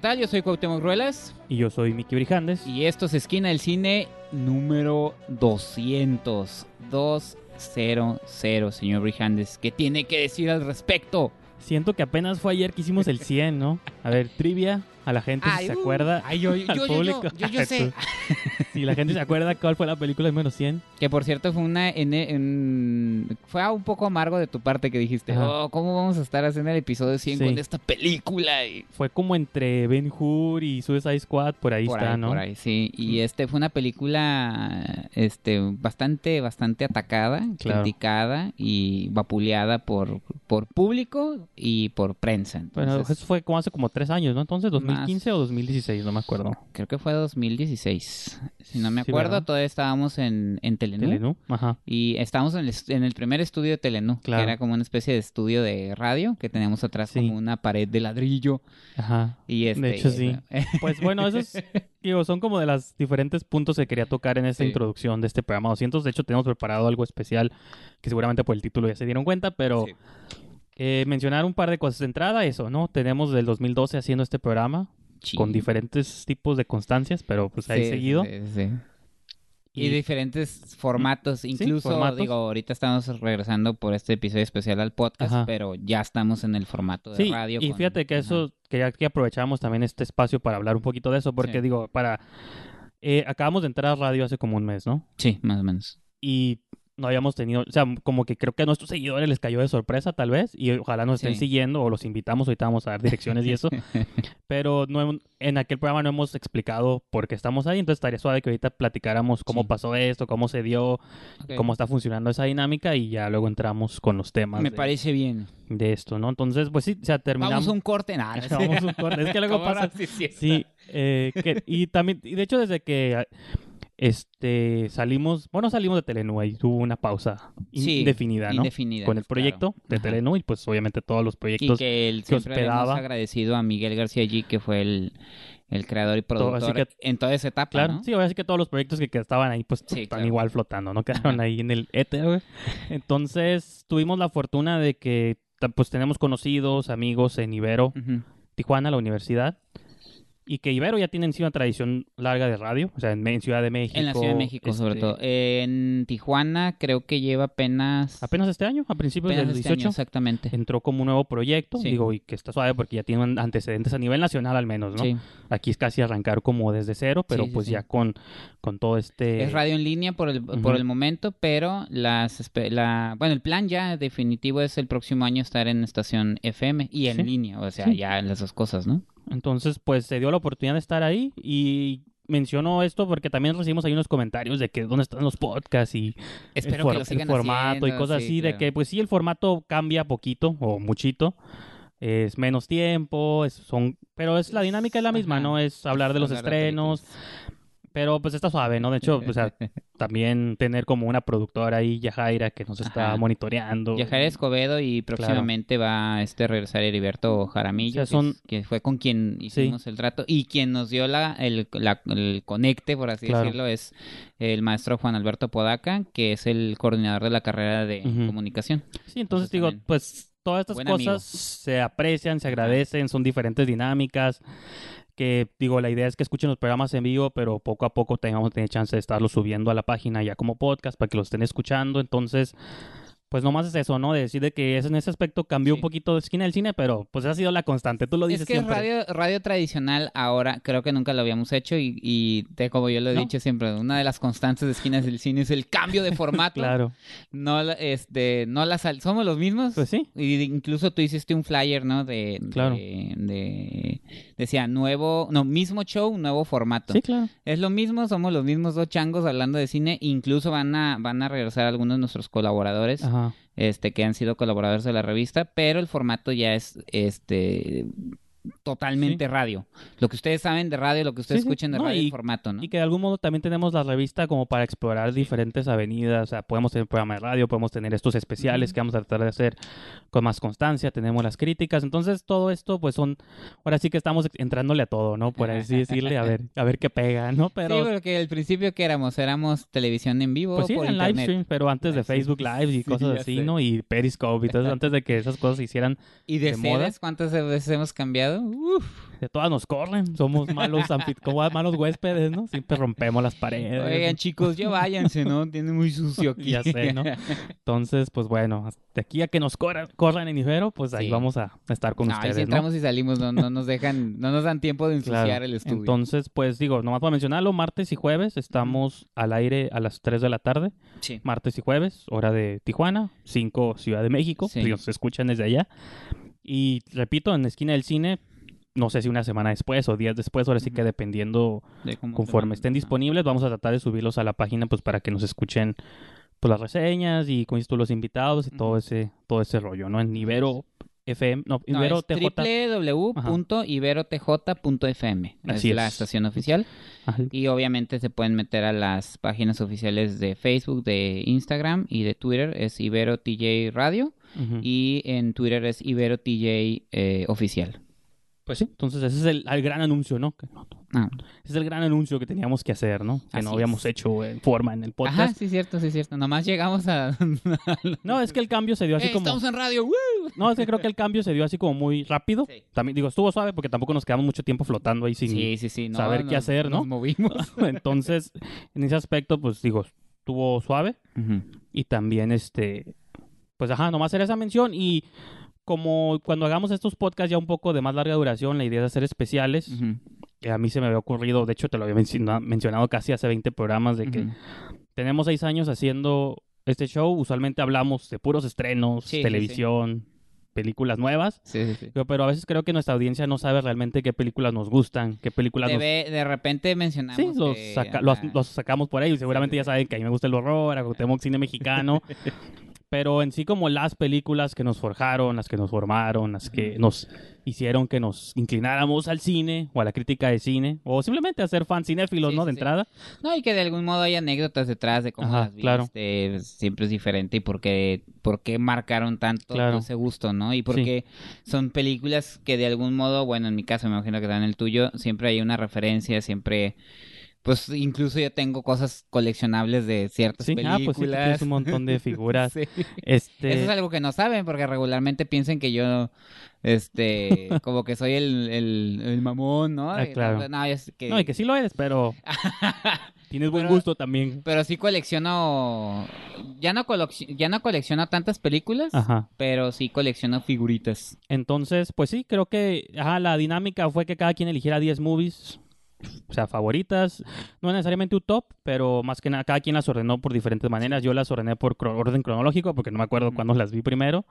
Hola, ¿qué tal? Yo soy Cuauhtémoc Ruelas Y yo soy Miki Brijandes. y esto es Esquina del Cine número 200. 200, señor Brijandes. ¿Qué tiene que decir al respecto? Siento que apenas fue ayer que hicimos el 100, ¿no? A ver, trivia, a la gente si se acuerda. Ay, yo, yo, al yo, yo, público. yo, yo sé. Si la gente se acuerda cuál fue la película número 100. Que por cierto fue una en, en- fue un poco amargo de tu parte que dijiste, Ajá. oh, ¿cómo vamos a estar haciendo el episodio 100 Sí. con esta película? Y Fue como entre Ben Hur y Suicide Squad, por ahí por está, ahí, ¿no? por ahí, sí. Y este fue una película este bastante bastante atacada, Claro. criticada y vapuleada por, por público y por prensa. Bueno, Entonces, eso fue como hace como tres años, ¿no? Entonces, 2015 o 2016, no me acuerdo. creo que fue 2016. Si no me Sí, acuerdo, ¿verdad? todavía estábamos en, en Telenú. Telenú, ajá. Y estábamos en el, en el primer estudio de Telenú, Claro. que era como una especie de estudio de radio, que teníamos atrás Sí. como una pared de ladrillo. Ajá. Y este, De hecho, sí. Pues bueno, esos digo, son como de los diferentes puntos que quería tocar en esta Sí. introducción de este programa 200. De hecho, tenemos preparado algo especial que seguramente por el título ya se dieron cuenta, pero Sí. Eh, mencionar un par de cosas de entrada, eso, ¿no? Tenemos del 2012 haciendo este programa con diferentes tipos de constancias, pero pues ahí Sí, seguido. sí, sí. Y, diferentes formatos, incluso formatos. digo, ahorita estamos regresando por este episodio especial al podcast, Ajá. pero ya estamos en el formato de Sí, radio. y con- fíjate que Ajá. eso, que ya que aprovechamos también este espacio para hablar un poquito de eso, porque Sí. digo, para... eh, acabamos de entrar a radio hace como un mes, ¿no? Sí, más o menos. y no habíamos tenido, o sea, como que creo que a nuestros seguidores les cayó de sorpresa tal vez y ojalá nos estén Sí. siguiendo o los invitamos, ahorita vamos a dar direcciones y eso, pero no en aquel programa no hemos explicado por qué estamos ahí, entonces estaría suave que ahorita platicáramos cómo Sí. pasó esto, cómo se dio, cómo está funcionando esa dinámica y ya luego entramos con los temas Me de, parece bien. de esto, ¿no? Entonces, pues sí, o sea, terminamos... Vamos a un corte, nada. Vamos a un corte. Es que luego pasa... Sí, eh, que- y también, y de hecho desde que este salimos, bueno, salimos de Telenú, ahí tuvo una pausa Sí, indefinida, ¿no? Indefinida, Con el proyecto claro. de. Telenú y pues obviamente todos los Y proyectos. que él que siempre le hemos hospedaba. agradecido a Miguel García G, que fue el, el creador y Todo, productor que- en toda esa etapa, Claro, ¿no? sí, así que todos los proyectos que, que estaban ahí pues Sí, están claro. igual flotando, ¿no? Quedaron Ajá. ahí en el éter, güey. Entonces tuvimos la fortuna de que pues tenemos conocidos, amigos en Ibero. Tijuana, la universidad. Y que Ibero ya tiene en sí una tradición larga de radio, o sea, en, en Ciudad de México. En la Ciudad de México, sobre este, todo. En Tijuana creo que lleva apenas... Apenas este año, a principios del este año, 18, exactamente. entró como un nuevo proyecto, Sí. digo, y que está suave porque ya tiene antecedentes a nivel nacional al menos, ¿no? Sí. Aquí es casi arrancar como desde cero, pero pues ya con, con todo este... Es radio en línea por el, por el momento, pero las la, bueno, el plan ya definitivo es el próximo año estar en estación FM y en línea, o sea, ya las dos cosas, ¿no? Entonces, pues se dio la oportunidad de estar ahí y menciono esto porque también recibimos ahí unos comentarios de que dónde están los podcasts y Espero el, for- formato y cosas sí, así, de que pues sí, el formato cambia poquito o muchito. Es menos tiempo, es, son, pero es la dinámica es la misma, Ajá. ¿no? Es hablar de los Hablar estrenos, pero pues está suave, ¿no? De hecho, o sea, también tener como una productora ahí, Yajaira, que nos está Ajá. monitoreando. Yajaira Escobedo y próximamente va a este regresar Heriberto Jaramillo, O sea, son- que, es- que fue con quien hicimos el trato y quien nos dio la, el, la- el conecte, por así Claro. decirlo, es el maestro Juan Alberto Podaca, que es el coordinador de la carrera de comunicación. Sí, entonces Entonces, digo, también. pues todas estas Buen cosas amigo. se aprecian, se agradecen, son diferentes dinámicas. Que digo, la idea es que escuchen los programas en vivo, pero poco a poco tengamos tener chance de estarlos subiendo a la página ya como podcast para que los estén escuchando. Entonces, pues nomás es eso, ¿no? De decir de que es en ese aspecto cambió Sí. un poquito de esquina del cine, pero pues ha sido la constante. Tú lo dices Es que siempre. radio, radio tradicional ahora creo que nunca lo habíamos hecho y, y te- como yo lo he ¿No? dicho siempre, una de las constantes de esquinas del cine es el cambio de formato. Claro, No, la- este, no las sal- somos los mismos. pues sí. Y incluso tú hiciste un flyer, ¿no? De, Claro. de, de- decía nuevo, no, mismo show, nuevo formato. Sí, claro. Es lo mismo, somos los mismos dos changos hablando de cine. Incluso van a, van a regresar algunos de nuestros colaboradores, Ajá. Este, que han sido colaboradores de la revista, pero el formato ya es, este, totalmente radio. Lo que ustedes saben de radio, lo que ustedes Sí, escuchan de No, radio, y- el formato, ¿no? Y que de algún modo también tenemos la revista como para explorar diferentes avenidas. O sea, podemos tener programa de radio, podemos tener estos especiales que vamos a tratar de hacer con más constancia. Tenemos las críticas. Entonces, todo esto, pues son. Ahora sí que estamos entrándole a todo, ¿no? Por así decirle, a ver, a ver qué pega, ¿no? Pero. Sí, porque al principio que éramos, éramos televisión en vivo Pues sí, por en live stream, pero antes de Ah. Facebook Live y cosas así, sé. ¿no? Y Periscope y todo antes de que esas cosas se hicieran ¿Y de, de moda. cuántas veces hemos cambiado? De todas nos corren. Somos malos, como malos huéspedes, ¿no? Siempre rompemos las paredes. Oigan, chicos, ya váyanse, ¿no? Tiene muy sucio aquí. ya sé, ¿no? Entonces, pues bueno, de aquí a que nos corran, corran en Ibero, pues ahí vamos a estar con ustedes, si entramos y salimos, no, no, nos dejan, no nos dan tiempo de ensuciar el estudio. Entonces, pues digo, nomás para mencionarlo, martes y jueves estamos al aire a las 3 de la tarde. Sí. Martes y jueves, hora de Tijuana, 5 Ciudad de México. Sí. Nos escuchan desde allá. Y repito, en la esquina del cine, no sé si una semana después o días después, ahora sí que dependiendo conforme estén disponibles, vamos a tratar de subirlos a la página pues para que nos escuchen pues las reseñas y con esto los invitados y todo ese todo ese rollo, ¿no? En Ibero FM, no, Ibero TJ. www.iberotj.fm. Es, la estación oficial. Y obviamente se pueden meter a las páginas oficiales de Facebook, de Instagram y de Twitter. Es Ibero TJ Radio. Y en Twitter es Ibero TJ eh, Oficial. Pues sí, entonces ese es el, gran anuncio, ¿no? Ah. Ese es el gran anuncio que teníamos que hacer, ¿no? Que no habíamos hecho en forma en el podcast. Ajá, sí, cierto, sí, cierto. Nomás llegamos a... no, es que el cambio se dio así como... Estamos en radio, No, es que creo que el cambio se dio así como muy rápido. También, digo, estuvo suave porque tampoco nos quedamos mucho tiempo flotando ahí sin sí, sí, sí. saber qué hacer, ¿no? Nos movimos. entonces, en ese aspecto, pues digo, estuvo suave. Y también, este... Pues ajá, nomás era esa mención y como cuando hagamos estos podcasts ya un poco de más larga duración, la idea es hacer especiales. a mí se me había ocurrido, de hecho te lo había mencionado casi hace 20 programas, de que tenemos seis años haciendo este show. Usualmente hablamos de puros estrenos, televisión, películas nuevas. Pero, pero, a veces creo que nuestra audiencia no sabe realmente qué películas nos gustan, qué películas De repente mencionamos Sí, los, los, sacamos por ahí. Seguramente ya saben que a mí me gusta el horror, a cine mexicano. pero en sí como las películas que nos forjaron, las que nos formaron, las que nos hicieron que nos inclináramos al cine o a la crítica de cine o simplemente a ser fans cinéfilos, ¿no? De entrada. No, y que de algún modo hay anécdotas detrás de cómo las viste, siempre es diferente y por qué, por qué marcaron tanto ese gusto, ¿no? Y porque son películas que de algún modo, bueno, en mi caso me imagino que en el tuyo, siempre hay una referencia, siempre pues incluso yo tengo cosas coleccionables de ciertas películas. Ah, pues sí, tienes un montón de figuras. este... Eso es algo que no saben, porque regularmente piensan que yo, este, como que soy el, el, mamón, ¿no? Ah, claro. No, que... no, y que sí lo eres, pero tienes buen gusto también. Pero sí colecciono, ya no, ya no colecciono tantas películas, pero sí colecciono figuritas. Entonces, pues sí, creo que ajá, la dinámica fue que cada quien eligiera 10 movies o sea, favoritas, no necesariamente un top, pero más que nada, cada quien las ordenó por diferentes maneras. Yo las ordené por orden cronológico, porque no me acuerdo cuándo las vi primero.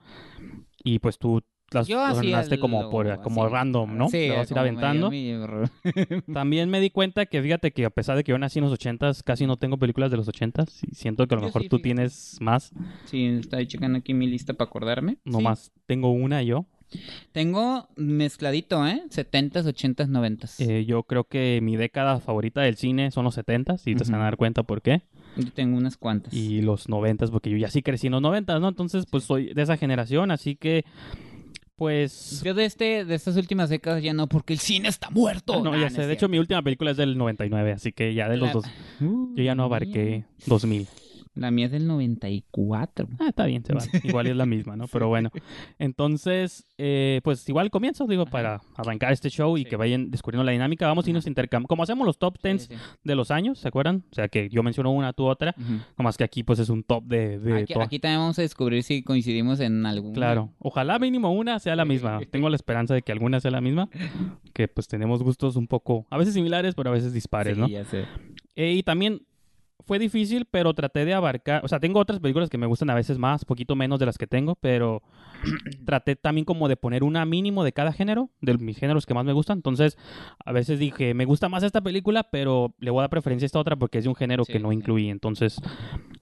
Y pues tú las ordenaste como por como random, ¿no? Sí, vas a ir aventando. También me di cuenta que fíjate que a pesar de que yo nací en los ochentas, casi no tengo películas de los ochentas. Y siento que a lo mejor tú tienes más. Sí, estoy checando aquí mi lista para acordarme. No más, tengo una yo. Tengo mezcladito, ¿eh? 70s, 80s, 90s. yo creo que mi década favorita del cine son los 70s y te van a dar cuenta por qué. Yo tengo unas cuantas. Y los 90s, porque yo ya sí crecí en los 90s, ¿no? Entonces, pues soy de esa generación, así que pues yo de este de estas últimas décadas ya no porque el cine está muerto. no, ya sé, de hecho mi última película es del 99, así que ya de los dos yo ya no abarqué 2000. La mía es del 94. Ah, está bien, se va. Igual es la misma, ¿no? Pero bueno. Entonces, eh, pues igual comienzo, digo, para arrancar este show y que vayan descubriendo la dinámica. Vamos y nos intercambiamos. Como hacemos los top 10 de los años, ¿se acuerdan? O sea, que yo menciono una, tú otra. Nomás que aquí, pues es un top de. aquí, aquí, también vamos a descubrir si coincidimos en algún. Claro. Ojalá mínimo una sea la misma. Tengo la esperanza de que alguna sea la misma. Que pues tenemos gustos un poco, a veces similares, pero a veces dispares, sí, ¿no? Ya sé. Eh, y también fue difícil, pero traté de abarcar, o sea, tengo otras películas que me gustan a veces más, poquito menos de las que tengo, pero traté también como de poner una mínimo de cada género, de mis géneros que más me gustan. Entonces, a veces dije, me gusta más esta película, pero le voy a dar preferencia a esta otra porque es de un género que no incluí. Entonces,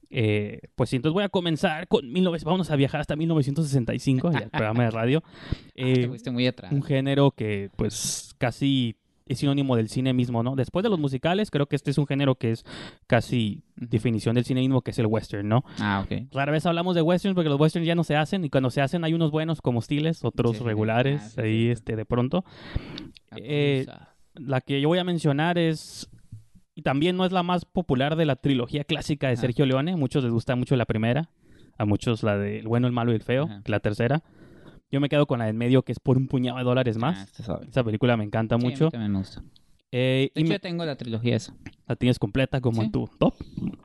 eh, pues sí, entonces voy a comenzar con 19... Vamos a viajar hasta 1965, el programa de radio. Ah, eh, muy atrás. Un género que, pues, casi es sinónimo del cine mismo, ¿no? Después de los musicales, creo que este es un género que es casi definición del cine mismo, que es el western, ¿no? Ah, ok. Rara vez hablamos de westerns porque los westerns ya no se hacen y cuando se hacen hay unos buenos como estiles, otros regulares, ah, ahí este de pronto. Eh, la que yo voy a mencionar es y también no es la más popular de la trilogía clásica de Sergio Leone, muchos les gusta mucho la primera, a muchos la de El bueno, el malo y el feo, la tercera. Yo me quedo con la del medio, que es por un puñado de dólares ah, más. Esa película me encanta mucho. me gusta. Eh, y yo tengo la trilogía esa. ¿La tienes completa como en tu top?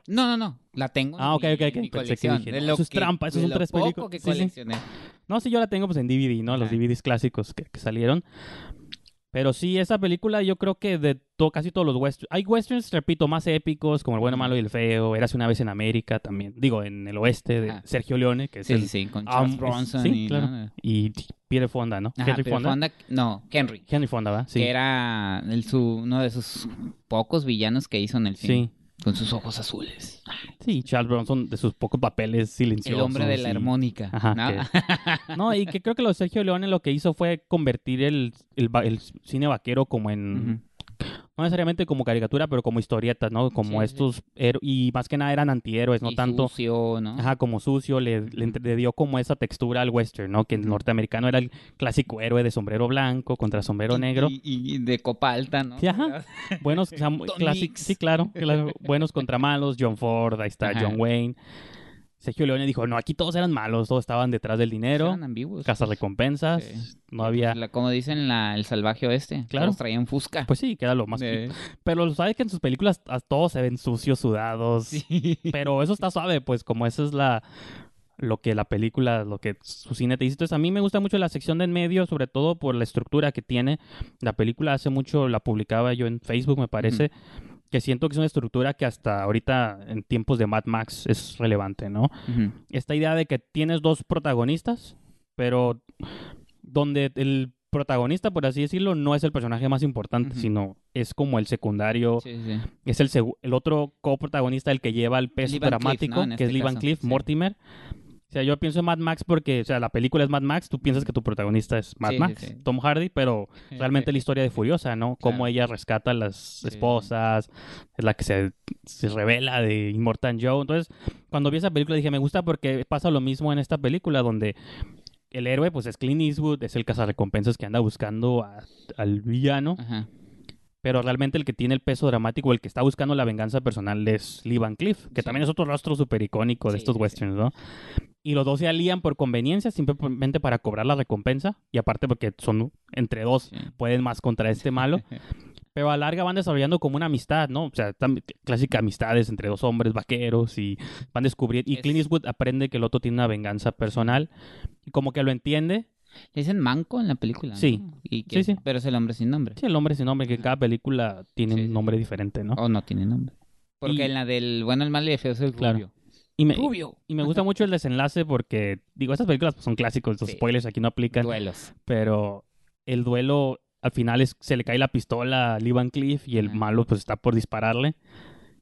No, no, no. La tengo. Ah, ok, ok, ok. Pensé que dije, eso es trampa, esos son tres películas. Sí, No, sí, yo la tengo pues en DVD, ¿no? Los DVDs clásicos que, que salieron. Pero sí, esa película yo creo que de casi todos los westerns. Hay westerns, repito, más épicos, como El bueno, malo y el feo. Eras una vez en América también. Digo, en el oeste de Sergio Leone, que es sí, sí, con Charles Bronson. Sí, y, claro. Y Peter Fonda, ¿no? Henry Fonda. No, Henry. Henry Fonda, ¿va? Sí. Que era el, su, uno de sus pocos villanos que hizo en el film. Sí. Con sus ojos azules. Sí, Charles Bronson, de sus pocos papeles silenciosos. El hombre de la armónica. ¿no? y que creo que lo de Sergio Leone lo que hizo fue convertir el, el, cine vaquero como en no necesariamente como caricatura, pero como historietas, ¿no? Como estos, y más que nada eran antihéroes, no tanto... Sucio, ¿no? Ajá, como sucio, le, le, dio como esa textura al western, ¿no? Que el norteamericano era el clásico héroe de sombrero blanco contra sombrero negro. Y, de copa alta, ¿no? Sí, ajá. Buenos, clásicos, sí, claro, buenos contra malos, John Ford, ahí está John Wayne. Sergio Leone dijo, no, aquí todos eran malos, todos estaban detrás del dinero, eran ambiguos. casas recompensas, no había... como dicen la, el salvaje oeste, claro. todos traían fusca. Pues sí, queda lo más... Pero sabes que en sus películas todos se ven sucios, sudados, sí. pero eso está suave, pues como esa es la... Lo que la película, lo que su cine te dice. Entonces, a mí me gusta mucho la sección de en medio, sobre todo por la estructura que tiene. La película hace mucho, la publicaba yo en Facebook, me parece que siento que es una estructura que hasta ahorita en tiempos de Mad Max es relevante, ¿no? Esta idea de que tienes dos protagonistas, pero donde el protagonista, por así decirlo, no es el personaje más importante, sino es como el secundario, es el, el otro coprotagonista el que lleva el peso dramático, que es este Lee Van Cliff, Mortimer, sea, yo pienso en Mad Max porque, o sea, la película es Mad Max, tú piensas que tu protagonista es Mad Max, Tom Hardy, pero realmente la historia de Furiosa, ¿no? Cómo ella rescata a las esposas, es la que se, se revela de Immortal Joe. Entonces, cuando vi esa película dije, me gusta porque pasa lo mismo en esta película, donde el héroe, pues es Clint Eastwood, es el cazarrecompensas que anda buscando al villano. Pero realmente el que tiene el peso dramático, el que está buscando la venganza personal es Lee Van Cliff, que también es otro rostro súper icónico de estos westerns, ¿no? y los dos se alían por conveniencia, simplemente para cobrar la recompensa, y aparte porque son entre dos, pueden más contra este malo. Pero a larga van desarrollando como una amistad, ¿no? O sea, clásicas amistades entre dos hombres vaqueros y van descubriendo. Y Clint Eastwood aprende que el otro tiene una venganza personal y como que lo entiende. Le dicen manco en la película. Sí. ¿Y sí, sí. Pero es el hombre sin nombre. Sí, el hombre sin nombre, que cada película tiene un nombre diferente, ¿no? O no tiene nombre. Porque en la del bueno, el mal y el feo es el claro. Y me, Y me gusta mucho el desenlace porque, digo, estas películas pues, son clásicos, los spoilers aquí no aplican. Duelos. Pero el duelo, al final es, se le cae la pistola a Lee Van Cliff y el malo pues está por dispararle.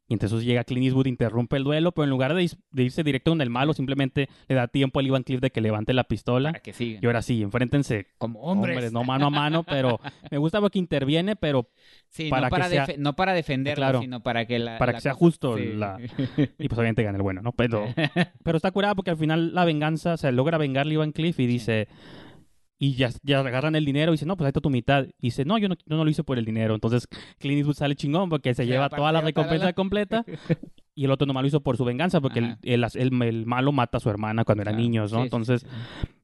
Y entonces llega Clint Eastwood, interrumpe el duelo, pero en lugar de, irse directo donde el malo, simplemente le da tiempo a Ivan Cliff de que levante la pistola. Para que siga. Y ahora sí, enfréntense. Como hombres. no mano a mano, pero me gusta porque interviene, pero para no, para que sea... no para defenderlo, sino para que la, Para que sea justo. La... Y pues obviamente gane el bueno, ¿no? Pero, pero está curada porque al final la venganza, o sea, logra vengar Ivan Cliff y dice y ya, ya agarran el dinero y dicen, no, pues ahí está tu mitad. Y dice, no, yo no, no lo hice por el dinero. Entonces Clint Eastwood sale chingón porque se lleva toda la recompensa completa. y el otro nomás lo hizo por su venganza porque el, el, malo mata a su hermana cuando eran niños, ¿no? Entonces,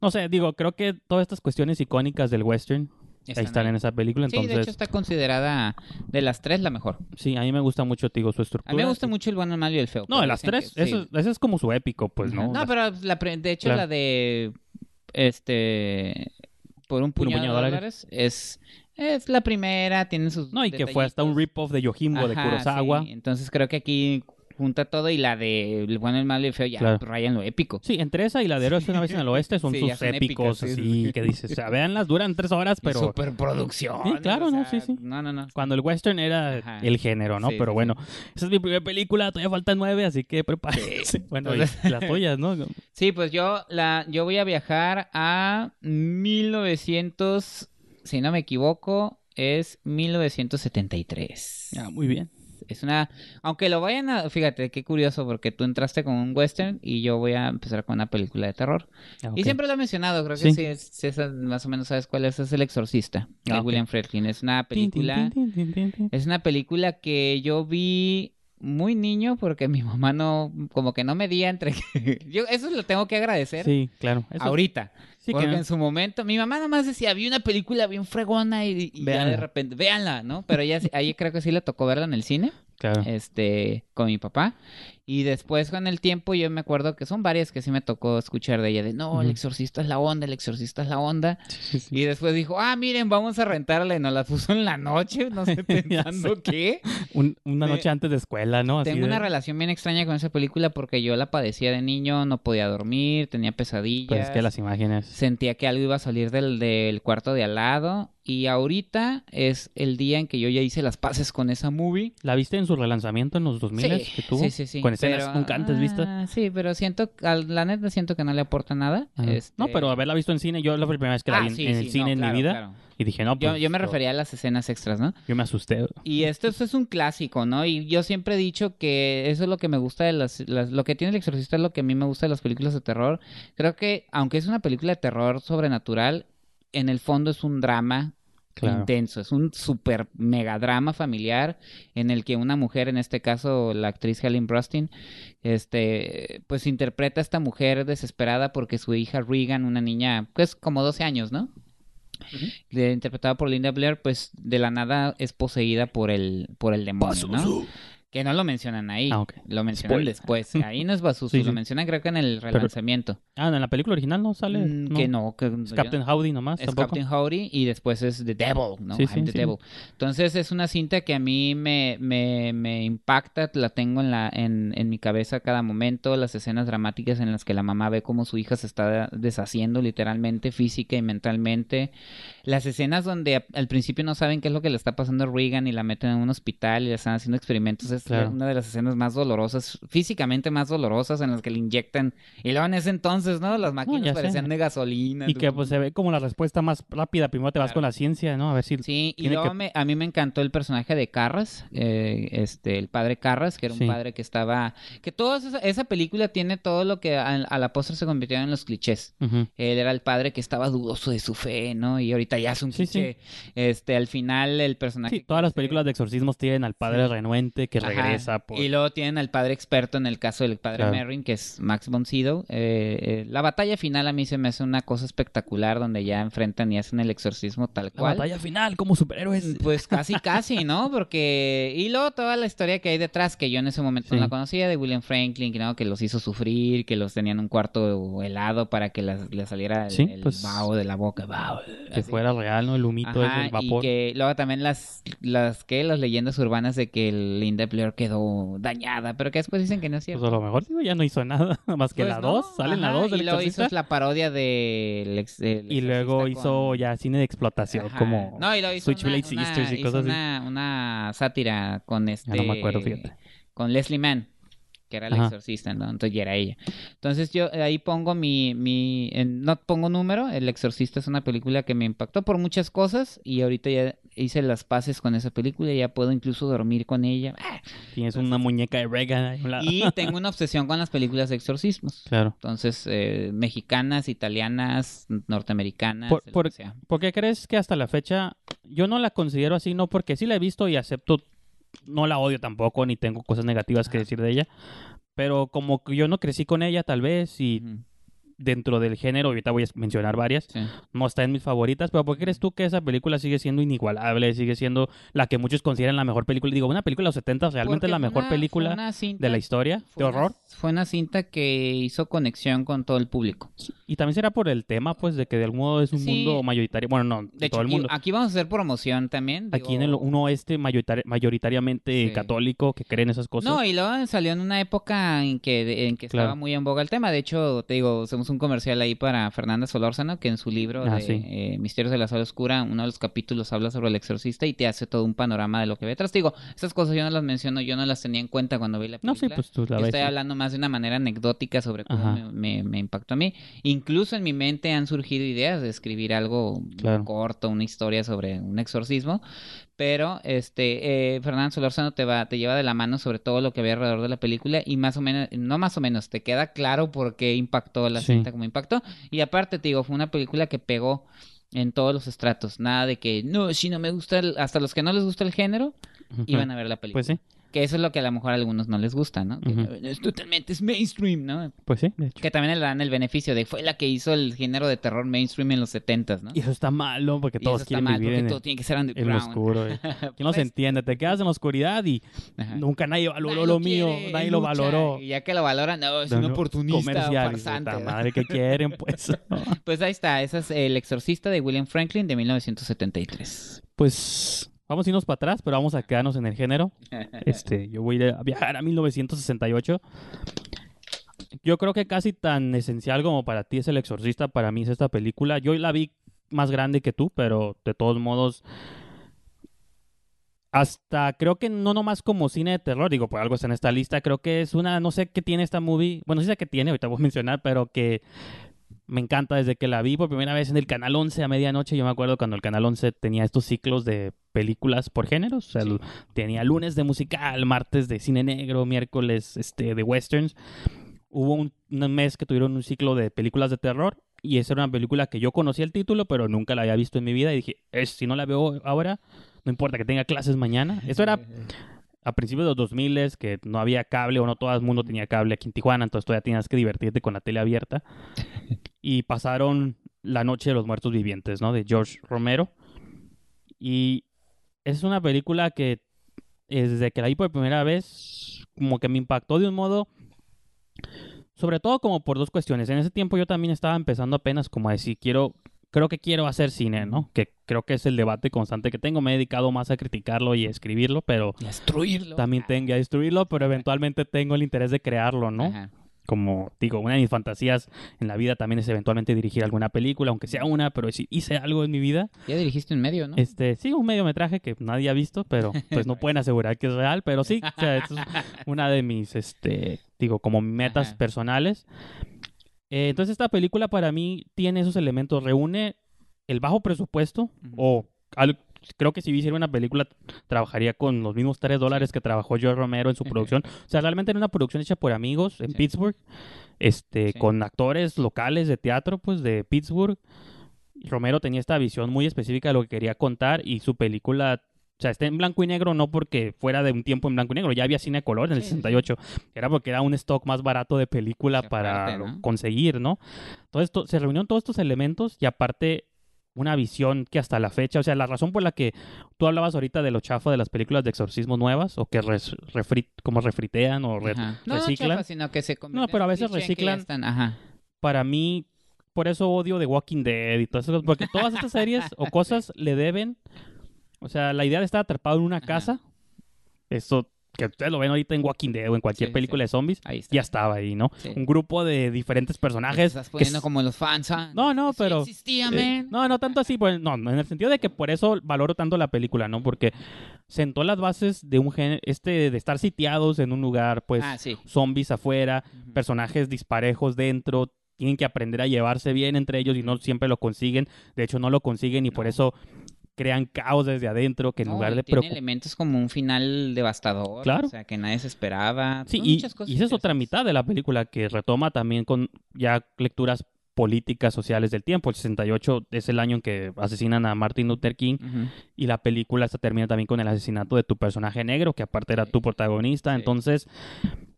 no sé, digo, creo que todas estas cuestiones icónicas del western están ahí están en esa película. Entonces... Sí, de hecho está considerada de las tres la mejor. Sí, a mí me gusta mucho, digo, su estructura. A mí me gusta mucho el bueno, el malo y el feo. No, de las tres, eso, ese es como su épico, pues, ¿no? No, pero la, de hecho la de este por un puñado, de dólares, es es la primera, tiene sus No, y que fue hasta un rip-off de Yojimbo de Kurosawa. Entonces creo que aquí junta todo y la de El bueno, el malo y el feo ya rayan lo épico. Sí, entre esa y la de Héroes una vez en el oeste son sus épicos, así, que dices, o sea, véanlas, duran tres horas, pero... Superproducción. Sí, claro, no, sí, sí. No, no, no. Cuando el western era el género, ¿no? pero bueno, esa es mi primera película, todavía faltan nueve, así que prepárense. Bueno, las tuyas, ¿no? Sí, pues yo, la, yo voy a viajar a 1900, si no me equivoco, es 1973. Ah, muy bien es una, aunque lo vayan a, fíjate qué curioso porque tú entraste con un western y yo voy a empezar con una película de terror. Ah, y siempre lo he mencionado, creo que sí, más o menos sabes cuál es, es El Exorcista de ah, William Friedkin. Es una película, es una película que yo vi muy niño porque mi mamá no, como que no medía entre... yo eso lo tengo que agradecer. Sí, claro. Ahorita. porque en su momento, mi mamá nomás decía, vi una película bien fregona y, ya de repente, véanla, ¿no? Pero ella, ahí creo que sí le tocó verla en el cine. Claro. Este, con mi papá. Y después con el tiempo yo me acuerdo que son varias que sí me tocó escuchar de ella, de no, el exorcista es la onda, el exorcista es la onda. Y después dijo, ah, miren, vamos a rentarla y nos la puso en la noche, no sé pensando qué. una noche antes de escuela, ¿no? tengo una relación bien extraña con esa película porque yo la padecía de niño, no podía dormir, tenía pesadillas. Pues es que las imágenes. Sentía que algo iba a salir del, del cuarto de al lado y ahorita es el día en que yo ya hice las paces con esa movie. ¿La viste en su relanzamiento en los 2000 sí, que tuvo? Sí, sí, sí. Con escenas nunca antes vistas. Ah, sí, pero siento, la neta siento que no le aporta nada. Este no, pero haberla visto en cine, yo la primera vez que la ah, vi en, el cine en mi vida. Y dije, no, pues. Yo, me refería a las escenas extras, ¿no? Yo me asusté. Y esto, es un clásico, ¿no? Y yo siempre he dicho que eso es lo que me gusta de las, Lo que tiene el exorcista es lo que a mí me gusta de las películas de terror. Creo que, aunque es una película de terror sobrenatural, en el fondo es un drama intenso. Es un super mega drama familiar en el que una mujer, en este caso la actriz Helen Brustin, este, pues interpreta a esta mujer desesperada porque su hija Regan, una niña, pues como 12 años, ¿no? interpretada por Linda Blair, pues de la nada es poseída por el, por el demonio, ¿no? Que no lo mencionan ahí. Ah, Lo mencionan después. Ahí no es Basusu, lo mencionan creo que en el relanzamiento. ah, en la película original no sale. Mm, que no. Que, es Captain Howdy nomás. Es Captain Howdy y después es The Devil, ¿no? I'm the Devil. Entonces es una cinta que a mí me, me, me impacta, la tengo en, la, en, en mi cabeza cada momento. Las escenas dramáticas en las que la mamá ve cómo su hija se está deshaciendo literalmente, física y mentalmente. Las escenas donde al principio no saben qué es lo que le está pasando a Regan y la meten en un hospital y le están haciendo experimentos es una de las escenas más dolorosas, físicamente más dolorosas en las que le inyectan. Y luego en ese entonces, ¿no? Las máquinas parecían de gasolina. Y que pues se ve como la respuesta más rápida. Primero te vas con la ciencia, ¿no? A ver si... Sí, y luego a mí me encantó el personaje de Carras, eh, este, el padre Carras, que era un padre que estaba... Que toda esa, película tiene todo lo que a, la postre se convirtió en los clichés. Él era el padre que estaba dudoso de su fe, ¿no? Y ahorita ya es un cliché. Este, al final el personaje... Sí, todas las películas de exorcismos tienen al padre renuente que regresa y luego tienen al padre experto en el caso del padre Merrin, que es Max von Sydow. Eh, eh, la batalla final a mí se me hace una cosa espectacular donde ya enfrentan y hacen el exorcismo tal cual. La batalla final como superhéroes. Mm, pues casi, casi, ¿no? Porque... Y luego toda la historia que hay detrás, que yo en ese momento no la conocía, de William Franklin, ¿no? que los hizo sufrir, que los tenían en un cuarto helado para que les, saliera el, pues, vaho de la boca. que fuera real, ¿no? El humito, el vapor. Y que luego también las, las, ¿qué? Las leyendas urbanas de que el Linda Blair quedó dañada, pero que después dicen que no es cierto. Pues a lo mejor ya no hizo nada, más que pues la 2, sale en la 2 Y luego hizo la parodia de... y luego hizo ya cine de explotación, como no, y lo hizo Switchblade Sisters y cosas una, así. Una sátira con este... no me acuerdo, fíjate. Con Leslie Mann que era el exorcista, ¿no? Entonces ya era ella. Entonces yo ahí pongo mi, mi, no pongo número, El exorcista es una película que me impactó por muchas cosas y ahorita ya hice las paces con esa película, y ya puedo incluso dormir con ella. Ah, Tienes una muñeca de Reagan Y tengo una obsesión con las películas de exorcismos. Claro. Entonces, eh, mexicanas, italianas, norteamericanas. Por, por qué crees que hasta la fecha yo no la considero así? No, porque sí la he visto y acepto no la odio tampoco, ni tengo cosas negativas que decir de ella. Pero como que yo no crecí con ella, tal vez, y dentro del género, ahorita voy a mencionar varias, no está en mis favoritas, pero ¿por qué crees tú que esa película sigue siendo inigualable, sigue siendo la que muchos consideran la mejor película? Digo, una película de los 70 realmente es la mejor película de la historia de horror. fue una cinta que hizo conexión con todo el público. Y también será por el tema, pues, de que de algún modo es un mundo mayoritario, bueno, no, de todo el mundo. Aquí vamos a hacer promoción también. Aquí en el uno este mayoritariamente católico que creen esas cosas. No, y luego salió en una época en que, en que estaba muy en boga el tema. De hecho, te digo, un comercial ahí para Fernanda Solórzano, que en su libro ah, de eh, Misterios de la Sala Oscura, uno de los capítulos habla sobre el exorcista y te hace todo un panorama de lo que ve atrás. Digo, esas cosas yo no las menciono, yo no las tenía en cuenta cuando vi la película. No, sí, pues tú la ves, Estoy hablando más de una manera anecdótica sobre cómo me, me, impactó a mí. Incluso en mi mente han surgido ideas de escribir algo corto, una historia sobre un exorcismo, pero este eh, Fernando Solórzano te va te lleva de la mano sobre todo lo que ve alrededor de la película y más o menos no más o menos te queda claro por qué impactó la como impactó y aparte te digo fue una película que pegó en todos los estratos. Nada de que no si no me gusta hasta los que no les gusta el género iban a ver la película. Pues sí Que eso es lo que a lo mejor a algunos no les gusta, ¿no? es totalmente es mainstream, ¿no? Pues sí, Que también le dan el beneficio de fue la que hizo el género de terror mainstream en los 70 ¿no? Y eso está malo porque todos quieren vivir en, todo tiene que ser en oscuro. Eh. Que no se pues entiende, te quedas en la oscuridad y nunca nadie valoró lo, mío, nadie lo valoró. Y ya que lo valoran, no, es un oportunista comercial, farsante. madre que quieren, pues. pues ahí está, ese es El exorcista de William Franklin de 1973. Pues Vamos a irnos para atrás, pero vamos a quedarnos en el género. Este, yo voy a viajar a 1968. Yo creo que casi tan esencial como para ti es El Exorcista, para mí es esta película. Yo la vi más grande que tú, pero de todos modos hasta creo que no nomás como cine de terror, digo, por algo está en esta lista, creo que es una, no sé qué tiene esta movie, bueno, sí sé qué tiene, ahorita voy a mencionar, pero que me encanta desde que la vi por primera vez en el Canal 11 a medianoche. Yo me acuerdo cuando el Canal 11 tenía estos ciclos de películas por géneros. O sea, tenía lunes de musical, martes de cine negro, miércoles este, de westerns. Hubo un, mes que tuvieron un ciclo de películas de terror. Y esa era una película que yo conocía el título, pero nunca la había visto en mi vida. Y dije, es, si no la veo ahora, no importa que tenga clases mañana. Eso era a principios de los 2000 que no había cable o no todo el mundo tenía cable aquí en Tijuana, entonces todavía tenías que divertirte con la tele abierta. y pasaron La Noche de los Muertos Vivientes, ¿no? De George Romero. Y es una película que desde que la vi por primera vez, como que me impactó de un modo, sobre todo como por dos cuestiones. En ese tiempo yo también estaba empezando apenas como a decir, quiero creo que quiero hacer cine, ¿no? Que creo que es el debate constante que tengo. Me he dedicado más a criticarlo y a escribirlo, pero... destruirlo. También tengo a destruirlo, pero eventualmente tengo el interés de crearlo, ¿no? Como digo, una de mis fantasías en la vida también es eventualmente dirigir alguna película, aunque sea una, pero si hice algo en mi vida. Ya dirigiste un medio, ¿no? Este, sí, un mediometraje que nadie ha visto, pero pues no pueden asegurar que es real, pero sí, o sea, es una de mis, este, digo, como metas personales. Eh, entonces esta película para mí tiene esos elementos, reúne el bajo presupuesto o creo que si hiciera una película trabajaría con los mismos 3 dólares que trabajó George Romero en su producción. O sea, realmente era una producción hecha por amigos en Pittsburgh, este, con actores locales de teatro, pues de Pittsburgh. Romero tenía esta visión muy específica de lo que quería contar y su película o sea, está en blanco y negro no porque fuera de un tiempo en blanco y negro, ya había cine color en el 68, era porque era un stock más barato de película para conseguir, ¿no? Todo esto, se reunieron todos estos elementos y aparte una visión que hasta la fecha, o sea, la razón por la que tú hablabas ahorita de lo chafo de las películas de exorcismo nuevas o que como refritean o reciclan. No, sino que se No, pero a veces reciclan. Para mí, por eso odio The Walking Dead y todas esas porque todas estas series o cosas le deben o sea, la idea de estar atrapado en una casa, eso que ustedes lo ven ahorita en Walking Dead o en cualquier película de zombies, ya estaba ahí, ¿no? Un grupo de diferentes personajes. Estás poniendo como los fans, ¿ah? No, no, pero... Existía, eh, no, no tanto así, pues, no, en el sentido de que por eso valoro tanto la película, ¿no? Porque sentó las bases de un género, este, de estar sitiados en un lugar, pues, ah, zombies afuera, personajes disparejos dentro, tienen que aprender a llevarse bien entre ellos y no siempre lo consiguen. De hecho, no lo consiguen y por eso crean caos desde adentro que en lugar de tiene elementos como un final devastador, claro. o sea, que nadie se esperaba. Sí, y, y esa es otra mitad de la película que retoma también con ya lecturas políticas sociales del tiempo. El 68 es el año en que asesinan a Martin Luther King y la película esta termina también con el asesinato de tu personaje negro, que aparte era tu protagonista. Entonces,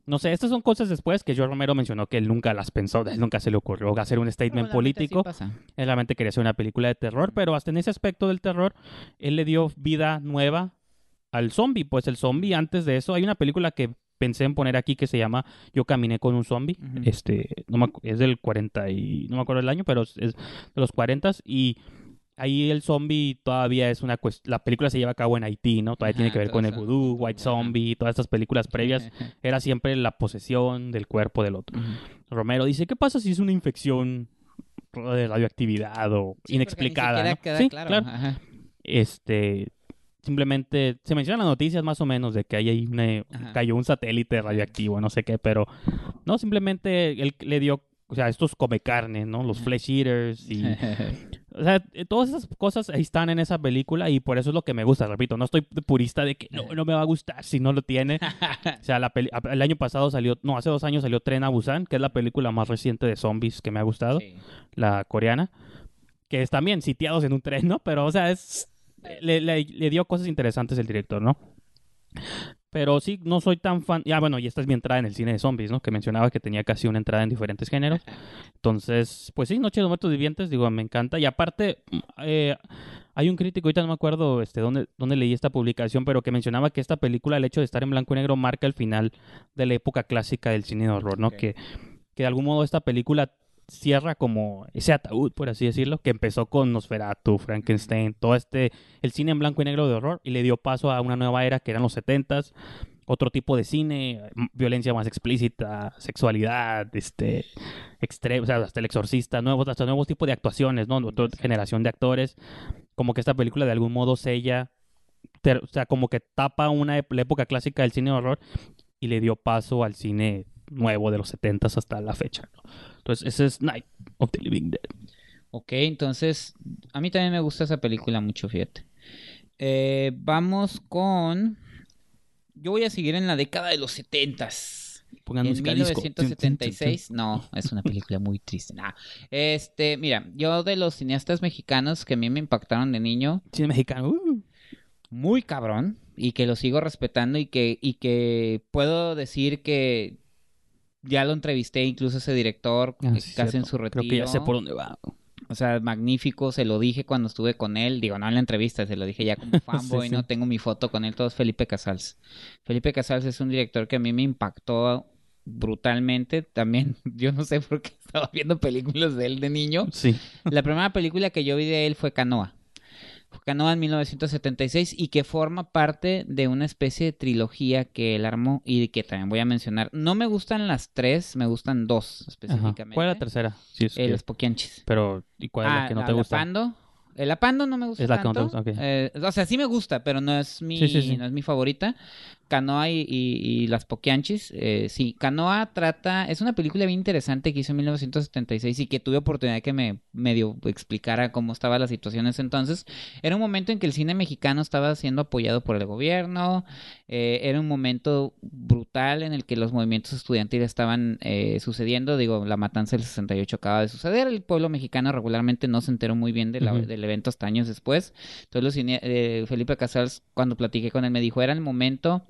no sé, estas son cosas después que George Romero mencionó que él nunca las pensó, él nunca se le ocurrió hacer un statement político. él realmente quería hacer una película de terror, pero hasta en ese aspecto del terror, él le dio vida nueva al zombie. Pues el zombie, antes de eso, hay una película que pensé en poner aquí que se llama Yo caminé con un zombie. Este, no es del 40 y no me acuerdo el año, pero es de los 40 y ahí el zombie todavía es una cuestión. La película se lleva a cabo en Haití, ¿no? Todavía tiene que ver con el voodoo, White Zombie, todas estas películas previas. Era siempre la posesión del cuerpo del otro. Romero dice: ¿Qué pasa si es una infección de radioactividad o inexplicada? sí, claro. Este. Simplemente se mencionan las noticias más o menos de que hay una, cayó un satélite radioactivo, no sé qué, pero no, simplemente él le dio o sea, estos come carne, ¿no? Los flesh eaters y... o sea, eh, todas esas cosas están en esa película y por eso es lo que me gusta, repito, no estoy purista de que no, no me va a gustar si no lo tiene. o sea, la el año pasado salió, no, hace dos años salió Tren a Busan, que es la película más reciente de zombies que me ha gustado, la coreana, que es también sitiados en un tren, ¿no? Pero, o sea, es... Le, le dio cosas interesantes el director, ¿no? Pero sí, no soy tan fan. Ya, bueno, y esta es mi entrada en el cine de zombies, ¿no? Que mencionaba que tenía casi una entrada en diferentes géneros. Entonces, pues sí, Noche de Muertos Vivientes, digo, me encanta. Y aparte, eh, hay un crítico, ahorita no me acuerdo este, dónde, dónde leí esta publicación, pero que mencionaba que esta película, el hecho de estar en blanco y negro, marca el final de la época clásica del cine de horror, ¿no? Que, que de algún modo esta película cierra como ese ataúd, por así decirlo, que empezó con Nosferatu, Frankenstein, todo este, el cine en blanco y negro de horror, y le dio paso a una nueva era que eran los setentas, otro tipo de cine, violencia más explícita, sexualidad, este, extremo, o sea, hasta el exorcista, nuevos, hasta nuevos tipos de actuaciones, ¿no? Otra generación de actores, como que esta película de algún modo sella, o sea, como que tapa una época clásica del cine de horror y le dio paso al cine nuevo de los 70 hasta la fecha. Entonces, ese es Night of the Living Dead. Ok, entonces, a mí también me gusta esa película mucho, fíjate. Eh, vamos con... Yo voy a seguir en la década de los 70 Pongan en 1976, no, es una película muy triste. Este, mira, yo de los cineastas mexicanos que a mí me impactaron de niño. Cine mexicano. Uh. Muy cabrón. Y que lo sigo respetando y que, y que puedo decir que ya lo entrevisté incluso ese director ah, casi en su retiro. Creo que ya sé por dónde va. O sea, magnífico, se lo dije cuando estuve con él, digo, no en la entrevista, se lo dije ya como fanboy, no tengo mi foto con él, todo es Felipe Casals. Felipe Casals es un director que a mí me impactó brutalmente, también yo no sé por qué estaba viendo películas de él de niño. Sí. La primera película que yo vi de él fue Canoa. Canoa en 1976 y que forma parte de una especie de trilogía que él armó y que también voy a mencionar. No me gustan las tres, me gustan dos específicamente. ¿Cuál es la tercera? Sí, es el Spokianchis. Pero, ¿y cuál es la ah, que no te gusta? Apando. El Apando no me gusta. Es la tanto. que no te gusta, eh, o sea, sí me gusta, pero no es mi, No es mi favorita. Canoa y, las Poquianchis. Eh, sí, Canoa trata, es una película bien interesante que hizo en 1976 y que tuve oportunidad que me medio explicara cómo estaba la situación en ese entonces. Era un momento en que el cine mexicano estaba siendo apoyado por el gobierno, eh, era un momento brutal en el que los movimientos estudiantiles estaban eh, sucediendo. Digo, la matanza del 68 acaba de suceder, el pueblo mexicano regularmente no se enteró muy bien del evento hasta años después. Entonces, los Felipe Casals, cuando platiqué con él, me dijo, era el momento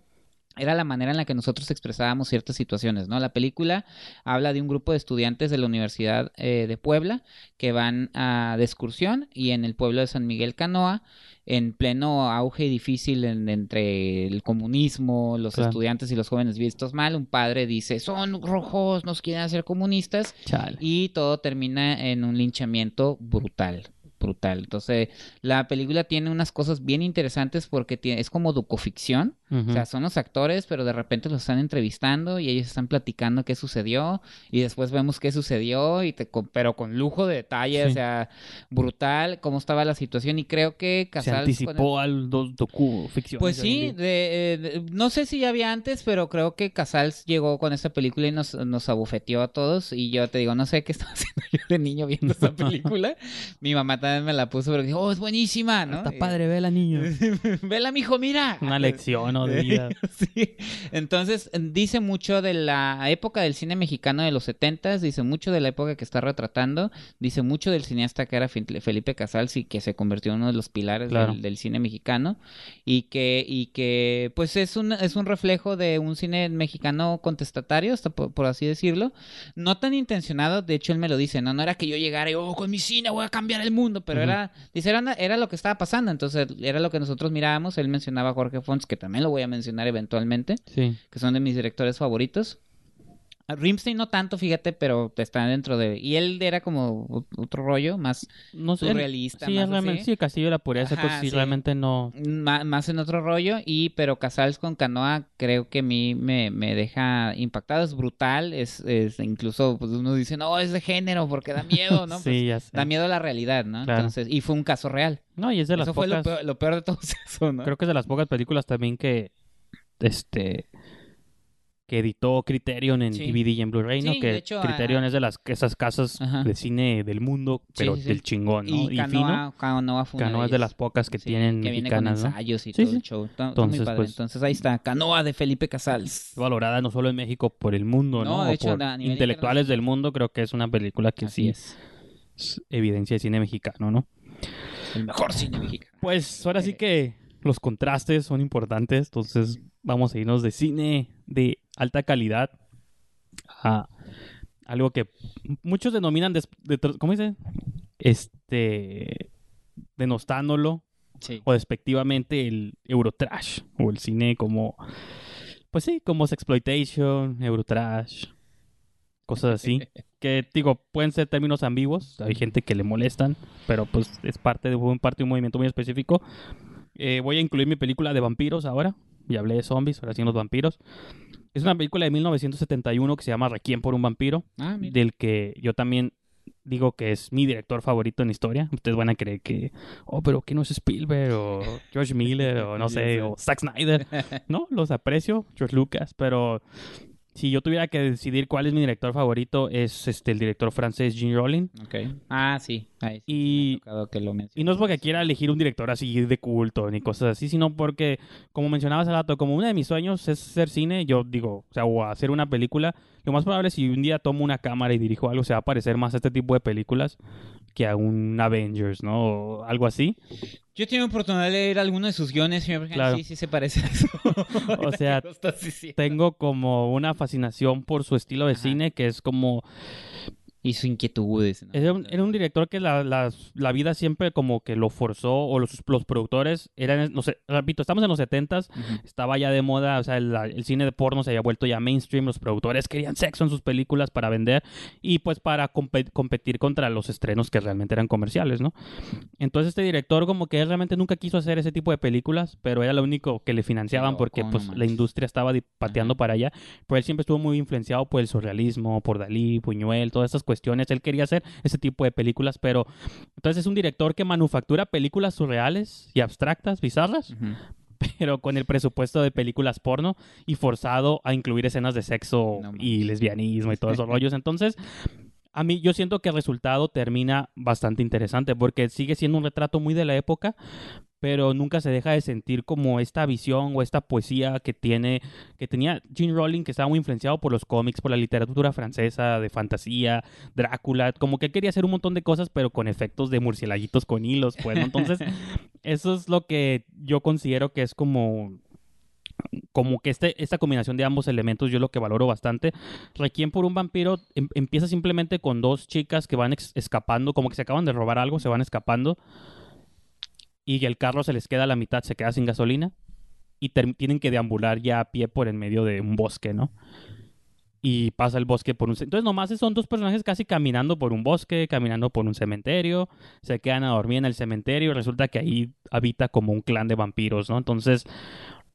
era la manera en la que nosotros expresábamos ciertas situaciones, ¿no? La película habla de un grupo de estudiantes de la Universidad eh, de Puebla que van a, de excursión y en el pueblo de San Miguel Canoa, en pleno auge difícil entre el comunismo, los estudiantes y los jóvenes vistos mal, un padre dice, son rojos, nos quieren hacer comunistas y todo termina en un linchamiento brutal brutal. Entonces, la película tiene unas cosas bien interesantes porque tiene, es como docoficción. O sea, son los actores, pero de repente los están entrevistando y ellos están platicando qué sucedió y después vemos qué sucedió y te, pero con lujo de detalle, o sea, brutal cómo estaba la situación y creo que Casals... Se anticipó al docu-ficción. Pues sí, de, no sé si ya había antes, pero creo que Casals llegó con esta película y nos, nos abofeteó a todos y yo te digo, no sé qué estaba haciendo yo de niño viendo esta película. Mi mamá también me la puso, pero dijo, oh, es buenísima, ¿no? Está padre, vela, niño. vela, mijo, mira. Una lección, ¿no? De vida. sí. Entonces, dice mucho de la época del cine mexicano de los setentas, dice mucho de la época que está retratando, dice mucho del cineasta que era Felipe Casals y que se convirtió en uno de los pilares del, cine mexicano y que, y que, pues, es un, es un reflejo de un cine mexicano contestatario, hasta por, así decirlo. No tan intencionado, de hecho, él me lo dice, no, no era que yo llegara y, oh, con mi cine voy a cambiar el mundo, pero era, dice, era, lo que estaba pasando, entonces era lo que nosotros mirábamos, él mencionaba a Jorge Fons, que también lo voy a mencionar eventualmente, que son de mis directores favoritos. Rimstein no tanto, fíjate, pero está dentro de... Y él era como otro rollo, más no sé, surrealista. Sí, más realmente, sí, Castillo de la Pureza, pues sí, realmente no... más en otro rollo, y pero Casals con Canoa creo que a mí me, me deja impactado, es brutal, es, es incluso pues uno dice, no, es de género porque da miedo, ¿no? sí, pues, Da miedo a la realidad, ¿no? Entonces, y fue un caso real. No, y es de las eso pocas... fue lo peor, de todo eso, ¿no? Creo que es de las pocas películas también que, este que editó Criterion en DVD y en Blu-ray, ¿no? que Criterion es de las esas casas de cine del mundo, pero del chingón, ¿no? Y, Canoa, Canoa, Canoa es de las pocas que tienen que viene con ensayos y todo el show. Entonces, pues, Entonces ahí está, Canoa de Felipe Casals. Valorada no solo en México, por el mundo, ¿no? De hecho, por intelectuales del mundo, creo que es una película que sí es. evidencia de cine mexicano, ¿no? El mejor cine mexicano. Pues ahora sí que los contrastes son importantes, entonces vamos a irnos de cine de alta calidad a algo que muchos denominan, de, ¿cómo dice? Este, denostándolo o despectivamente el Eurotrash o el cine como, pues sí, como Sexploitation, Eurotrash, cosas así. que digo, pueden ser términos ambiguos, hay gente que le molestan, pero pues es parte de un, parte de un movimiento muy específico. Eh, voy a incluir mi película de vampiros ahora, ya hablé de zombies, ahora sí los vampiros. Es una película de 1971 que se llama Requiem por un vampiro, ah, del que yo también digo que es mi director favorito en historia. Ustedes van a creer que, oh, pero que no es Spielberg o George Miller o no sé, o Zack Snyder. No, los aprecio, George Lucas, pero si yo tuviera que decidir cuál es mi director favorito, es este el director francés Jean Rowling. Okay. Ah, sí. y, y no es porque quiera elegir un director así de culto ni cosas así, sino porque, como mencionabas hace rato, como uno de mis sueños es ser cine, yo digo, o sea, o hacer una película, lo más probable es si un día tomo una cámara y dirijo algo, se va a parecer más a este tipo de películas que a un Avengers, ¿no? O algo así. Yo tengo oportunidad de leer alguno de sus guiones y claro. sí, sí se parece a eso. o sea, tengo como una fascinación por su estilo de cine que es como y sus inquietudes. Era, un, director que la, la, vida siempre como que lo forzó, o los, los productores eran, no sé, repito, estamos en los 70s, estaba ya de moda, o sea, el, cine de porno se había vuelto ya mainstream, los productores querían sexo en sus películas para vender y pues para competir contra los estrenos que realmente eran comerciales, ¿no? Entonces este director como que él realmente nunca quiso hacer ese tipo de películas, pero era lo único que le financiaban porque pues la industria estaba pateando para allá, pero él siempre estuvo muy influenciado por el surrealismo, por Dalí, Buñuel, todas estas cuestiones. Él quería hacer ese tipo de películas, pero entonces es un director que manufactura películas surreales y abstractas, bizarras, pero con el presupuesto de películas porno y forzado a incluir escenas de sexo y lesbianismo y todos esos rollos. Entonces, a mí yo siento que el resultado termina bastante interesante porque sigue siendo un retrato muy de la época, pero nunca se deja de sentir como esta visión o esta poesía que tiene que tenía Gene Rowling que estaba muy influenciado por los cómics, por la literatura francesa de fantasía, Drácula, como que quería hacer un montón de cosas pero con efectos de murciélaguitos con hilos, pues, Entonces, eso es lo que yo considero que es como como que este, esta combinación de ambos elementos yo lo que valoro bastante. Requiem por un vampiro em, empieza simplemente con dos chicas que van escapando, como que se acaban de robar algo, se van escapando y el carro se les queda a la mitad, se queda sin gasolina y tienen que deambular ya a pie por en medio de un bosque, ¿no? Y pasa el bosque por un... Entonces nomás son dos personajes casi caminando por un bosque, caminando por un cementerio, se quedan a dormir en el cementerio y resulta que ahí habita como un clan de vampiros, ¿no? Entonces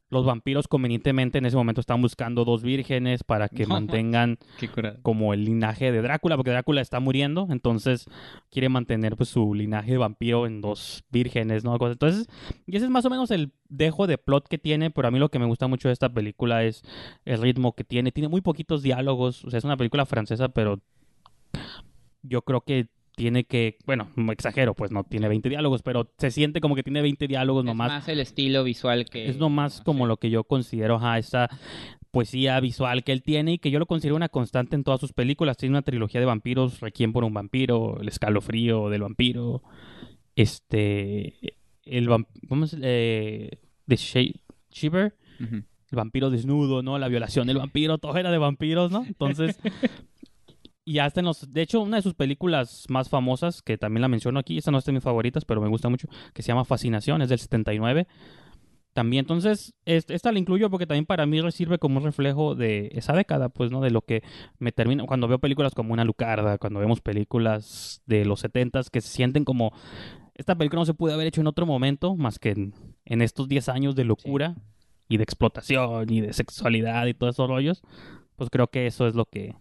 los vampiros convenientemente en ese momento están buscando dos vírgenes para que mantengan como el linaje de Drácula, porque Drácula está muriendo, entonces quiere mantener pues su linaje de vampiro en dos vírgenes, ¿no? Entonces, y ese es más o menos el dejo de plot que tiene, pero a mí lo que me gusta mucho de esta película es el ritmo que tiene, tiene muy poquitos diálogos, o sea, es una película francesa, pero yo creo que tiene que, bueno, no exagero, pues no tiene 20 diálogos, pero se siente como que tiene 20 diálogos nomás. Es más el estilo visual que... Es nomás como lo que yo considero, ajá, esa poesía visual que él tiene y que yo lo considero una constante en todas sus películas. Tiene una trilogía de vampiros, Requiem por un vampiro, El escalofrío del vampiro, este, el vampiro, eh, The Shiver, el vampiro desnudo, ¿no? La violación del vampiro, todo era de vampiros, ¿no? Entonces... Y hasta en los. De hecho, una de sus películas más famosas, que también la menciono aquí, esta no es de mis favoritas, pero me gusta mucho, que se llama Fascinación, es del 79. También, entonces, esta la incluyo porque también para mí sirve como un reflejo de esa década, pues, ¿no? De lo que me termina. Cuando veo películas como Una Lucarda, cuando vemos películas de los 70 que se sienten como. Esta película no se puede haber hecho en otro momento más que en, estos 10 años de locura y de explotación y de sexualidad y todos esos rollos. Pues creo que eso es lo que,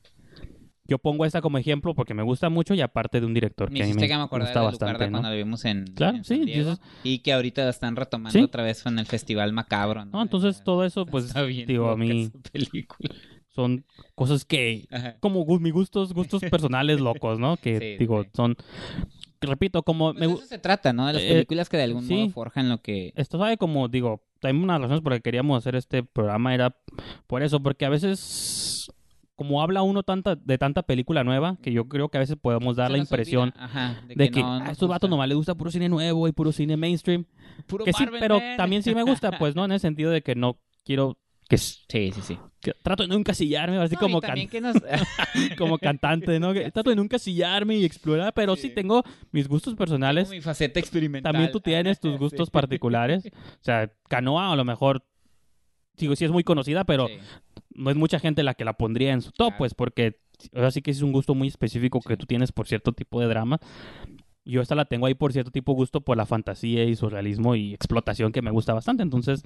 yo pongo esta como ejemplo porque me gusta mucho y aparte de un director que a mí me, que me gusta bastante, ¿no? cuando en, claro, sí, y que ahorita la están retomando otra vez en el Festival Macabro, ¿no? entonces todo eso pues digo a mí son cosas que como mis gustos gustos personales locos, ¿no? Que digo, son repito, como pues me eso se trata, ¿no? De las eh, películas que de algún modo forjan lo que Esto sabe como digo, también una de las razones por las que queríamos hacer este programa era por eso, porque a veces como habla uno tanta, de tanta película nueva, que yo creo que a veces podemos dar la impresión de, que, a estos vatos nomás les gusta puro cine nuevo y puro cine mainstream. que sí, pero también sí me gusta, pues, ¿no? En el sentido de que no quiero que sí, sí, sí. trato de no encasillarme, así como, como cantante, ¿no? trato de nunca encasillarme y explorar, pero sí, tengo mis gustos personales. mi faceta experimental. También tú tienes tus gustos particulares. O sea, Canoa a lo mejor, digo, sí es muy conocida, pero no es mucha gente la que la pondría en su top, pues, porque ahora sí que es un gusto muy específico que tú tienes por cierto tipo de drama. Yo esta la tengo ahí por cierto tipo de gusto por la fantasía y surrealismo y explotación que me gusta bastante. Entonces,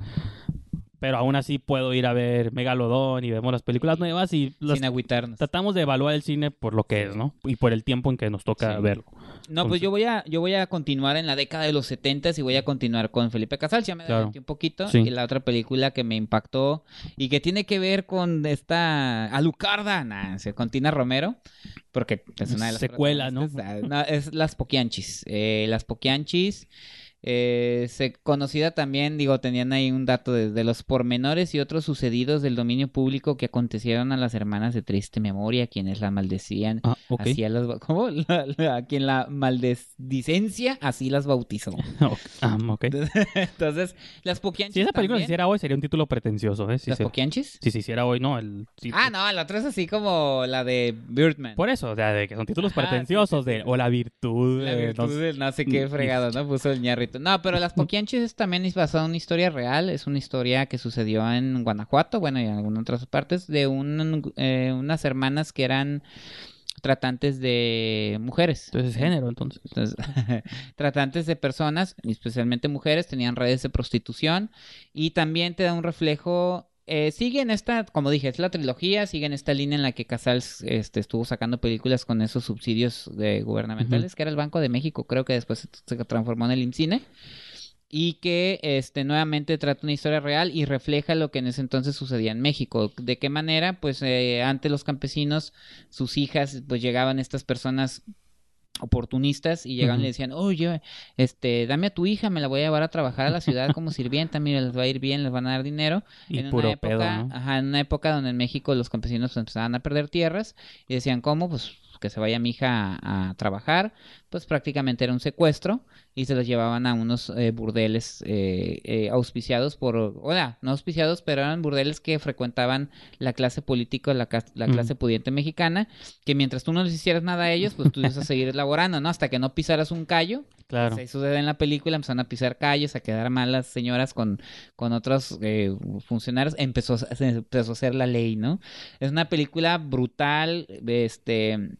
pero aún así puedo ir a ver Megalodón y vemos las películas nuevas y Sin agüitarnos. tratamos de evaluar el cine por lo que es, ¿no? Y por el tiempo en que nos toca verlo. No, pues yo voy a yo voy a continuar en la década de los 70 y voy a continuar con Felipe Casal, ya me claro. un poquito y la otra película que me impactó y que tiene que ver con esta Alucarda, nah, con Tina Romero, porque es una de las secuelas, ¿no? Es Las Poquianchis. Eh, las Poquianchis eh, se, conocida también, digo, tenían ahí un dato de, los pormenores y otros sucedidos del dominio público que acontecieron a las hermanas de triste memoria, quienes la maldecían, ah, las, ¿cómo? a quien la maldicencia así las bautizó. Ah, Entonces, las Poquianchis. Si esa película se hiciera hoy, sería un título pretencioso, ¿eh? Si ¿Las se... Poquianchis? Si se hiciera hoy, no. El... Ah, no, la otra es así como la de Birdman. Por eso, o sea, de que son títulos pretenciosos, de o la virtud. La virtud, no, sé qué fregado, ¿no? Puso el ñarrito. No, pero Las Poquianchis también es basada en una historia real. Es una historia que sucedió en Guanajuato, bueno, y en algunas otras partes, de eh, unas hermanas que eran tratantes de mujeres. Entonces, género, entonces. tratantes de personas, especialmente mujeres, tenían redes de prostitución y también te da un reflejo eh, sigue en esta, como dije, es la trilogía, sigue en esta línea en la que Casals este, estuvo sacando películas con esos subsidios de gubernamentales, que era el Banco de México, creo que después se transformó en el IMCINE, y que este, nuevamente trata una historia real y refleja lo que en ese entonces sucedía en México. ¿De qué manera? Pues eh, ante los campesinos, sus hijas, pues llegaban estas personas oportunistas y llegaban y le decían, oye, este, dame a tu hija, me la voy a llevar a trabajar a la ciudad como sirvienta, mira, les va a ir bien, les van a dar dinero. Y en una época, ajá, en una época donde en México los campesinos empezaban a perder tierras y decían, ¿cómo? Pues que se vaya mi hija a, trabajar, pues prácticamente era un secuestro y se los llevaban a unos eh, burdeles eh, eh, auspiciados por, o no auspiciados, pero eran burdeles que frecuentaban la clase política, la, la clase pudiente mexicana, que mientras tú no les hicieras nada a ellos, pues tú ibas a seguir elaborando, ¿no? Hasta que no pisaras un callo. Claro. Se sucede en la película, empezaron a pisar calles, a quedar mal las señoras con, con otros funcionarios, empezó, empezó a hacer la ley, ¿no? Es una película brutal, este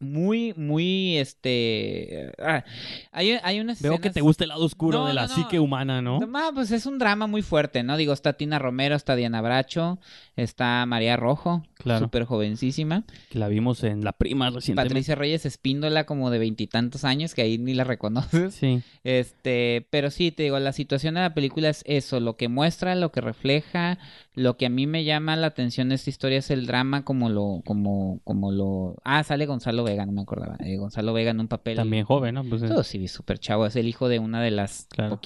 muy, muy, este... Ah, hay, hay unas Veo que te gusta el lado oscuro de la psique humana, ¿no? No, pues es un drama muy fuerte, ¿no? Digo, está Tina Romero, está Diana Bracho, está María Rojo, claro. súper jovencísima. Que la vimos en La Prima recientemente. Patricia Reyes Espíndola, como de veintitantos años, que ahí ni la reconoces. Sí. Este, pero sí, te digo, la situación de la película es eso, lo que muestra, lo que refleja, lo que a mí me llama la atención de esta historia es el drama como lo, como, como lo... Ah, sale Gonzalo Vega, no me acordaba. Eh, Gonzalo Vega en un papel... También joven, ¿no? Pues, Todo sí, súper chavo. Es el hijo de una de las claro.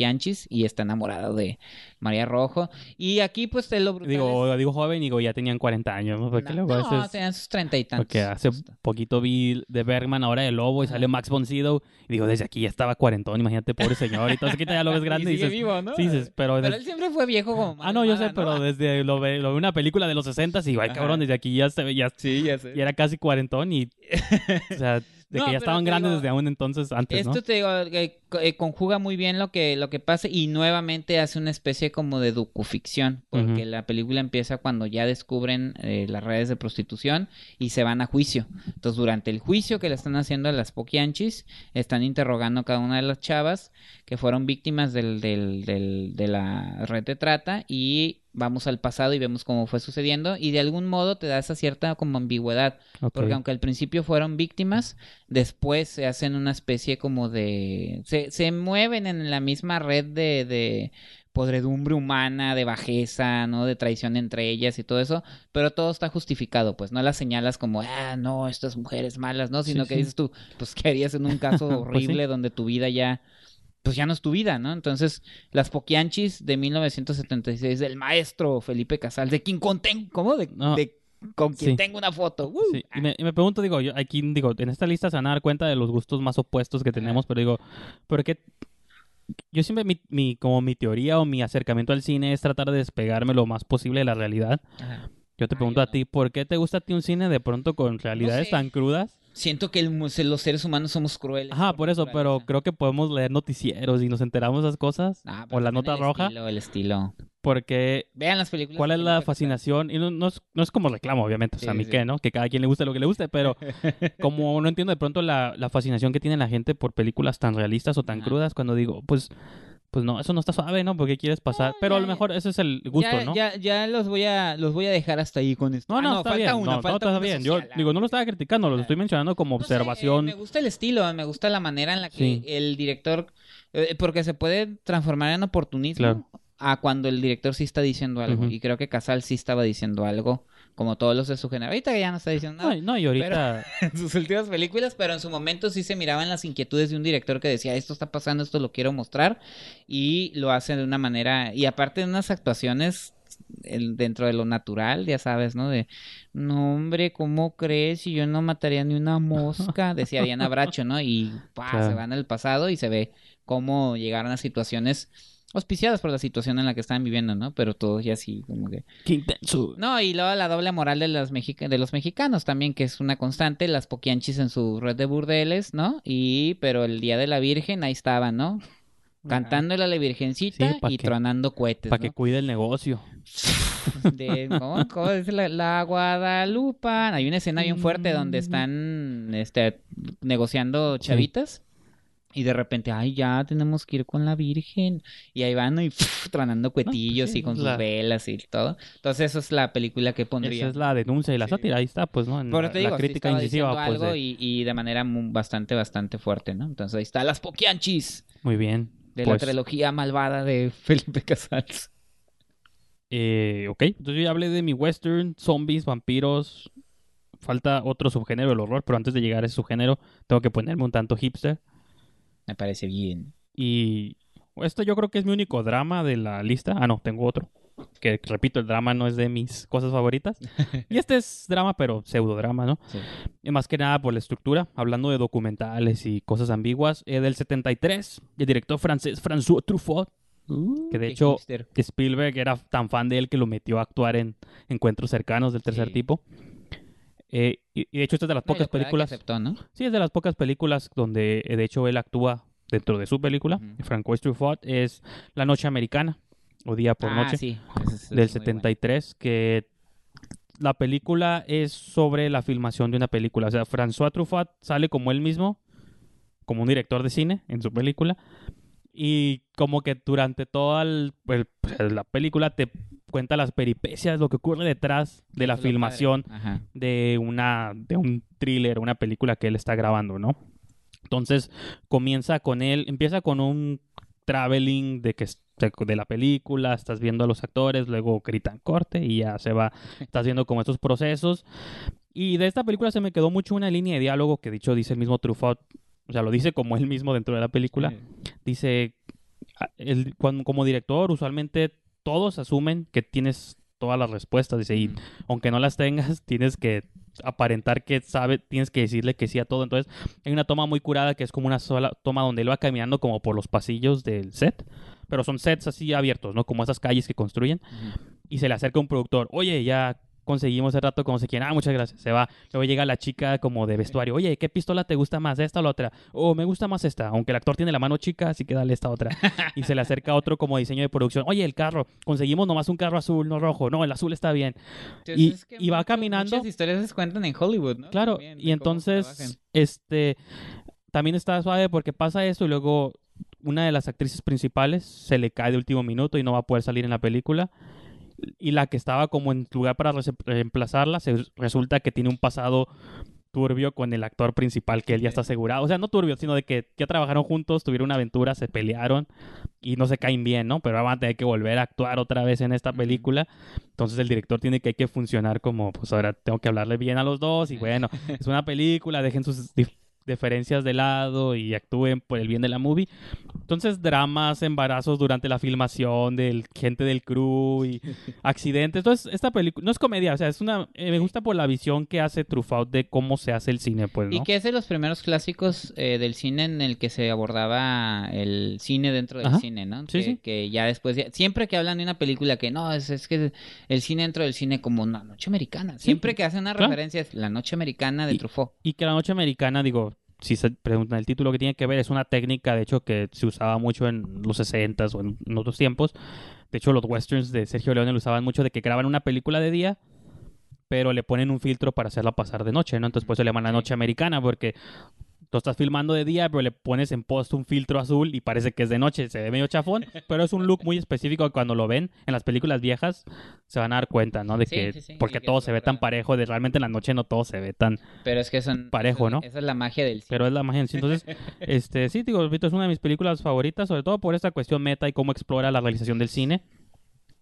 y está enamorado de María Rojo. Y aquí, pues, te lo Digo, digo joven, digo, ya tenían 40 años, ¿no? Porque no, no tenían sus treinta y tantos. Porque hace poquito vi de Bergman, ahora de Lobo, y salió Max von Sydow. Y digo, desde aquí ya estaba cuarentón, imagínate, pobre señor. Y entonces aquí ya lo ves grande y, sigue vivo, ¿no? Sí, pero... Pero él siempre fue viejo como... Ah, no, yo sé, pero desde lo ve, lo ve una película de los 60 y, ay, cabrón, desde aquí ya se veía. Sí, ya sé. Y era casi cuarentón y. o sea, de que ya estaban grandes desde aún entonces antes, Esto te digo, eh, eh, conjuga muy bien lo que, lo que pasa y nuevamente hace una especie como de docuficción, porque la película empieza cuando ya descubren eh, las redes de prostitución y se van a juicio. Entonces, durante el juicio que le están haciendo a las Poquianchis, están interrogando a cada una de las chavas que fueron víctimas del, del, del, de la red de trata y vamos al pasado y vemos cómo fue sucediendo y de algún modo te da esa cierta como ambigüedad porque aunque al principio fueron víctimas después se hacen una especie como de se, se mueven en la misma red de, de podredumbre humana, de bajeza, ¿no? De traición entre ellas y todo eso, pero todo está justificado, pues no las señalas como, ah, no, estas mujeres malas, ¿no? Sino que dices tú, pues, ¿qué harías en un caso pues horrible donde tu vida ya pues ya no es tu vida, ¿no? Entonces, las Poquianchis de 1976 del maestro Felipe Casal, de quien contengo, ¿cómo? De, con quien tengo una foto. Uh. Sí. Y, me, pregunto, digo, yo aquí, digo, en esta lista se van a dar cuenta de los gustos más opuestos que tenemos, pero digo, ¿por qué yo siempre mi, como mi teoría o mi acercamiento al cine es tratar de despegarme lo más posible de la realidad. Yo te pregunto a ti, ¿por qué te gusta a ti un cine de pronto con realidades tan crudas? Siento que los seres humanos somos crueles. Ajá, por eso, pero creo que podemos leer noticieros y nos enteramos de esas cosas. Ah, o la nota roja. Estilo, el estilo. Porque. Vean las películas. ¿Cuál es la fascinación? Y no, es, no, es, como reclamo, obviamente. O sea, a mí qué, ¿no? Que cada quien le guste lo que le guste. Pero como no entiendo de pronto la, la fascinación que tiene la gente por películas tan realistas o tan crudas, cuando digo, pues pues no, eso no está suave, ¿no? Porque quieres pasar. pero a lo mejor ese es el gusto, ya, ¿no? Ya, ya los voy a, los voy a dejar hasta ahí con esto. No, no, ah, está falta bien. no, falta no, está bien. Yo digo, no lo estaba criticando, lo estoy mencionando como observación. me gusta el estilo, me gusta la manera en la que el director, eh, porque se puede transformar en oportunismo a cuando el director sí está diciendo algo. Y creo que Casal sí estaba diciendo algo como todos los de su género. Ahorita ya no está diciendo nada. No, y ahorita... en sus últimas películas, pero en su momento sí se miraban las inquietudes de un director que decía, esto está pasando, esto lo quiero mostrar, y lo hace de una manera, y aparte de unas actuaciones dentro de lo natural, ya sabes, ¿no? De, no hombre, ¿cómo crees? Si yo no mataría ni una mosca, decía Diana Bracho, ¿no? Y pa, se van al pasado y se ve cómo llegaron a situaciones auspiciadas por la situación en la que estaban viviendo, ¿no? Pero todo ya así como que... ¡Qué intenso! No, y luego la doble moral de, las de los mexicanos también, que es una constante, las poquianchis en su red de burdeles, ¿no? Y, pero el Día de la Virgen ahí estaban, ¿no? Cantándole a la Virgencita y tronando cohetes, Para que cuide el negocio. De, ¿cómo, cómo la, la, Guadalupa? Hay una escena bien fuerte donde mm. están este, negociando chavitas. Y de repente, ay, ya tenemos que ir con la Virgen. Y ahí van y tronando cuetillos y con sus velas y todo. Entonces, esa es la película que pondría. Esa es la denuncia y la sátira, ahí está, pues, ¿no? En Pero te digo, la crítica incisiva. Pues, algo y, y, de manera bastante, bastante fuerte, ¿no? Entonces, ahí está Las Poquianchis. Muy bien. De la pues trilogía malvada de Felipe Casals. Eh, ok, entonces yo ya hablé de mi western, zombies, vampiros. Falta otro subgénero del horror, pero antes de llegar a ese subgénero, tengo que ponerme un tanto hipster. Me parece bien. Y esto yo creo que es mi único drama de la lista. Ah, no, tengo otro. Que repito, el drama no es de mis cosas favoritas. y este es drama, pero pseudodrama, ¿no? Sí. Y más que nada por la estructura, hablando de documentales y cosas ambiguas. Es del 73, el director francés François Truffaut. Uh, que de hecho Spielberg era tan fan de él que lo metió a actuar en encuentros cercanos del tercer tipo. Eh, y, de hecho, esta es de las pocas películas. Sí, es de las pocas películas donde eh, de hecho él actúa dentro de su película. Frank Truffaut es La Noche Americana o Día por ah, Noche del 73 que la película es sobre la filmación de una película. O sea, François Truffaut sale como él mismo, como un director de cine en su película. Y como que durante toda pues, la película te cuenta las peripecias, lo que ocurre detrás de la filmación de una de un thriller, una película que él está grabando, ¿no? Entonces comienza con él, empieza con un traveling de que de la película, estás viendo a los actores, luego gritan corte y ya se va, estás viendo como estos procesos. Y de esta película se me quedó mucho una línea de diálogo que dicho dice el mismo Truffaut, o sea, lo dice como él mismo dentro de la película. Dice, el, cuando, como director usualmente todos asumen que tienes todas las respuestas, dice, y aunque no las tengas, tienes que aparentar que sabe, tienes que decirle que sí a todo. Entonces, hay una toma muy curada que es como una sola toma donde él va caminando como por los pasillos del set, pero son sets así abiertos, ¿no? Como esas calles que construyen. Y se le acerca un productor, oye, ya conseguimos el rato como se quiera, ah, muchas gracias, se va. Luego llega la chica como de vestuario, oye, ¿qué pistola te gusta más, esta o la otra? Oh, me gusta más esta, aunque el actor tiene la mano chica, así que dale esta otra. y se le acerca otro como diseño de producción, oye, el carro, conseguimos nomás un carro azul, no rojo, no, el azul está bien. y, va caminando. Muchas historias se cuentan en Hollywood, ¿no? Claro, y entonces, este, también está suave porque pasa eso y luego una de las actrices principales se le cae de último minuto y no va a poder salir en la película y la que estaba como en lugar para reemplazarla se, resulta que tiene un pasado turbio con el actor principal que él ya está asegurado. O sea, no turbio, sino de que ya trabajaron juntos, tuvieron una aventura, se pelearon y no se caen bien, ¿no? Pero van a tener que volver a actuar otra vez en esta película. Entonces el director tiene que, hay que funcionar como, pues ahora tengo que hablarle bien a los dos y bueno, es una película, dejen sus deferencias de lado y actúen por el bien de la movie. Entonces, dramas, embarazos durante la filmación, del gente del crew y accidentes. Entonces, esta película no es comedia, o sea, es una eh, me gusta por la visión que hace Truffaut de cómo se hace el cine, pues, ¿no? Y que es de los primeros clásicos eh, del cine en el que se abordaba el cine dentro del cine, ¿no? Sí, que, sí. que ya después siempre que hablan de una película que no, es, es que el cine dentro del cine como una noche americana. Siempre que hacen una referencia es la noche americana de Truffaut. Y que la noche americana, digo, si se preguntan el título que tiene que ver, es una técnica, de hecho, que se usaba mucho en los 60 o en, otros tiempos. De hecho, los westerns de Sergio Leone lo usaban mucho de que graban una película de día, pero le ponen un filtro para hacerla pasar de noche, ¿no? Entonces, pues se le llaman la noche americana, porque Tú estás filmando de día, pero le pones en post un filtro azul y parece que es de noche. Se ve medio chafón, pero es un look muy específico que cuando lo ven en las películas viejas se van a dar cuenta, ¿no? De que, porque todo se ve tan parejo, de realmente en la noche no todo se ve tan pero es que son, parejo, ¿no? Esa es la magia del cine. Pero es la magia del cine. Entonces, este, sí, digo, Vito, es una de mis películas favoritas, sobre todo por esta cuestión meta y cómo explora la realización del cine.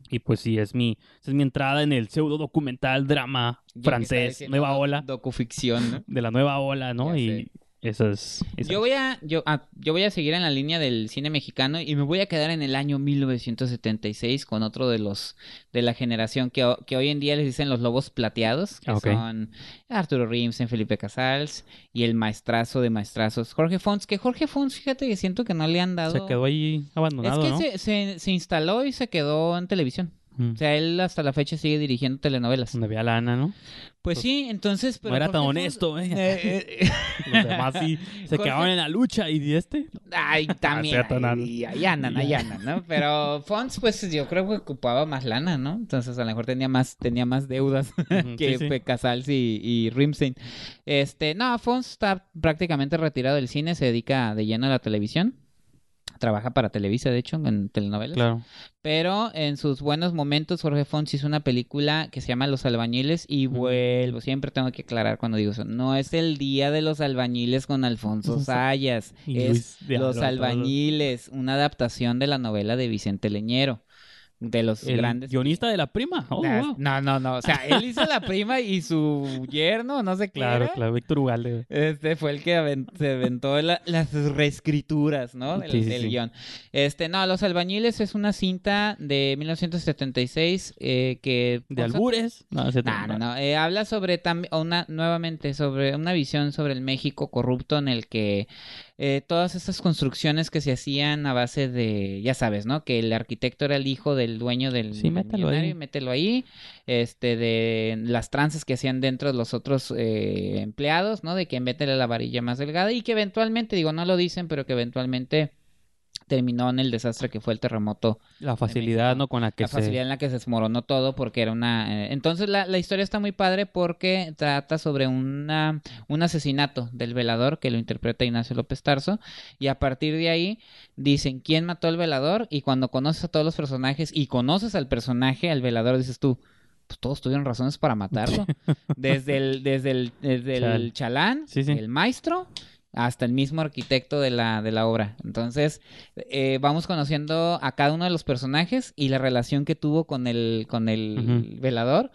Y pues sí, es mi, es mi entrada en el pseudo documental drama francés, nueva ola. Docuficción, ¿no? De la nueva ola, ¿no? y eso es. yo voy a yo, ah, yo voy a seguir en la línea del cine mexicano y me voy a quedar en el año 1976 con otro de los de la generación que, que hoy en día les dicen los lobos plateados, que son Arturo Rimsen, Felipe Casals y el maestrazo de maestrazos Jorge Fons, que Jorge Fons, fíjate que siento que no le han dado Se quedó ahí abandonado, Es que se, se instaló y se quedó en televisión. O sea, él hasta la fecha sigue dirigiendo telenovelas. Donde había lana, ¿no? Pues, sí, entonces... Pero no era tan honesto, ¿eh? eh, eh Los demás sí se quedaban en la lucha y este... Ay, ah, también. y ahí andan, ahí andan, ¿no? Pero Fons, pues yo creo que ocupaba más lana, ¿no? Entonces a lo mejor tenía más, tenía más deudas que Casals y, y Rimstein. Este, no, Fons está prácticamente retirado del cine, se dedica de lleno a la televisión trabaja para Televisa, de hecho, en telenovelas. Claro. Pero en sus buenos momentos, Jorge Fons hizo una película que se llama Los Albañiles y vuelvo, siempre tengo que aclarar cuando digo eso, no es el Día de los Albañiles con Alfonso Sayas, es Los Albañiles, una adaptación de la novela de Vicente Leñero de los el grandes. guionista de la prima. Oh, no, no, no. O sea, él hizo la prima y su yerno, no sé qué. Claro, claro, Víctor Ugalde. Este fue el que se aventó las reescrituras, ¿no? Del, guion. Este, no, Los Albañiles es una cinta de 1976 eh, que. ¿De albures? No, no, no. Eh, habla sobre también, una, nuevamente, sobre una visión sobre el México corrupto en el que eh, todas esas construcciones que se hacían a base de, ya sabes, ¿no? Que el arquitecto era el hijo del dueño del, sí, mételo ahí. mételo ahí, este, de las tranzas que hacían dentro de los otros eh, empleados, ¿no? De que métele la varilla más delgada y que eventualmente, digo, no lo dicen, pero que eventualmente terminó en el desastre que fue el terremoto. La facilidad, ¿no? Con la que la facilidad en la que se desmoronó todo porque era una... Eh, entonces la, la, historia está muy padre porque trata sobre una, un asesinato del velador que lo interpreta Ignacio López Tarso y a partir de ahí dicen quién mató al velador y cuando conoces a todos los personajes y conoces al personaje, al velador, dices tú, pues todos tuvieron razones para matarlo. Desde el, desde el, desde el chalán, el maestro hasta el mismo arquitecto de la, de la obra. Entonces, eh, vamos conociendo a cada uno de los personajes y la relación que tuvo con el, con el velador.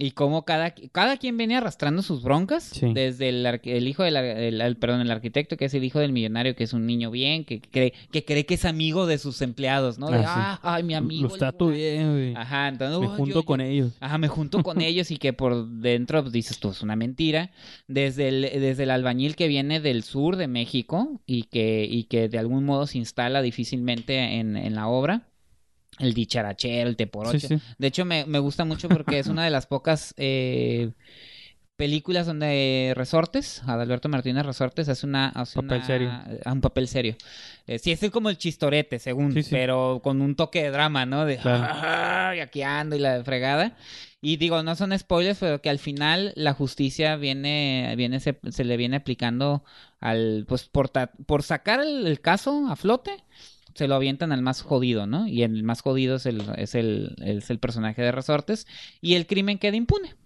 Y cómo cada, cada quien viene arrastrando sus broncas, desde el, el hijo del el, perdón, el arquitecto, que es el hijo del millonario, que es un niño bien, que cree que, cree que es amigo de sus empleados, ¿no? De, ah, ay, mi amigo. Los trato bien, güey. Ajá, entonces... Me junto con ellos. Ajá, me junto con ellos y que por dentro pues, dices tú, es una mentira. Desde el, desde el albañil que viene del sur de México y que, y que de algún modo se instala difícilmente en, en la obra el dicharachero, el teporocho. De hecho, me, me, gusta mucho porque es una de las pocas eh, películas donde Resortes, Adalberto Martínez Resortes, hace una... Hace papel serio. Ah, un papel serio. Eh, sí, es como el chistorete, según, pero con un toque de drama, ¿no? De claro. aquí ando y la fregada. Y digo, no son spoilers, pero que al final la justicia viene, viene se, se le viene aplicando al, pues, por, por sacar el caso a flote se lo avientan al más jodido, ¿no? Y el más jodido es el, es el, es el personaje de Resortes y el crimen queda impune.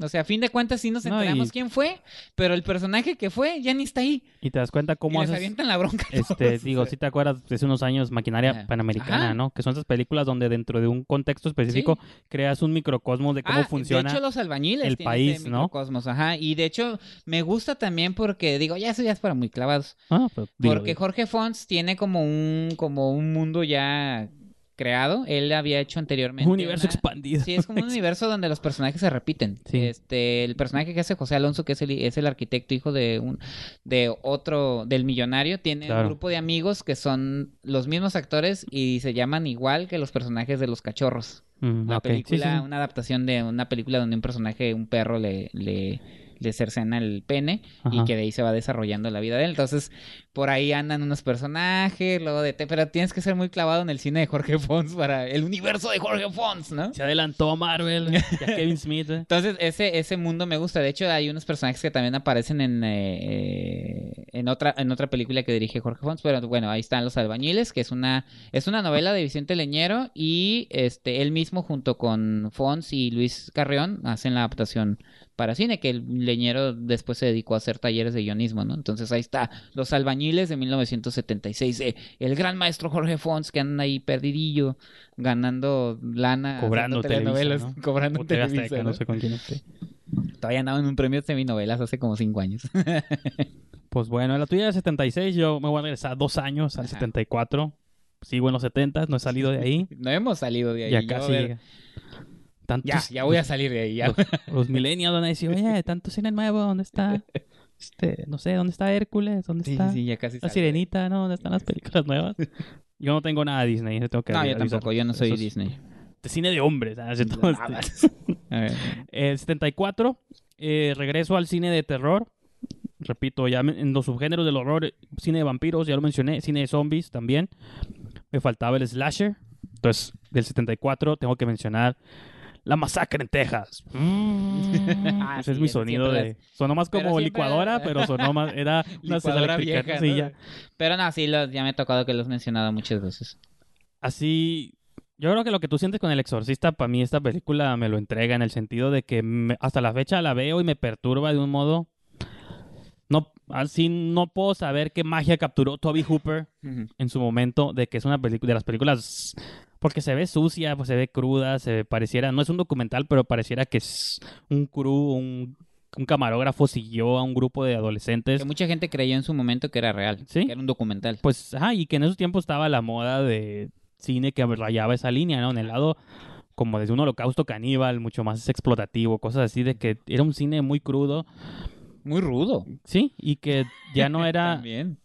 O sea, a fin de cuentas sí nos enteramos quién fue, pero el personaje que fue ya ni está ahí. Y te das cuenta cómo y les avientan la bronca. Este, digo, si te acuerdas de hace unos años Maquinaria Panamericana, ¿no? Que son esas películas donde dentro de un contexto específico creas un microcosmos de cómo funciona. De hecho, los albañiles el país, ¿no? Microcosmos, ajá. Y de hecho, me gusta también porque digo, ya eso ya es para muy clavados. Ah, pues, porque Jorge Fons tiene como un como un mundo ya creado. Él había hecho anteriormente. Un universo expandido. Sí, es como un universo donde los personajes se repiten. Este, el personaje que hace José Alonso, que es el, es el arquitecto, hijo de un, de otro, del millonario, tiene un grupo de amigos que son los mismos actores y se llaman igual que los personajes de los cachorros. Mm, la película, una adaptación de una película donde un personaje, un perro, le, le le cercena el pene y que de ahí se va desarrollando la vida de él. Entonces, por ahí andan unos personajes, luego de... Pero tienes que ser muy clavado en el cine de Jorge Fons para el universo de Jorge Fons, ¿no? Se adelantó Marvel, ya Kevin Smith. ¿eh? Entonces, ese, ese mundo me gusta. De hecho, hay unos personajes que también aparecen en, eh, en, otra, en otra película que dirige Jorge Fons, pero bueno, ahí están Los Albañiles, que es una, es una novela de Vicente Leñero y este, él mismo junto con Fons y Luis Carrión hacen la adaptación para cine, que el leñero después se dedicó a hacer talleres de guionismo, ¿no? Entonces ahí está, Los albañiles de 1976, eh, el gran maestro Jorge Fons, que anda ahí perdidillo, ganando lana, cobrando telenovelas, cobrando televisión. ¿no? sé con quién Todavía andaba en un premio de seminovelas hace como cinco años. pues bueno, la tuya de 76, yo me voy a regresar dos años al 74. Sigo en los 70, no he salido de ahí. no hemos salido de ahí. Ya casi ya, ya voy a salir de ahí. Ya. Los, millennials van a decir, oye, tanto cine nuevo, ¿dónde está? Este, no sé, ¿dónde está Hércules? ¿Dónde está sí, ya casi la Sirenita? ¿no? ¿Dónde están las películas nuevas? Yo no tengo nada de Disney, tengo que No, yo tampoco, yo no soy Disney. De cine de hombres, ¿sabes? El 74, eh, regreso al cine de terror. Repito, ya en los subgéneros del horror, cine de vampiros, ya lo mencioné, cine de zombies también. Me faltaba el slasher. Entonces, del 74 tengo que mencionar la masacre en Texas. Ah, Ese es mi sonido de... Sonó más como licuadora, pero sonó más... Era una licuadora vieja. Sí, ya. Pero no, sí, ya me ha tocado que lo has mencionado muchas veces. Así... Yo creo que lo que tú sientes con El Exorcista, para mí esta película me lo entrega en el sentido de que hasta la fecha la veo y me perturba de un modo... No, así no puedo saber qué magia capturó Toby Hooper en su momento de que es una película de las películas porque se ve sucia, pues se ve cruda, se pareciera, no es un documental, pero pareciera que es un crew, un, camarógrafo siguió a un grupo de adolescentes. Que mucha gente creyó en su momento que era real, ¿Sí? que era un documental. Pues, ajá, y que en esos tiempos estaba la moda de cine que rayaba esa línea, ¿no? En el lado como desde un holocausto caníbal, mucho más explotativo, cosas así, de que era un cine muy crudo. Muy rudo. Sí, y que ya no era... También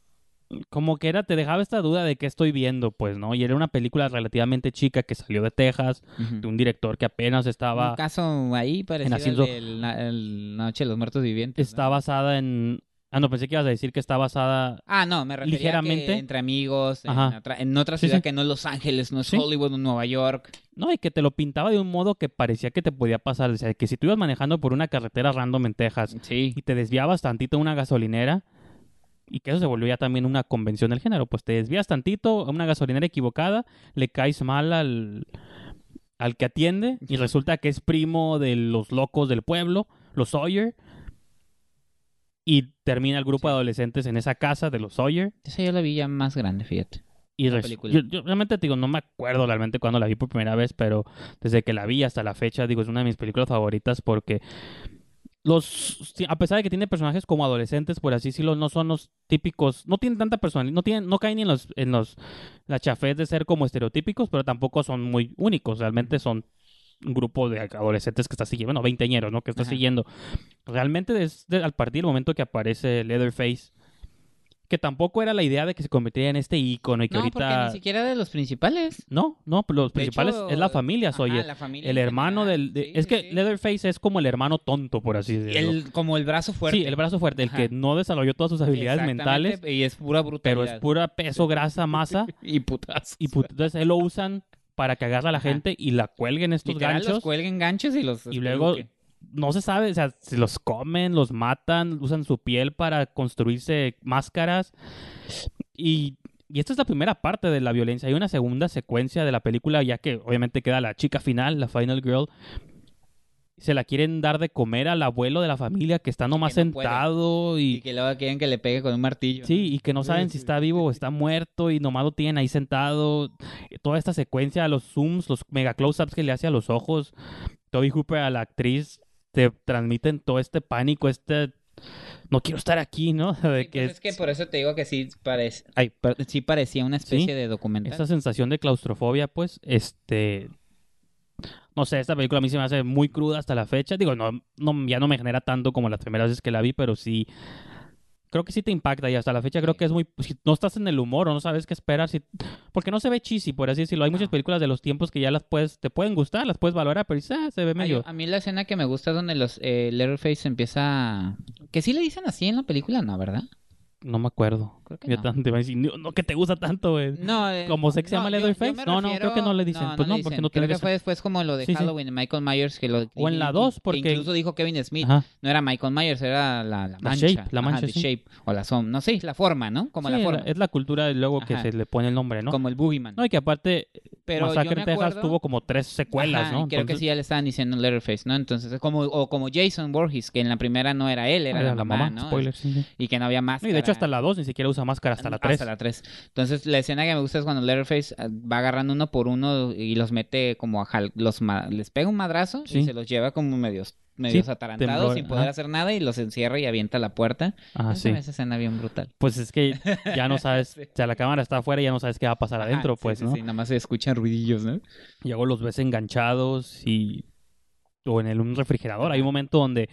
como que era, te dejaba esta duda de qué estoy viendo, pues, ¿no? Y era una película relativamente chica que salió de Texas, de un director que apenas estaba... Un caso ahí parecido en el, Noche de los Muertos Vivientes. Está basada en... Ah, no, pensé que ibas a decir que está basada... Ah, no, me refería ligeramente. entre amigos, en otra, ciudad que no es Los Ángeles, no es Hollywood, no Nueva York. No, y que te lo pintaba de un modo que parecía que te podía pasar. O sea, que si tú ibas manejando por una carretera random en Texas y te desviabas tantito una gasolinera y que eso se volvió ya también una convención del género, pues te desvías tantito a una gasolinera equivocada, le caes mal al, al que atiende y resulta que es primo de los locos del pueblo, los Sawyer. Y termina el grupo de adolescentes en esa casa de los Sawyer. Esa yo la vi ya más grande, fíjate. Y yo, yo, realmente te digo, no me acuerdo realmente cuando la vi por primera vez, pero desde que la vi hasta la fecha, digo, es una de mis películas favoritas porque los a pesar de que tiene personajes como adolescentes por así decirlo no son los típicos no tienen tanta personalidad no tienen no caen en los en los la chafés de ser como estereotípicos pero tampoco son muy únicos. Realmente son un grupo de adolescentes que está siguiendo bueno veinteañeros no que está siguiendo. Realmente desde al partir del momento que aparece Leatherface que tampoco era la idea de que se convirtiera en este icono y que no, ahorita porque ni siquiera de los principales. No, no, los principales es la familia, soy el hermano del es que Leatherface es como el hermano tonto, por así decirlo. El, como el brazo fuerte. Sí, el brazo fuerte, el que no desarrolló todas sus habilidades mentales y es pura brutalidad. Pero es pura peso, grasa, masa y putas. Y entonces él lo usan para que agarre a la gente y la cuelguen estos ganchos. los cuelguen ganchos y los y luego no se sabe, o sea, se los comen, los matan, usan su piel para construirse máscaras. Y, y esta es la primera parte de la violencia. Hay una segunda secuencia de la película, ya que obviamente queda la chica final, la Final Girl, se la quieren dar de comer al abuelo de la familia que está nomás sentado y... y... que luego quieren que le pegue con un martillo. Sí, y que no saben si está vivo o está muerto y nomás lo tienen ahí sentado. Toda esta secuencia, los zooms, los mega close-ups que le hace a los ojos, Toby Hooper a la actriz, te transmiten todo este pánico, este no quiero estar aquí, ¿no? De que pues es que por eso te digo que sí, parece, ay, sí parecía una especie de documental. Esa sensación de claustrofobia, pues, este, no sé, esta película a mí se me hace muy cruda hasta la fecha. Digo, no, no, ya no me genera tanto como las primeras veces que la vi, pero sí. Creo que sí te impacta y hasta la fecha creo que es muy... Si no estás en el humor o no sabes qué esperar, si, porque no se ve cheesy, por así decirlo. Hay muchas películas de los tiempos que ya las puedes... Te pueden gustar, las puedes valorar, pero ah, se ve medio... a mí la escena que me gusta es donde los eh, Letterface empieza... Que sí le dicen así en la película, ¿no? ¿Verdad? No me acuerdo. Creo que no. Te va a decir, no, que te gusta tanto, güey. No, eh, ¿Cómo se llama Leatherface? No, no, creo que no le dicen. pues no, porque no te Creo que fue después como lo de Halloween de Michael Myers. que lo O en la 2, porque... incluso dijo Kevin Smith. No era Michael Myers, era la, la mancha. La shape, la mancha, Ajá, shape. O la som... No sé, la forma, ¿no? Como la forma. Es la cultura luego que se le pone el nombre, ¿no? Como el Boogeyman. No, y que aparte pero Masacre en Texas tuvo como tres secuelas, ¿no? Creo que sí ya le estaban diciendo Letterface, ¿no? Entonces, como, o como Jason Borges, que en la primera no era él, era, la, mamá, ¿no? Sí, Y que no había máscara. y de hecho hasta la 2 ni siquiera usa máscara, hasta la 3. Hasta la 3. Entonces, la escena que me gusta es cuando Letterface ah, va agarrando uno por uno y los mete como a los les pega un madrazo y se los lleva como medios medios atarantados sin poder hacer nada y los encierra y avienta la puerta. Ah, sí. Esa escena bien brutal. Pues es que ya no sabes, o sea, la cámara está afuera y ya no sabes qué va a pasar adentro, pues, ¿no? Sí, nada más se escuchan ruidillos, ¿no? Y luego los ves enganchados y o en el, un refrigerador. Hay un momento donde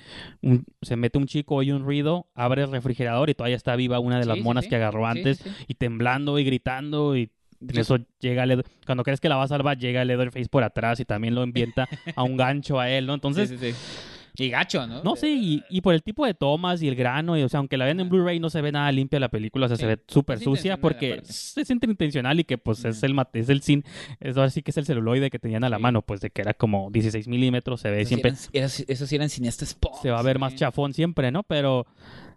se mete un chico, oye un ruido, abre el refrigerador y todavía está viva una de las monas que agarró antes y temblando y gritando y eso llega cuando crees que la va a salvar, llega Leatherface por atrás y también lo ambienta a un gancho a él, ¿no? Entonces, y gacho, ¿no? No, sí, y, por el tipo de tomas y el grano, y o sea, aunque la ven en Blu-ray no se ve nada limpia la película, o sea, se ve súper sucia porque se siente intencional y que pues es el es el sin, eso sí que es el celuloide que tenían a la mano, pues de que era como 16 milímetros, se ve siempre. eso sí eran cineastas Se va a ver más chafón siempre, ¿no? Pero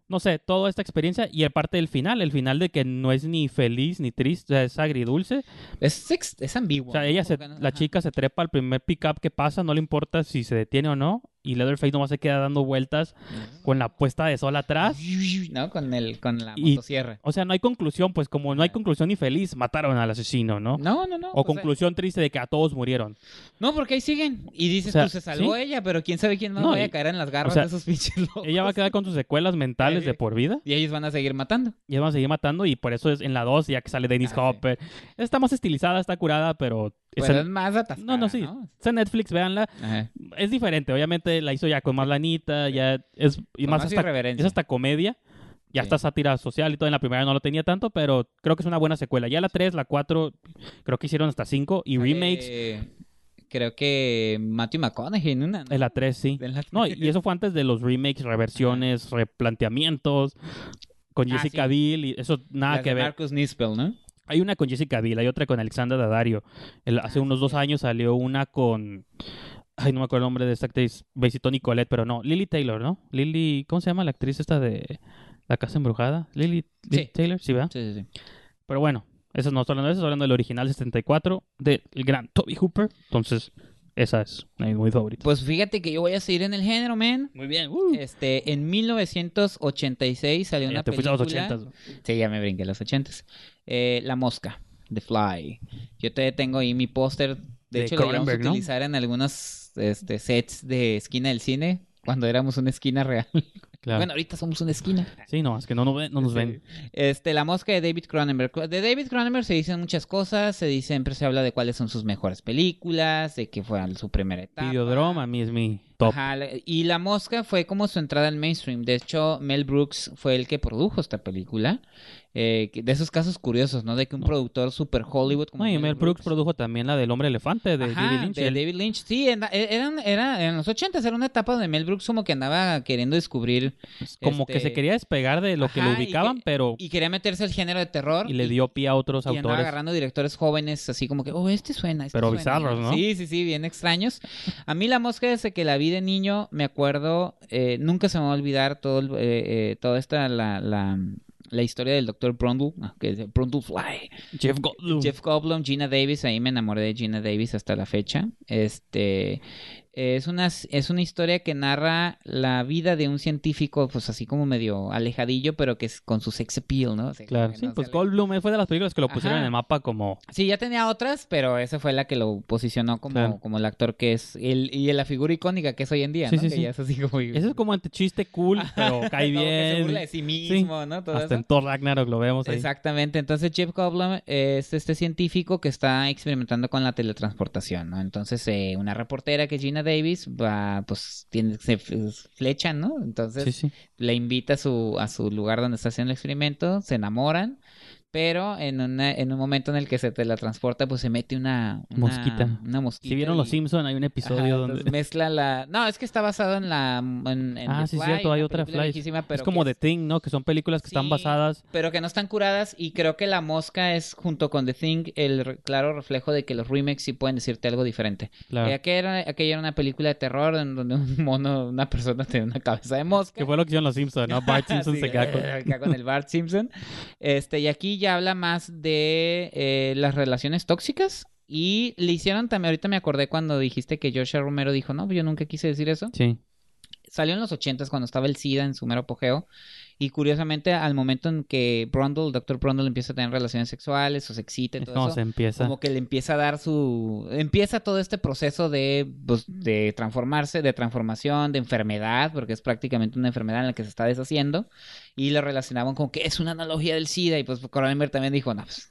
no sé, toda esta experiencia y aparte del final, el final de que no es ni feliz ni triste, o sea, es agridulce. Es, es ambiguo. O sea, ella se, la chica se trepa al primer pick-up que pasa, no le importa si se detiene o no, y Leatherface nomás se queda dando vueltas con la puesta de sol atrás. ¿No? Con, el, con la motosierra. o sea, no hay conclusión, pues como no hay conclusión ni feliz, mataron al asesino, ¿no? No, no, no. O conclusión triste de que a todos murieron. No, porque ahí siguen. Y dices, tú se salvó ella, pero quién sabe quién más no, a caer en las garras de esos pinches locos. Ella va a quedar con sus secuelas mentales de por vida. Y ellos van a seguir matando. Y ellos van a seguir matando y por eso es en la 2, ya que sale Dennis ah, Hopper. Está más estilizada, está curada, pero es más No, no, sí. Es en Netflix, véanla. Es diferente. Obviamente la hizo ya con más lanita, ya es... Y más, hasta, es hasta comedia. Ya está sátira social y todo. En la primera no lo tenía tanto, pero creo que es una buena secuela. Ya la 3, la 4, creo que hicieron hasta 5. Y remakes... creo que Matthew McConaughey en una. En la 3, sí. No, y eso fue antes de los remakes, reversiones, replanteamientos con ah, Jessica Biel y eso nada que ver. Marcus Nispel, ¿no? Hay una con Jessica Biel, hay otra con Alexandra Daddario. hace unos dos años salió una con... Ay, no me acuerdo el nombre de esta actriz. Besito Nicolette, pero no. Lily Taylor, ¿no? Lily... ¿Cómo se llama la actriz esta de La Casa Embrujada? Lily, Taylor, ¿sí, verdad? Sí, sí, sí. Pero bueno, eso no estoy hablando de eso, estoy hablando del original 74 del gran Toby Hooper. Entonces, esa es mi muy favorita. Pues fíjate que yo voy a seguir en el género, man. Muy bien. Uh. Este, en 1986 salió una película. a los 80. Sí, ya me brinqué los 80. Eh, la Mosca, The Fly. Yo te tengo ahí mi póster. De, hecho, lo vamos a utilizar en algunos este, sets de esquina del cine cuando éramos una esquina real. Bueno, ahorita somos una esquina. Sí, no, es que no, no, nos ven. Este, la mosca de David Cronenberg. De David Cronenberg se dicen muchas cosas, se dice, siempre se habla de cuáles son sus mejores películas, de que fue su primera etapa. Videodrome a mí es mi top. y La Mosca fue como su entrada al mainstream. De hecho, Mel Brooks fue el que produjo esta película. Eh, de esos casos curiosos, ¿no? De que un productor super Hollywood como... y Mel Brooks, produjo también la del Hombre Elefante de David Lynch. de David Lynch. Sí, e, eran, era, en los 80 era una etapa donde Mel Brooks como que andaba queriendo descubrir... Como que se este, quería despegar de lo que lo ubicaban, pero... Y quería meterse al género de terror. Y le dio pie a otros autores. Y andaba agarrando directores jóvenes así como que, oh, este suena, este Pero bizarros, ¿no? Sí, sí, sí, bien extraños. A mí La Mosca desde que la vi de niño, me acuerdo, eh, nunca se me va a olvidar todo, eh, eh, toda esta, la, la la historia del Dr. Brundle, que es Brundle Fly. Jeff Goldblum. Jeff Goldblum, Gina Davis, ahí me enamoré de Gina Davis hasta la fecha. Este, Es una, es una historia que narra la vida de un científico, pues así como medio alejadillo, pero que es con su sex appeal, ¿no? claro, sí, pues Goldblum fue de las películas que lo pusieron en el mapa como... Sí, ya tenía otras, pero esa fue la que lo posicionó como, como el actor que es, el, y la figura icónica que es hoy en día, ¿no? Sí, que es así como... Eso es como chiste cool, pero cae bien. que se burla de sí mismo, ¿no? Hasta en Thor Ragnarok lo vemos ahí. Exactamente, entonces Jeff Goldblum es este científico que está experimentando con la teletransportación, ¿no? Entonces eh, una reportera que es Gina Davis va pues, tiene, se flechan, ¿no? Entonces le invita a su, a su lugar donde está haciendo el experimento, se enamoran pero en, una, en un momento en el que se teletransporta, pues se mete una, mosquita. Una mosquita. Si vieron Los Simpson hay un episodio donde... Mezcla la... No, es que está basado en la... En, ah, sí, cierto, hay otra Fly. es como The Thing, ¿no? Que son películas que están basadas... pero que no están curadas y creo que La Mosca es, junto con The Thing, el claro reflejo de que los remakes sí pueden decirte algo diferente. Claro. Eh, aquella, era, aquella era una película de terror en donde un mono, una persona tiene una cabeza de mosca. Que fue lo que hicieron Los Simpson, ¿no? Bart Simpson se queda con... con el Bart Simpson. Este, y aquí habla más de eh, las relaciones tóxicas. Y le hicieron también, ahorita me acordé cuando dijiste que Joshua Romero dijo, no, yo nunca quise decir eso. Sí. Salió en los ochentas cuando estaba el SIDA en su mero apogeo. Y curiosamente, al momento en que Brundle, doctor Brundle, empieza a tener relaciones sexuales o se excita y todo eso, empieza. como que le empieza a dar su... Empieza todo este proceso de, pues, de transformarse, de transformación, de enfermedad, porque es prácticamente una enfermedad en la que se está deshaciendo. Y lo relacionaban con que es una analogía del SIDA. Y pues Cronenberg también dijo, no, pues...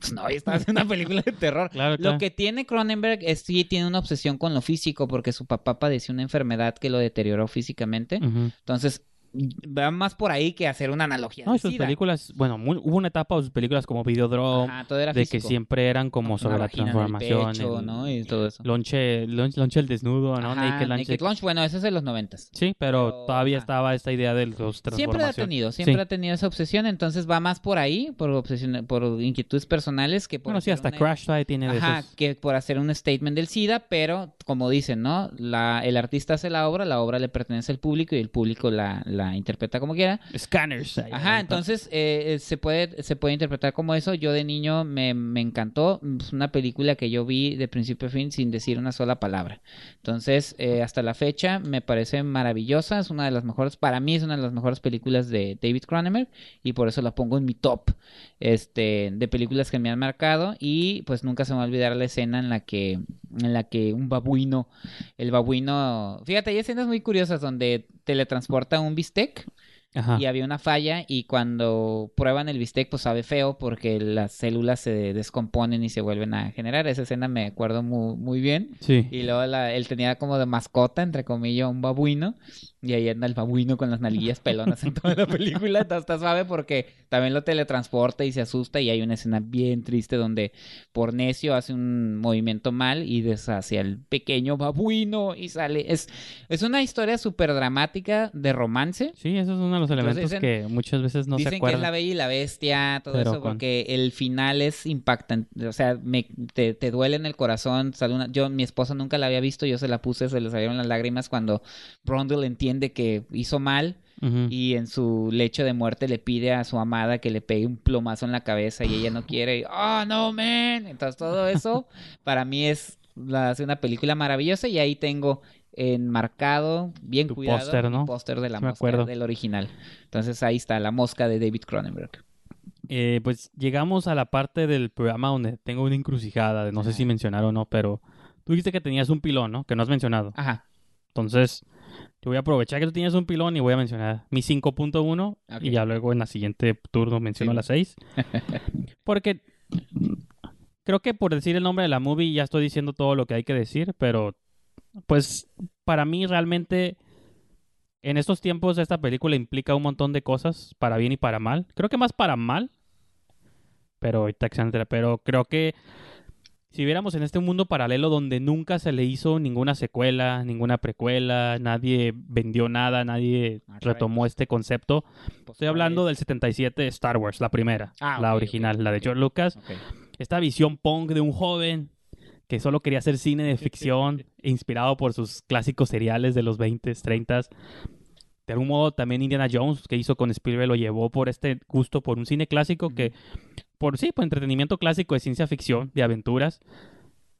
Pues no, está haciendo una película de terror. Lo que tiene Cronenberg es sí tiene una obsesión con lo físico porque su papá padeció una enfermedad que lo deterioró físicamente. Entonces, va más por ahí que hacer una analogía. No, sus películas, bueno, hubo una etapa de sus películas como Videodrome, de que siempre eran como sobre la transformación. Pecho, ¿no? Y todo eso. Lonche, el desnudo, ¿no? Naked, Naked Lunch, bueno, ese es de los noventas. Sí, pero, todavía estaba esta idea de los Siempre ha tenido, siempre ha tenido esa obsesión, entonces va más por ahí, por obsesión, por inquietudes personales que por Bueno, sí, hasta Crash Side tiene Ajá, que por hacer un statement del SIDA, pero como dicen, ¿no? La, el artista hace la obra, la obra le pertenece al público y el público la, la interpreta como quiera. Scanners. Ajá, entonces eh, se, puede, se puede interpretar como eso. Yo de niño me, me encantó. Es una película que yo vi de principio a fin sin decir una sola palabra. Entonces, eh, hasta la fecha me parece maravillosa. Es una de las mejores, para mí es una de las mejores películas de David Cronenberg y por eso la pongo en mi top este, de películas que me han marcado. Y pues nunca se me va a olvidar la escena en la que, en la que un babuino, el babuino, fíjate, hay escenas muy curiosas donde teletransporta un bistec y había una falla y cuando prueban el bistec pues sabe feo porque las células se descomponen y se vuelven a generar. Esa escena me acuerdo muy, muy bien. Sí. Y luego él tenía como de mascota, entre comillas, un babuino y ahí anda el babuino con las nalguillas pelonas en toda la película. Está, está suave porque también lo teletransporta y se asusta. Y hay una escena bien triste donde por necio hace un movimiento mal y deshace al pequeño babuino y sale. Es, es una historia súper dramática de romance. Sí, eso es uno de los elementos que muchas veces no se acuerdan. Dicen que es la bella y la bestia, todo eso, porque el final es impactante. O sea, me, te, te duele en el corazón. Sale una, yo, mi esposa nunca la había visto, yo se la puse, se le salieron las lágrimas cuando Brundle entiende de que hizo mal y en su lecho de muerte le pide a su amada que le pegue un plomazo en la cabeza y ella no quiere. ¡Oh, no, man! Entonces todo eso para mí es la, una película maravillosa y ahí tengo enmarcado, bien cuidado, póster, ¿no? póster de la mosca del original. Entonces ahí está, la mosca de David Cronenberg. Eh, pues llegamos a la parte del programa donde tengo una encrucijada, no sé si mencionar o no, pero tú dijiste que tenías un pilón, ¿no? Que no has mencionado. Ajá. Entonces, yo voy a aprovechar que tú tienes un pilón y voy a mencionar mi 5.1 y ya luego en la siguiente turno menciono la 6. Porque creo que por decir el nombre de la movie ya estoy diciendo todo lo que hay que decir, pero pues para mí realmente en estos tiempos esta película implica un montón de cosas para bien y para mal. Creo que más para mal, pero pero creo que si viéramos en este mundo paralelo donde nunca se le hizo ninguna secuela, ninguna precuela, nadie vendió nada, nadie retomó este concepto. Pues Estoy hablando del 77 Star Wars, la primera, ah, la original, la de George Lucas. Esta visión punk de un joven que solo quería hacer cine de ficción, inspirado por sus clásicos seriales de los 20, 30. De algún modo también Indiana Jones, que hizo con Spielberg, lo llevó por este gusto por un cine clásico que por sí, por entretenimiento clásico de ciencia ficción, de aventuras.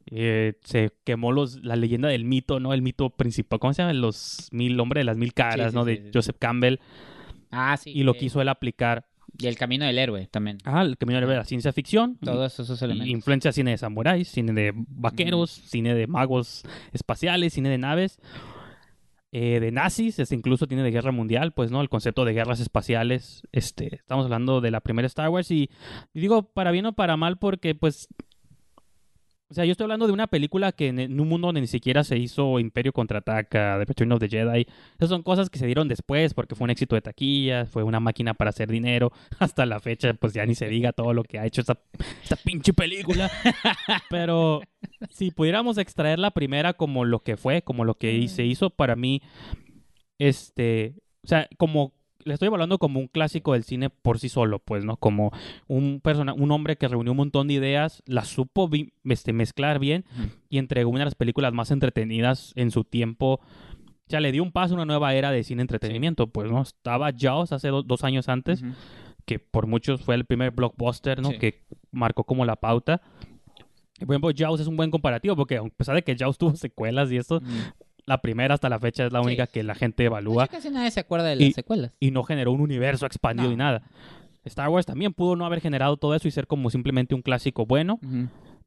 eh, se quemó los, la leyenda del mito, ¿no? El mito principal, ¿cómo se llama? Los mil, hombre de las mil caras, ¿no? de Joseph Campbell. Ah, sí. Y lo quiso él aplicar. Y el camino del héroe también. Ah, el camino del héroe, la ciencia ficción. Todos esos elementos. Influencia cine de samuráis, cine de vaqueros, cine de magos espaciales, cine de naves. Eh, de nazis, este, incluso tiene de guerra mundial, pues, ¿no? El concepto de guerras espaciales, este, estamos hablando de la primera Star Wars y, y digo para bien o para mal porque, pues, o sea, yo estoy hablando de una película que en, un mundo donde ni siquiera se hizo Imperio contraataca, The Return of the Jedi. Esas son cosas que se dieron después porque fue un éxito de taquilla, fue una máquina para hacer dinero. Hasta la fecha, pues ya ni se diga todo lo que ha hecho esta, esta pinche película. Pero si pudiéramos extraer la primera como lo que fue, como lo que se hizo para mí, este, o sea, como le estoy hablando como un clásico del cine por sí solo, pues, ¿no? Como un persona, un hombre que reunió un montón de ideas, las supo este, mezclar bien y entregó una de las películas más entretenidas en su tiempo. O sea, le dio un paso a una nueva era de cine entretenimiento, pues, ¿no? Estaba Jaws hace dos años antes, que por muchos fue el primer blockbuster, ¿no? Que marcó como la pauta. Por ejemplo, Jaws es un buen comparativo porque a pesar de que Jaws tuvo secuelas y esto, la primera hasta la fecha es la única que la gente evalúa. casi nadie se acuerda de las secuelas. Y no generó un universo expandido y nada. Star Wars también pudo no haber generado todo eso y ser como simplemente un clásico bueno.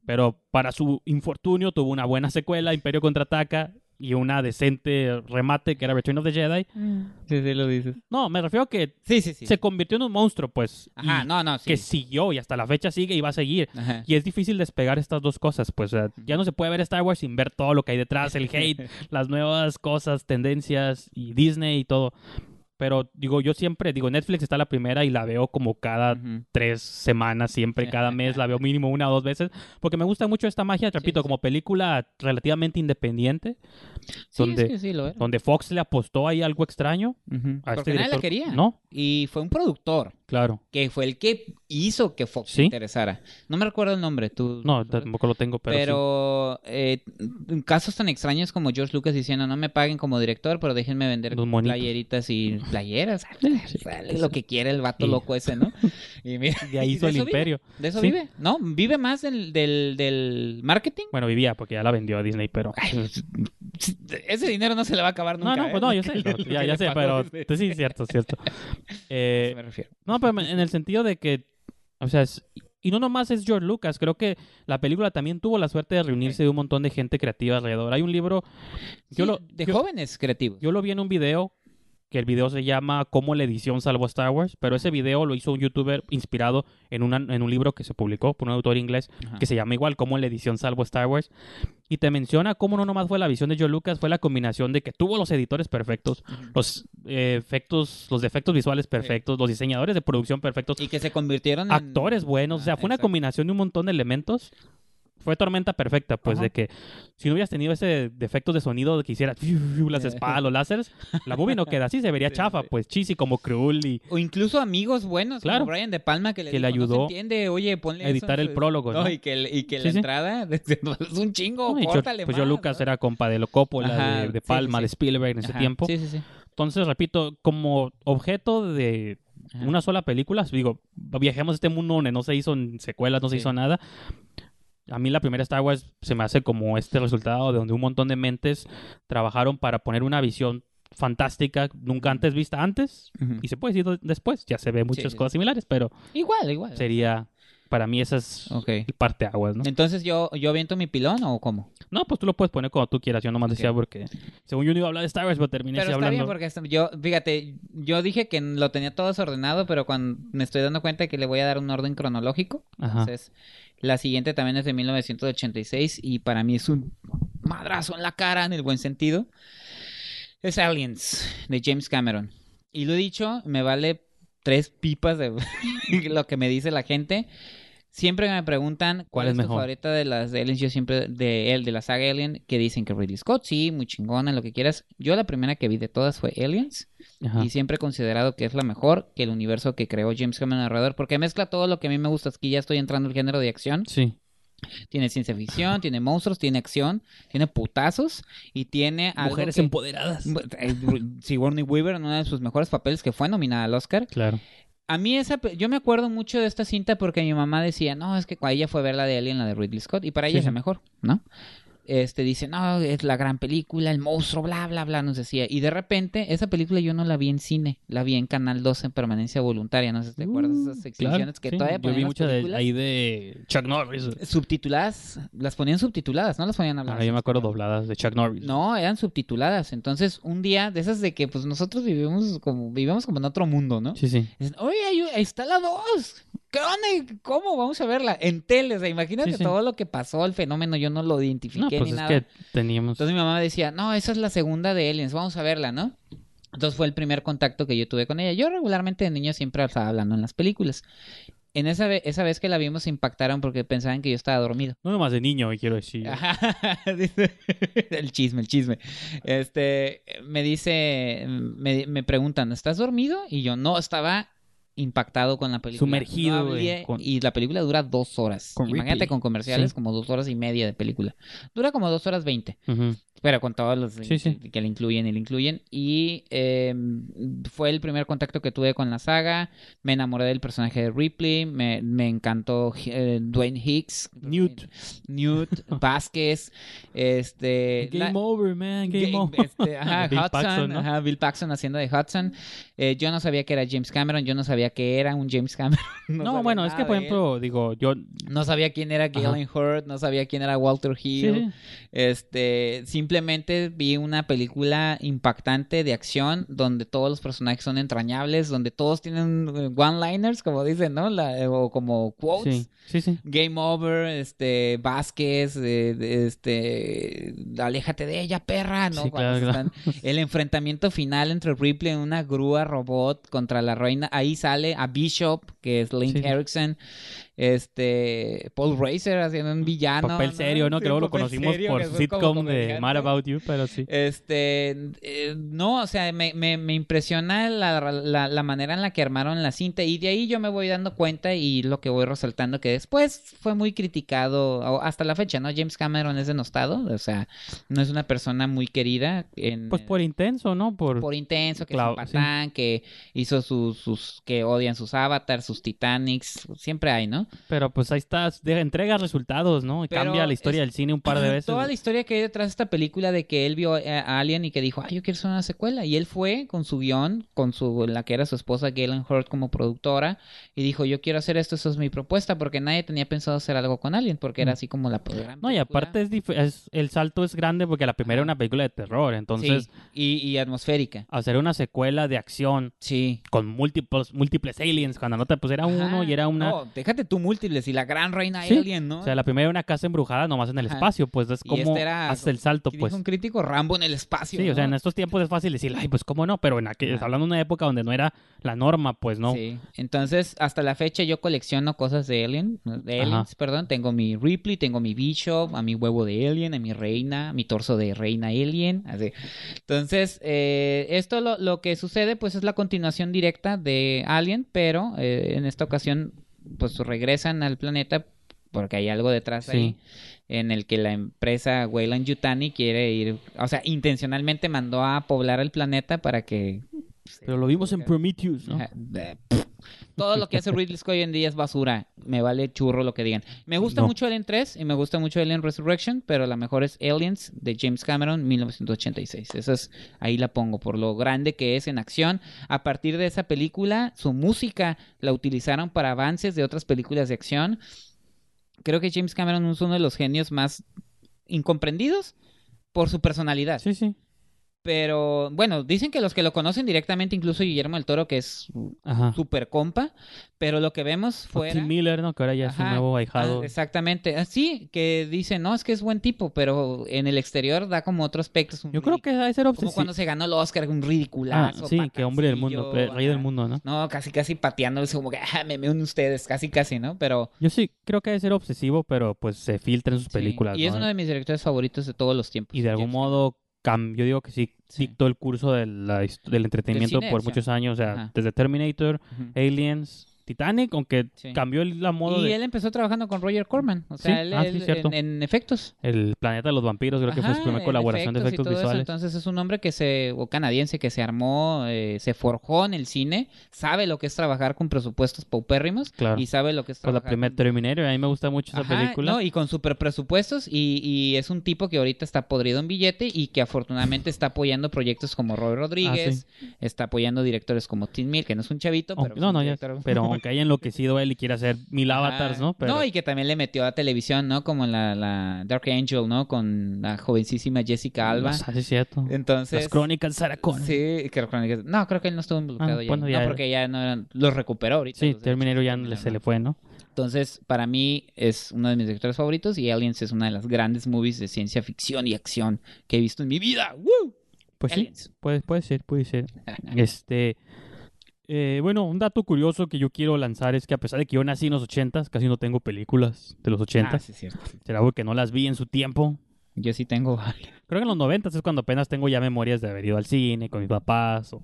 Pero para su infortunio tuvo una buena secuela, Imperio contraataca, y una decente remate que era Return of the Jedi. Mm. Sí, sí, lo dices. No, me refiero a que sí, sí, sí. se convirtió en un monstruo, pues. Ajá, no, no, sí. Que siguió y hasta la fecha sigue y va a seguir. Y es difícil despegar estas dos cosas, pues. ya no se puede ver Star Wars sin ver todo lo que hay detrás, el hate, las nuevas cosas, tendencias y Disney y todo. Pero digo, yo siempre, digo, Netflix está la primera y la veo como cada tres semanas, siempre, cada mes, la veo mínimo una o dos veces, porque me gusta mucho esta magia, repito, como película relativamente independiente, donde, donde Fox le apostó ahí algo extraño. a este porque nadie la quería. ¿No? Y fue un productor. Claro. Que fue el que hizo que Fox se interesara. No me recuerdo el nombre, tú. No, tampoco lo tengo, pero. Pero eh, casos tan extraños como George Lucas diciendo, no me paguen como director, pero déjenme vender playeritas y playeras. lo que quiere el vato loco ese, ¿no? Y mira, de ahí hizo el imperio. De eso vive, ¿no? Vive más del, del, marketing. Bueno, vivía porque ya la vendió a Disney, pero. ese dinero no se le va a acabar nunca. No, no, pues no, yo sé. ya, ya sé, pero. Sí, cierto, cierto. Eh, me refiero. No, pero en el sentido de que. O sea, y no nomás es George Lucas, creo que la película también tuvo la suerte de reunirse de un montón de gente creativa alrededor. Hay un libro de jóvenes creativos. Yo lo vi en un video que el video se llama Cómo la edición salvó Star Wars, pero ese video lo hizo un youtuber inspirado en, en un libro que se publicó por un autor inglés que se llama igual Cómo la edición salvó Star Wars. Y te menciona cómo no nomás fue la visión de Joe Lucas, fue la combinación de que tuvo los editores perfectos, los eh, efectos, los efectos visuales perfectos, los diseñadores de producción perfectos. Y que se convirtieron en actores buenos, o sea, fue una combinación de un montón de elementos fue tormenta perfecta, pues de que si no hubieras tenido ese defecto de sonido que hiciera las espadas, los láseres, la movie no queda así, se vería chafa, pues cheesy como cruel y... O incluso amigos buenos, como Brian De Palma que le, le ayudó entiende, oye, ponle a editar el prólogo, ¿no? Y que, y que la entrada es un chingo, córtale Pues yo Lucas era compa de Lo Coppola, de, Palma, de Spielberg en ese tiempo. Sí, sí, sí. Entonces, repito, como objeto de una sola película, digo, viajemos a este mundo donde no se hizo secuelas, no se hizo nada a mí la primera Star Wars se me hace como este resultado de donde un montón de mentes trabajaron para poner una visión fantástica, nunca antes vista antes, y se puede decir después, ya se ve muchas cosas similares, pero igual, igual. Sería, para mí esa es okay. parte aguas, ¿no? Entonces, ¿yo, ¿yo aviento mi pilón o cómo? No, pues tú lo puedes poner cuando tú quieras, yo nomás decía porque, según yo no iba a hablar de Star Wars, pero terminé pero está bien porque yo, fíjate, yo dije que lo tenía todo desordenado, pero cuando me estoy dando cuenta que le voy a dar un orden cronológico, entonces... La siguiente también es de 1986 y para mí es un madrazo en la cara en el buen sentido. Es Aliens de James Cameron. Y lo dicho, me vale tres pipas de lo que me dice la gente. Siempre me preguntan cuál, es, tu favorita de las de Aliens, yo siempre de él, de la saga Alien, que dicen que Ridley Scott, sí, muy chingona, lo que quieras. Yo la primera que vi de todas fue Aliens y siempre he considerado que es la mejor que el universo que creó James Cameron alrededor, porque mezcla todo lo que a mí me gusta. Aquí ya estoy entrando el género de acción. Sí. Tiene ciencia ficción, tiene monstruos, tiene acción, tiene putazos y tiene mujeres empoderadas. Eh, Sigourney Weaver en uno de sus mejores papeles que fue nominada al Oscar. Claro. A mí esa, yo me acuerdo mucho de esta cinta porque mi mamá decía, no, es que ella fue a ver la de Alien, la de Ridley Scott, y para ella es la mejor, ¿no? Este, dice, no, es la gran película, el monstruo, bla, bla, bla, nos decía. Y de repente, esa película yo no la vi en cine, la vi en Canal 2 en permanencia voluntaria, no sé si te acuerdas de esas uh, exhibiciones que todavía Yo vi muchas de, ahí de Chuck Norris. Subtituladas, las ponían subtituladas, no las ponían habladas. Ah, yo me acuerdo dobladas de Chuck Norris. No, eran subtituladas. Entonces, un día, de esas de que pues nosotros vivimos como, vivimos como en otro mundo, ¿no? Sí, sí. Dicen, oye, ahí está la 2 ¿Qué onda? ¿Cómo? Vamos a verla. En tele. O sea, imagínate todo lo que pasó, el fenómeno. Yo no lo identifiqué pues ni nada. Que teníamos... Entonces mi mamá decía, no, esa es la segunda de Aliens. Vamos a verla, ¿no? Entonces fue el primer contacto que yo tuve con ella. Yo regularmente de niño siempre estaba hablando en las películas. En esa, vez, esa vez que la vimos impactaron porque pensaban que yo estaba dormido. No nomás de niño, quiero decir. el chisme, el chisme. Este, me dice, me, me preguntan, ¿estás dormido? Y yo, no, estaba impactado con la película. Sumergido. Y la película dura dos horas. Imagínate con comerciales como dos horas y media de película. Dura como dos horas veinte. Pero con todos los que le incluyen y le incluyen. Y em, fue el primer contacto que tuve con la saga. Me enamoré del personaje de Ripley. Me, me encantó eh, Dwayne Hicks. Newt. Newt Vázquez. Este, Game over, man. Game, over. Este, ajá, Bill Hudson. Paxson, ajá, Bill Paxton haciendo de Hudson. Eh, yo no sabía que era James Cameron. Yo no sabía que era un James Cameron. no, bueno, es que por ejemplo, digo, yo. No sabía quién era Galen Hurt. No sabía quién era Walter Hill. Este, simplemente simplemente vi una película impactante de acción donde todos los personajes son entrañables, donde todos tienen eh, one-liners, como dicen, ¿no? Eh, o como quotes. Sí, sí, Game over, este, Vázquez, este, aléjate de ella, perra, ¿no? el enfrentamiento final entre Ripley en una grúa robot contra la reina, ahí sale a Bishop, que es Link Erickson este Paul Racer haciendo un villano. Papel serio, ¿no? Creo que lo conocimos por sitcom de Mad About You, pero sí. Este, eh, no, o sea, me, me, me impresiona la, la, la, manera en la que armaron la cinta y de ahí yo me voy dando cuenta y lo que voy resaltando que después fue muy criticado hasta la fecha, ¿no? James Cameron es denostado, o sea, no es una persona muy querida. En, pues por intenso, ¿no? Por, por intenso, que es un patán, que hizo sus, sus, que odian sus avatars, sus Titanics, siempre hay, ¿no? Pero pues ahí estás, de, entrega resultados, ¿no? Y cambia la historia del cine un par de veces. Toda la historia que hay detrás de esta película de que él vio a Alien y que dijo, ay, yo quiero hacer una secuela. Y él fue con su guion, con su, la que era su esposa Galen Hurt como productora, y dijo, yo quiero hacer esto, eso es mi propuesta, porque nadie tenía pensado hacer algo con Alien, porque era mm. así como la No, y aparte es, es, el salto es grande porque la primera era una película de terror, entonces... Sí, y, atmosférica. Hacer una secuela de acción. Sí. Con múltiples, múltiples aliens, cuando no te pues era uno y era una... No, déjate tú múltiples y la gran reina alien, ¿no? O sea, la primera era una casa embrujada nomás en el espacio, pues es como este hace el salto, pues. un crítico Rambo en el espacio. Sí, o sea, en estos tiempos es fácil decir, ay, pues cómo no, pero en aquel, hablando de una época donde no era la norma, pues no. Sí, entonces hasta la fecha yo colecciono cosas de Alien, de Aliens, perdón. Tengo mi Ripley, tengo mi Bishop, a mi huevo de Alien, a mi reina, mi torso de reina Alien. Así. Entonces, eh, esto lo, lo, que sucede, pues es la continuación directa de Alien, pero eh, en esta ocasión pues regresan al planeta porque hay algo detrás ahí en el que la empresa Weyland Yutani quiere ir, o sea, intencionalmente mandó a poblar el planeta para que... Pero lo vimos en Prometheus, ¿no? Todo lo que hace Ridley Scott hoy en día es basura. Me vale churro lo que digan. Me gusta mucho Alien 3 y me gusta mucho Alien Resurrection, pero la mejor es Aliens de James Cameron 1986. Esa es, ahí la pongo, por lo grande que es en acción. A partir de esa película, su música la utilizaron para avances de otras películas de acción. Creo que James Cameron es uno de los genios más incomprendidos por su personalidad. Sí, sí. Pero bueno, dicen que los que lo conocen directamente, incluso Guillermo del Toro, que es súper compa, pero lo que vemos fue. Tim Miller, ¿no? Que ahora ya es un nuevo ahijado. Ah, exactamente. Ah, sí, que dice, no, es que es buen tipo, pero en el exterior da como otro aspecto. Yo creo que debe ser obsesivo. Como cuando se ganó el Oscar, un ridiculazo. Ah, sí, que hombre del mundo, rey del mundo, ¿no? No, casi, casi pateándose como que, ah, me unen ustedes, casi, casi, ¿no? Pero. Yo sí creo que debe ser obsesivo, pero pues se filtra en sus películas. Y es uno de mis directores favoritos de todos los tiempos. Y de algún modo yo digo que sí, dictó el curso del entretenimiento por muchos años, o sea, desde Terminator, Aliens, Titanic, aunque cambió la moda. Y él empezó trabajando con Roger Corman, o sea, él, ah, en, efectos. El planeta de los vampiros, creo que fue su primera colaboración de efectos visuales. Entonces es un hombre que se, o canadiense, que se armó, eh, se forjó en el cine, sabe lo que es trabajar con presupuestos paupérrimos y sabe lo que es trabajar. Con la primera Terminator, a mí me gusta mucho esa película. No, y con super presupuestos, y, y, es un tipo que ahorita está podrido en billete y que afortunadamente está apoyando proyectos como Roy Rodríguez, ah, está apoyando directores como Tim Mill, que no es un chavito, pero. no, no, ya, pero aunque haya enloquecido él y quiere hacer mil avatars, ¿no? No, y que también le metió a televisión, ¿no? Como la, la Dark Angel, ¿no? Con la jovencísima Jessica Alba. Ah, sí, cierto. Entonces... Las crónicas Connor. Sí, que crónicas... No, creo que él no estuvo involucrado ah, ya. no, porque ya no eran... Los recuperó ahorita. Sí, Terminator ya se le fue, ¿no? Entonces, para mí es uno de mis directores favoritos y Aliens es una de las grandes movies de ciencia ficción y acción que he visto en mi vida. ¡Woo! Pues sí, puede, puede ser, puede ser. este, eh, bueno, un dato curioso que yo quiero lanzar es que a pesar de que yo nací en los 80 casi no tengo películas de los 80 ah, sí, cierto. Será porque no las vi en su tiempo. Yo sí tengo. Creo que en los 90 es cuando apenas tengo ya memorias de haber ido al cine con mis papás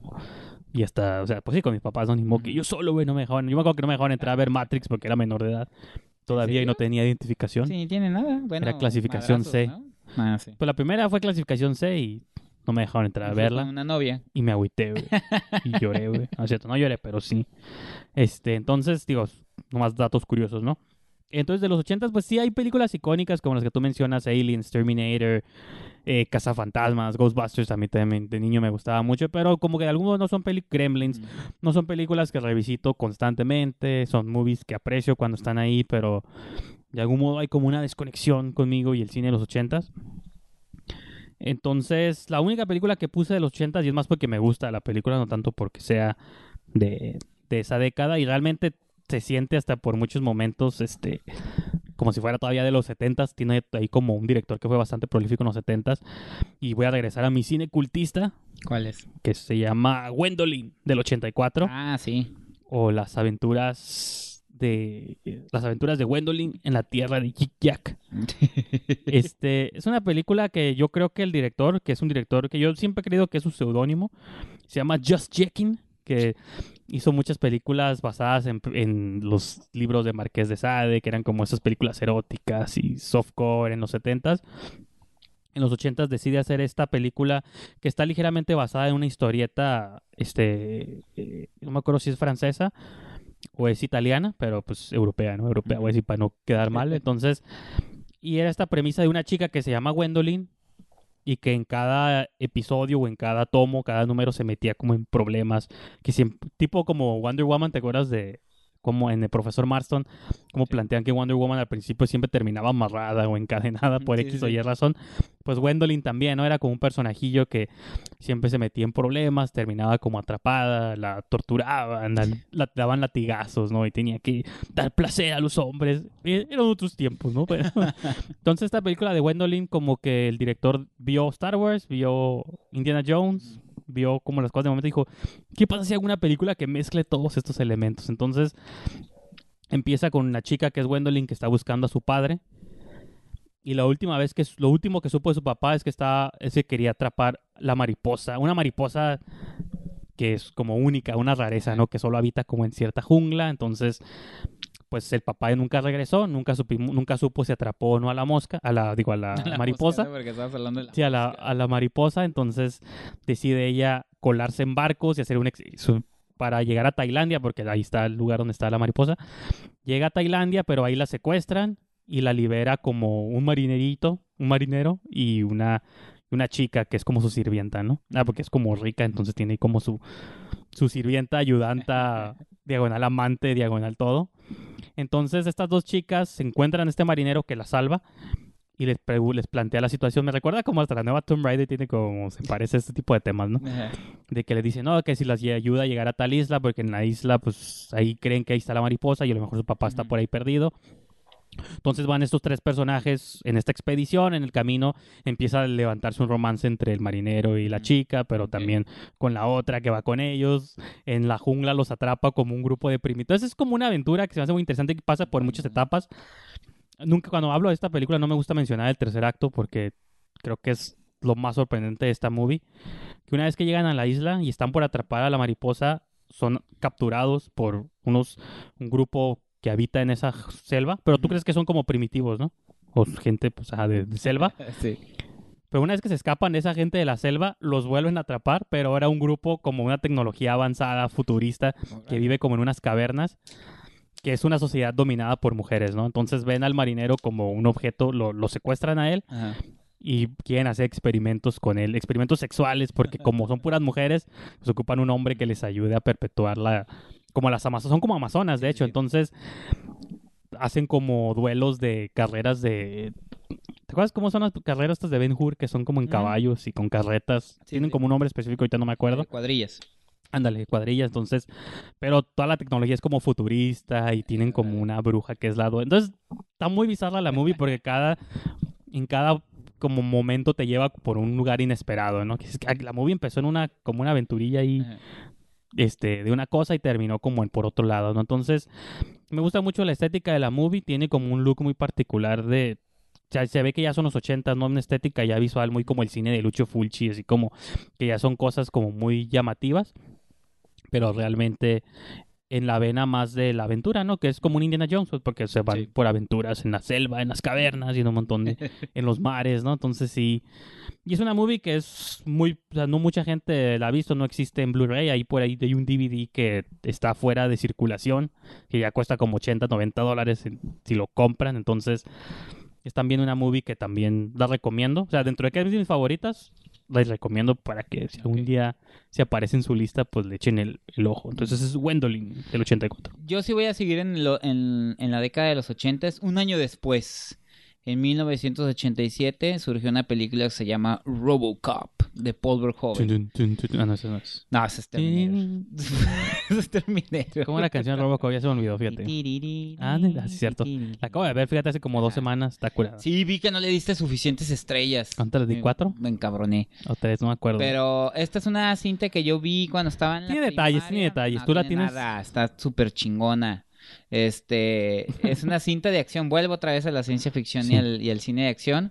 y hasta, o sea, pues sí, con mis papás, no, ni modo que yo solo, güey, no me dejaban, yo me acuerdo que no me dejaban entrar a ver Matrix porque era menor de edad todavía y no tenía identificación. Sí, tiene nada. Bueno, era clasificación C. Ah, sí. Pues la primera fue clasificación C y no me dejaron entrar a verla. una novia. Y me agüité, güey. y lloré, güey. No es cierto, no lloré, pero sí. Este, entonces, digo, nomás datos curiosos, ¿no? Entonces, de los ochentas, pues sí hay películas icónicas como las que tú mencionas, Aliens, Terminator, eh, Cazafantasmas, Ghostbusters, a mí también de niño me gustaba mucho, pero como que algunos no son películas, Gremlins, no son películas que revisito constantemente, son movies que aprecio cuando están ahí, pero de algún modo hay como una desconexión conmigo y el cine de los ochentas. Entonces, la única película que puse de los 80 y es más porque me gusta la película, no tanto porque sea de, esa década y realmente se siente hasta por muchos momentos este como si fuera todavía de los 70 tiene ahí como un director que fue bastante prolífico en los 70 y voy a regresar a mi cine cultista. ¿Cuál es? Que se llama Gwendolyn del 84. Ah, sí. O Las aventuras de las aventuras de Gwendolyn en la tierra de Yik Yak. este, es una película que yo creo que el director, que es un director que yo siempre he creído que es su seudónimo, se llama Just Jacking, que hizo muchas películas basadas en, los libros de Marqués de Sade, que eran como esas películas eróticas y softcore en los 70s. En los 80s decide hacer esta película que está ligeramente basada en una historieta, este, eh, no me acuerdo si es francesa, o es italiana, pero pues europea, ¿no? Europea, voy a decir para no quedar mal. Entonces, y era esta premisa de una chica que se llama Gwendolyn y que en cada episodio o en cada tomo, cada número se metía como en problemas, que siempre, tipo como Wonder Woman, ¿te acuerdas de como en el profesor Marston, como plantean que Wonder Woman al principio siempre terminaba amarrada o encadenada por X o Y razón, pues Gwendolyn también, ¿no? Era como un personajillo que siempre se metía en problemas, terminaba como atrapada, la torturaban, la, daban latigazos, ¿no? Y tenía que dar placer a los hombres. Eran otros tiempos, ¿no? Entonces esta película de Gwendolyn como que el director vio Star Wars, vio Indiana Jones, vio como las cosas de momento y dijo, ¿qué pasa si hago una película que mezcle todos estos elementos? Entonces empieza con una chica que es Gwendolyn que está buscando a su padre. Y la última vez que lo último que supo de su papá es que estaba ese quería atrapar la mariposa, una mariposa que es como única, una rareza, ¿no? Que solo habita como en cierta jungla, entonces pues el papá nunca regresó, nunca, nunca supo si atrapó o no a la mosca, a la, digo, a la, mariposa. sí, a la, a la mariposa, entonces decide ella colarse en barcos y hacer un... para llegar a Tailandia, porque ahí está el lugar donde está la mariposa. Llega a Tailandia, pero ahí la secuestran y la libera como un marinerito, un marinero y una, una chica que es como su sirvienta, ¿no? Ah, porque es como rica, entonces tiene como su, su sirvienta, ayudanta, diagonal amante, diagonal todo. Entonces estas dos chicas se encuentran a este marinero que la salva y les, les plantea la situación. Me recuerda como hasta la nueva Tomb Raider tiene como, se parece a este tipo de temas, ¿no? De que le dicen, no, que si las ayuda a llegar a tal isla, porque en la isla, pues ahí creen que ahí está la mariposa y a lo mejor su papá está por ahí perdido. Entonces van estos tres personajes en esta expedición, en el camino empieza a levantarse un romance entre el marinero y la chica, pero también con la otra que va con ellos. En la jungla los atrapa como un grupo de primitos. Entonces es como una aventura que se me hace muy interesante que pasa por muchas etapas. Nunca cuando hablo de esta película no me gusta mencionar el tercer acto porque creo que es lo más sorprendente de esta movie. Que una vez que llegan a la isla y están por atrapar a la mariposa, son capturados por unos un grupo que habita en esa selva, pero tú crees que son como primitivos, ¿no? O gente pues, de, selva. sí. Pero una vez que se escapan esa gente de la selva, los vuelven a atrapar, pero ahora un grupo como una tecnología avanzada, futurista, que vive como en unas cavernas, que es una sociedad dominada por mujeres, ¿no? Entonces ven al marinero como un objeto, lo, lo secuestran a él y quieren hacer experimentos con él, experimentos sexuales, porque como son puras mujeres, pues ocupan un hombre que les ayude a perpetuar la... Como las amazonas, son como amazonas, de hecho, entonces hacen como duelos de carreras de... ¿Te acuerdas cómo son las carreras estas de Ben Hur que son como en caballos y con carretas? Tienen como un nombre específico, ahorita no me acuerdo. cuadrillas. Ándale, cuadrillas, entonces, pero toda la tecnología es como futurista y tienen como una bruja que es la Entonces, está muy bizarra la movie porque cada, en cada como momento te lleva por un lugar inesperado, ¿no? La movie empezó en una, como una aventurilla ahí, este, de una cosa y terminó como en por otro lado, ¿no? Entonces, me gusta mucho la estética de la movie, tiene como un look muy particular de... O sea, se ve que ya son los 80, ¿no? Una estética ya visual muy como el cine de Lucho Fulci, así como que ya son cosas como muy llamativas pero realmente en la vena más de la aventura, ¿no? Que es como un Indiana Jones, pues, porque se van por aventuras en la selva, en las cavernas y en un montón de... en los mares, ¿no? Entonces sí... Y es una movie que es muy... O sea, no mucha gente la ha visto, no existe en Blu-ray, ahí por ahí hay un DVD que está fuera de circulación, que ya cuesta como 80, 90 dólares si lo compran, entonces... Es también una movie que también la recomiendo. O sea, dentro de que es de mis favoritas, les recomiendo para que si algún día se aparece en su lista, pues le echen el, ojo. Entonces es Wendolin del 84. Yo sí voy a seguir en, lo, en, en la década de los 80, un año después. En 1987 surgió una película que se llama Robocop de Paul Verhoeven. Ah, no, ese no es. No, ese es Terminator. ese es Terminator. ¿Cómo la canción Robocop? Ya se me olvidó, fíjate. Ah, sí, cierto. La acabo de ver, fíjate, hace como dos semanas. Está curada. Sí, vi que no le diste suficientes estrellas. ¿Cuántas le di? ¿Cuatro? Me encabroné. O tres, no me acuerdo. Pero esta es una cinta que yo vi cuando estaba en la Tiene detalles, tiene detalles. ¿Tú la tienes? Nada, está súper chingona. Este, es una cinta de acción. Vuelvo otra vez a la ciencia ficción y, al, y, cine de acción.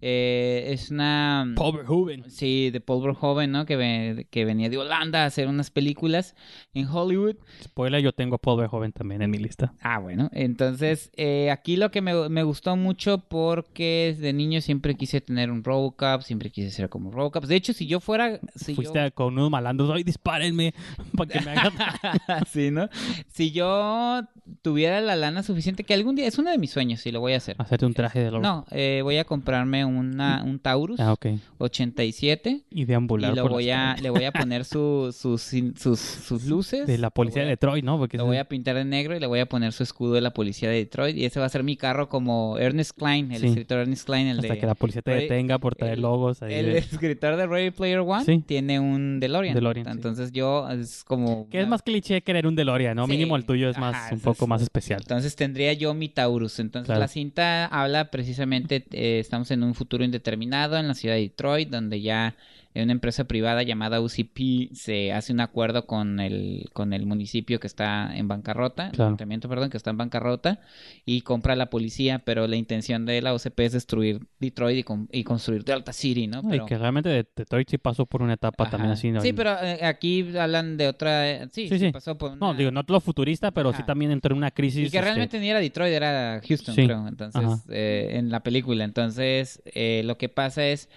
Eh, es una... Paul Verhoeven. Sí, de Paul Verhoeven, ¿no? Que, que venía de Holanda a hacer unas películas en Hollywood. Spoiler, yo tengo a Paul Verhoeven también en mi lista. Ah, bueno. Entonces, eh, aquí lo que me, me, gustó mucho porque de niño siempre quise tener un Robocop, siempre quise ser como Robocop. De hecho, si yo fuera... Si Fuiste con unos malandros, ¡ay, dispárenme! Para que me hagan... sí, ¿no? Si yo tuviera la lana suficiente, que algún día... Es uno de mis sueños, y lo voy a hacer. Hacerte un traje de No, eh, voy a comprarme una, un Taurus ah, 87 y deambular y lo voy a, le voy a poner sus, sus, sus, luces. De la policía de Detroit, ¿no? Porque lo voy a pintar de negro y le voy a poner su escudo de la policía de Detroit y ese va a ser mi carro como Ernest Klein, el escritor Ernest Klein, el Hasta que la policía te detenga por traer logos. Ahí el escritor de Ready Player One tiene un DeLorean. Entonces yo es como... Que es más cliché querer un DeLorean, ¿no? Mínimo el tuyo es más un poco más especial. Entonces tendría yo mi Taurus. Entonces la cinta habla precisamente, eh, estamos en un futuro indeterminado en la ciudad de Detroit, donde ya una empresa privada llamada UCP se hace un acuerdo con el, con el municipio que está en bancarrota, el ayuntamiento, perdón, que está en bancarrota, y compra la policía, pero la intención de la UCP es destruir Detroit y, construir Delta City, ¿no? Y que realmente Detroit sí pasó por una etapa también así, ¿no? Sí, pero eh, aquí hablan de otra... Eh, sí, sí, pasó por No, digo, no lo futurista, pero sí también entró en una crisis. Y que realmente este ni era Detroit, era Houston, creo, entonces, eh, en la película. Entonces, lo que pasa es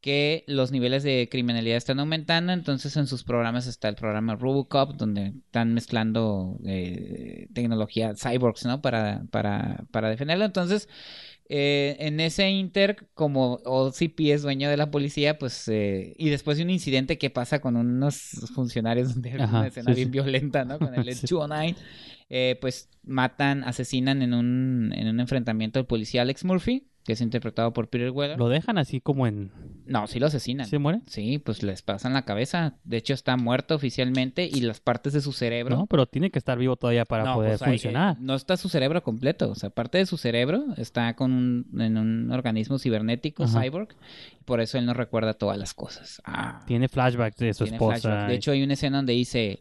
que los niveles de criminalidad están aumentando, entonces en sus programas está el programa Robocop, donde están mezclando eh, tecnología cyborgs, ¿no? Para, para, para defenderlo. Entonces, eh, en ese inter, como OCP es dueño de la policía, pues, eh, y después de un incidente que pasa con unos funcionarios donde hay una escena bien violenta, ¿no? Con el 209, eh, pues matan, asesinan en un, en un enfrentamiento al policía Alex Murphy que es interpretado por Peter Weller. ¿Lo dejan así como en...? No, sí lo asesinan. ¿Se muere? Sí, pues les pasan la cabeza. De hecho, está muerto oficialmente y las partes de su cerebro... No, pero tiene que estar vivo todavía para poder pues, funcionar. no está su cerebro completo. O sea, parte de su cerebro está con un, en un organismo cibernético, cyborg. por eso él no recuerda todas las cosas. Ah. Tiene flashbacks de su esposa. De hecho, hay una escena donde dice...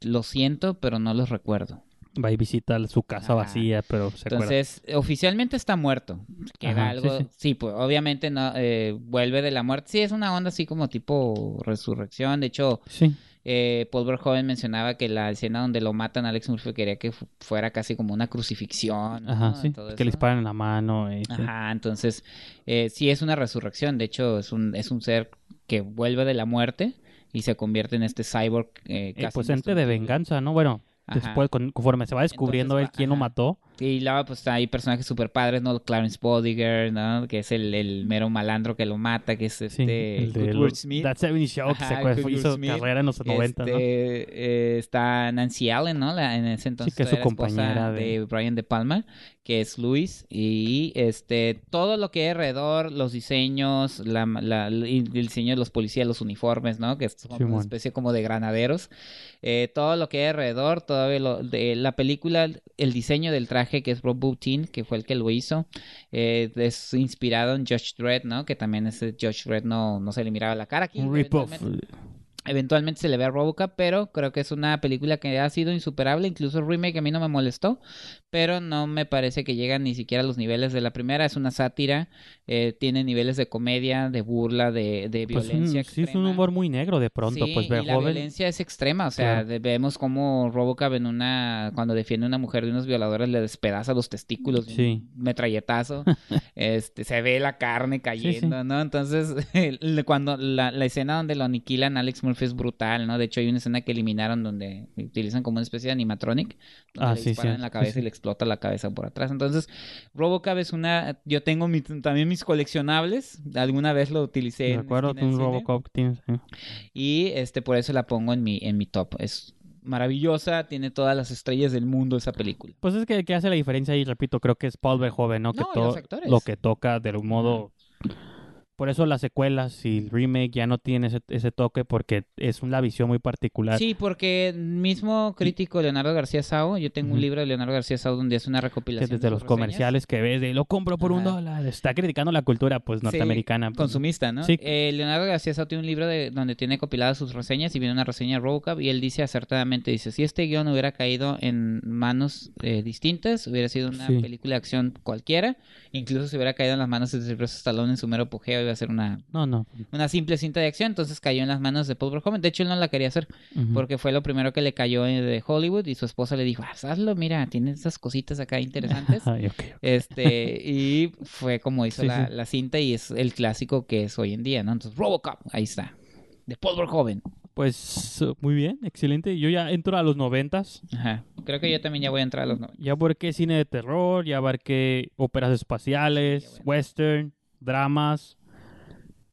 Lo siento, pero no los recuerdo va y visita su casa vacía, pero se Entonces, oficialmente está muerto. Queda algo. Sí, pues obviamente no eh, vuelve de la muerte. Sí, es una onda así como tipo resurrección. De hecho, sí. eh, Paul Verhoeven mencionaba que la escena donde lo matan Alex Murphy quería que fuera casi como una crucifixión. Ajá, sí. que le disparan en la mano. Ajá, entonces eh, sí es una resurrección. De hecho, es un, es un ser que vuelve de la muerte y se convierte en este cyborg. Eh, casi pues ente de venganza, ¿no? Bueno, después, conforme se va descubriendo él quién lo mató. Y luego, pues hay personajes super padres, ¿no? Clarence Bodiger, ¿no? Que es el, el mero malandro que lo mata, que es este. el de Smith. That 70 Show, que se hizo carrera en los 90, ¿no? Este, eh, está Nancy Allen, ¿no? La, en ese entonces. Sí, que es su compañera de... de... Brian De Palma, que es Luis. Y este todo lo que hay alrededor, los diseños, la, la, el diseño de los policías, los uniformes, ¿no? Que es una especie como de granaderos. Eh, todo lo que hay alrededor, todo lo de la película, el diseño del traje que es Rob Boutin, que fue el que lo hizo. Eh, es inspirado en Josh Dredd, ¿no? Que también ese Josh Dredd no, no se le miraba la cara aquí. Un Eventualmente se le ve a Robocop, pero creo que es una película que ha sido insuperable. Incluso el remake a mí no me molestó, pero no me parece que llega ni siquiera a los niveles de la primera. Es una sátira, eh, tiene niveles de comedia, de burla, de, de pues violencia. sí, es un humor muy negro de pronto. pues y la violencia es extrema. O sea, vemos como Robocop en una, cuando defiende a una mujer de unos violadores le despedaza los testículos, sí. un metralletazo. este, se ve la carne cayendo, ¿no? Entonces, cuando la, la escena donde lo aniquilan Alex es brutal, ¿no? De hecho, hay una escena que eliminaron donde utilizan como una especie de animatronic. Donde ah, le disparan en la cabeza y le explota la cabeza por atrás. Entonces, Robocop es una... Yo tengo también mis coleccionables. Alguna vez lo utilicé. Me acuerdo un Robocop tienes. Y este, por eso la pongo en mi, en mi top. Es maravillosa, tiene todas las estrellas del mundo esa película. Pues es que, que hace la diferencia y repito, creo que es Paul Verhoeven, ¿no? Que todo lo que toca de un modo por eso las secuelas y el remake ya no tiene ese, toque porque es una visión muy particular. Sí, porque mismo crítico Leonardo García Sao, yo tengo un libro de Leonardo García Sao donde es una recopilación. desde los comerciales que ves de lo compro por un dólar, está criticando la cultura pues norteamericana. Consumista, ¿no? Sí. Eh, Leonardo García Sao tiene un libro de, donde tiene copiladas sus reseñas y viene una reseña de Robocop y él dice acertadamente, dice, si este guion hubiera caído en manos eh, distintas, hubiera sido una película de acción cualquiera, incluso si hubiera caído en las manos de Sylvester Stallone en su mero apogeo hacer una, no, no. una simple cinta de acción, entonces cayó en las manos de Paul Verhoeven. De hecho, él no la quería hacer porque fue lo primero que le cayó de Hollywood y su esposa le dijo, ah, hazlo, mira, tiene esas cositas acá interesantes. Este, y fue como hizo la, la, cinta y es el clásico que es hoy en día, ¿no? Entonces, Robocop, ahí está, de Paul Verhoeven. Pues muy bien, excelente. Yo ya entro a los noventas. Ajá. Creo que yo también ya voy a entrar a los noventas. Ya abarqué cine de terror, ya abarqué óperas espaciales, western, dramas.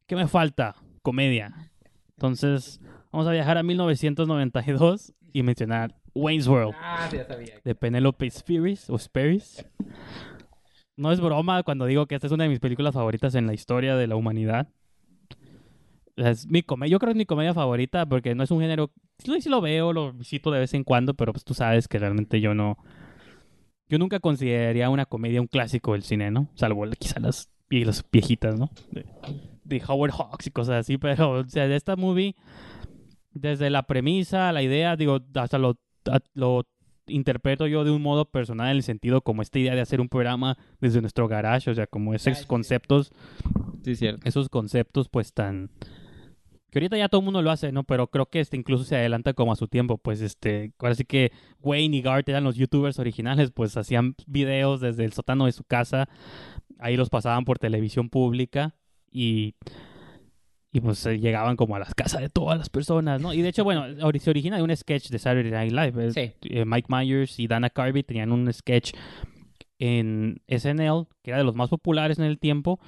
¿Qué me falta? Comedia. Entonces, vamos a viajar a 1992 y mencionar Wayne's World. Ah, ya sabía. De Penelope Spheris o Sperris. No es broma cuando digo que esta es una de mis películas favoritas en la historia de la humanidad. Es mi comedia, yo creo que es mi comedia favorita porque no es un género. Sí, sí lo veo, lo visito de vez en cuando, pero pues tú sabes que realmente yo no. Yo nunca consideraría una comedia un clásico del cine, ¿no? Salvo quizá las, las viejitas, ¿no? De, Howard Hawks y cosas así, pero, o sea, de esta movie, desde la premisa, la idea, digo, hasta lo, lo interpreto yo de un modo personal en el sentido como esta idea de hacer un programa desde nuestro garage, o sea, como esos conceptos. Sí, cierto. Esos conceptos, pues tan que ahorita ya todo el mundo lo hace, ¿no? Pero creo que este incluso se adelanta como a su tiempo, pues este, ahora sí que Wayne y Gart eran los youtubers originales, pues hacían videos desde el sótano de su casa, ahí los pasaban por televisión pública y y pues llegaban como a las casas de todas las personas, ¿no? Y de hecho, bueno, se origina de un sketch de Saturday Night Live. Sí. Eh, Mike Myers y Dana Carvey tenían un sketch en SNL que era de los más populares en el tiempo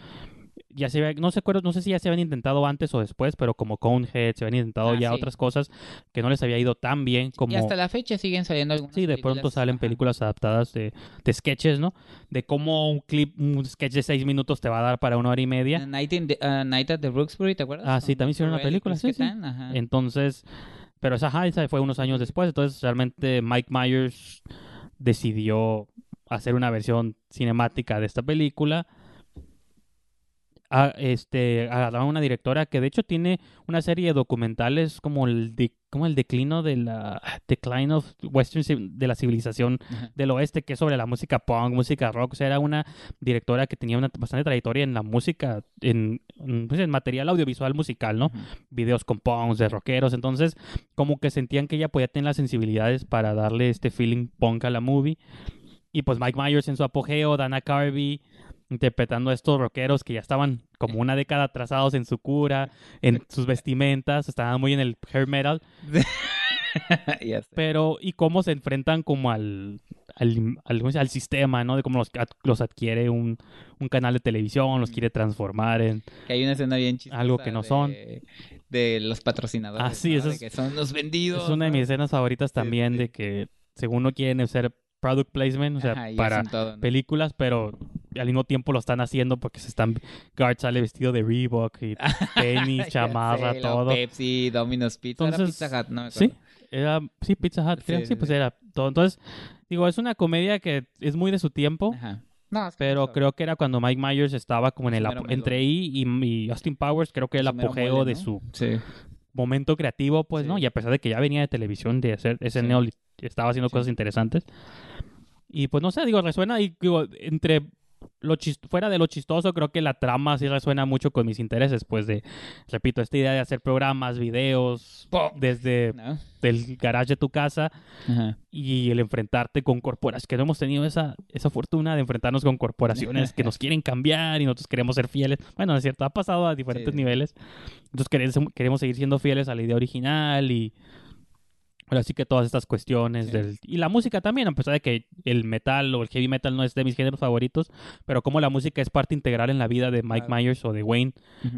ya se no sé, no sé si ya se habían intentado antes o después, pero como Conehead se habían intentado ah, ya otras cosas que no les había ido tan bien como... Y hasta la fecha siguen saliendo algunas Sí, de pronto salen películas adaptadas de, de, sketches, ¿no? De cómo un clip, un sketch de seis minutos te va a dar para una hora y media. Night, uh, Night at the Brooksbury, ¿te acuerdas? Ah, sí, también hicieron una película, sí, sí. Entonces, pero esa, esa fue unos años después, entonces realmente Mike Myers decidió hacer una versión cinemática de esta película a, este, a una directora que de hecho tiene una serie de documentales como el, de, como el declino de la decline of western de la civilización del oeste que es sobre la música punk, música rock, o sea, era una directora que tenía una bastante trayectoria en la música en, pues, en material audiovisual musical, ¿no? Videos con punks de rockeros, entonces como que sentían que ella podía tener las sensibilidades para darle este feeling punk a la movie. Y pues Mike Myers en su apogeo, Dana Carvey, interpretando a estos rockeros que ya estaban como una década atrasados en su cura, en sus vestimentas, estaban muy en el hair metal. Pero, y cómo se enfrentan como al, al, al, sistema, ¿no? De cómo los, los adquiere un, un, canal de televisión, los quiere transformar en... Que hay una escena bien chistosa. Algo que no son. De los patrocinadores. Ah, sí, eso es, que son los vendidos. Es una de mis escenas favoritas también de que según no quieren ser product placement, o sea, para películas, pero al mismo tiempo lo están haciendo porque se están Guard sale vestido de Reebok y tenis, chamarra, todo. Pepsi, Domino's Pizza, Entonces, era Pizza Hut, no me Sí, era sí Pizza Hut, sí, sí, pues era todo. Entonces, digo, es una comedia que es muy de su tiempo. Ajá. No, pero creo que era cuando Mike Myers estaba como en el entre ahí y, Austin Powers, creo que el apogeo de su momento creativo, pues, ¿no? Y a pesar de que ya venía de televisión de hacer ese neo estaba haciendo cosas interesantes. Y pues no sé, digo, resuena y digo, entre lo fuera de lo chistoso, creo que la trama sí resuena mucho con mis intereses, pues de, repito, esta idea de hacer programas, videos, desde el garage de tu casa y el enfrentarte con corporaciones, que no hemos tenido esa, esa fortuna de enfrentarnos con corporaciones que nos quieren cambiar y nosotros queremos ser fieles. Bueno, es cierto, ha pasado a diferentes niveles. Entonces queremos, queremos seguir siendo fieles a la idea original y así que todas estas cuestiones del... Y la música también, a pesar de que el metal o el heavy metal no es de mis géneros favoritos, pero como la música es parte integral en la vida de Mike Myers o de Wayne,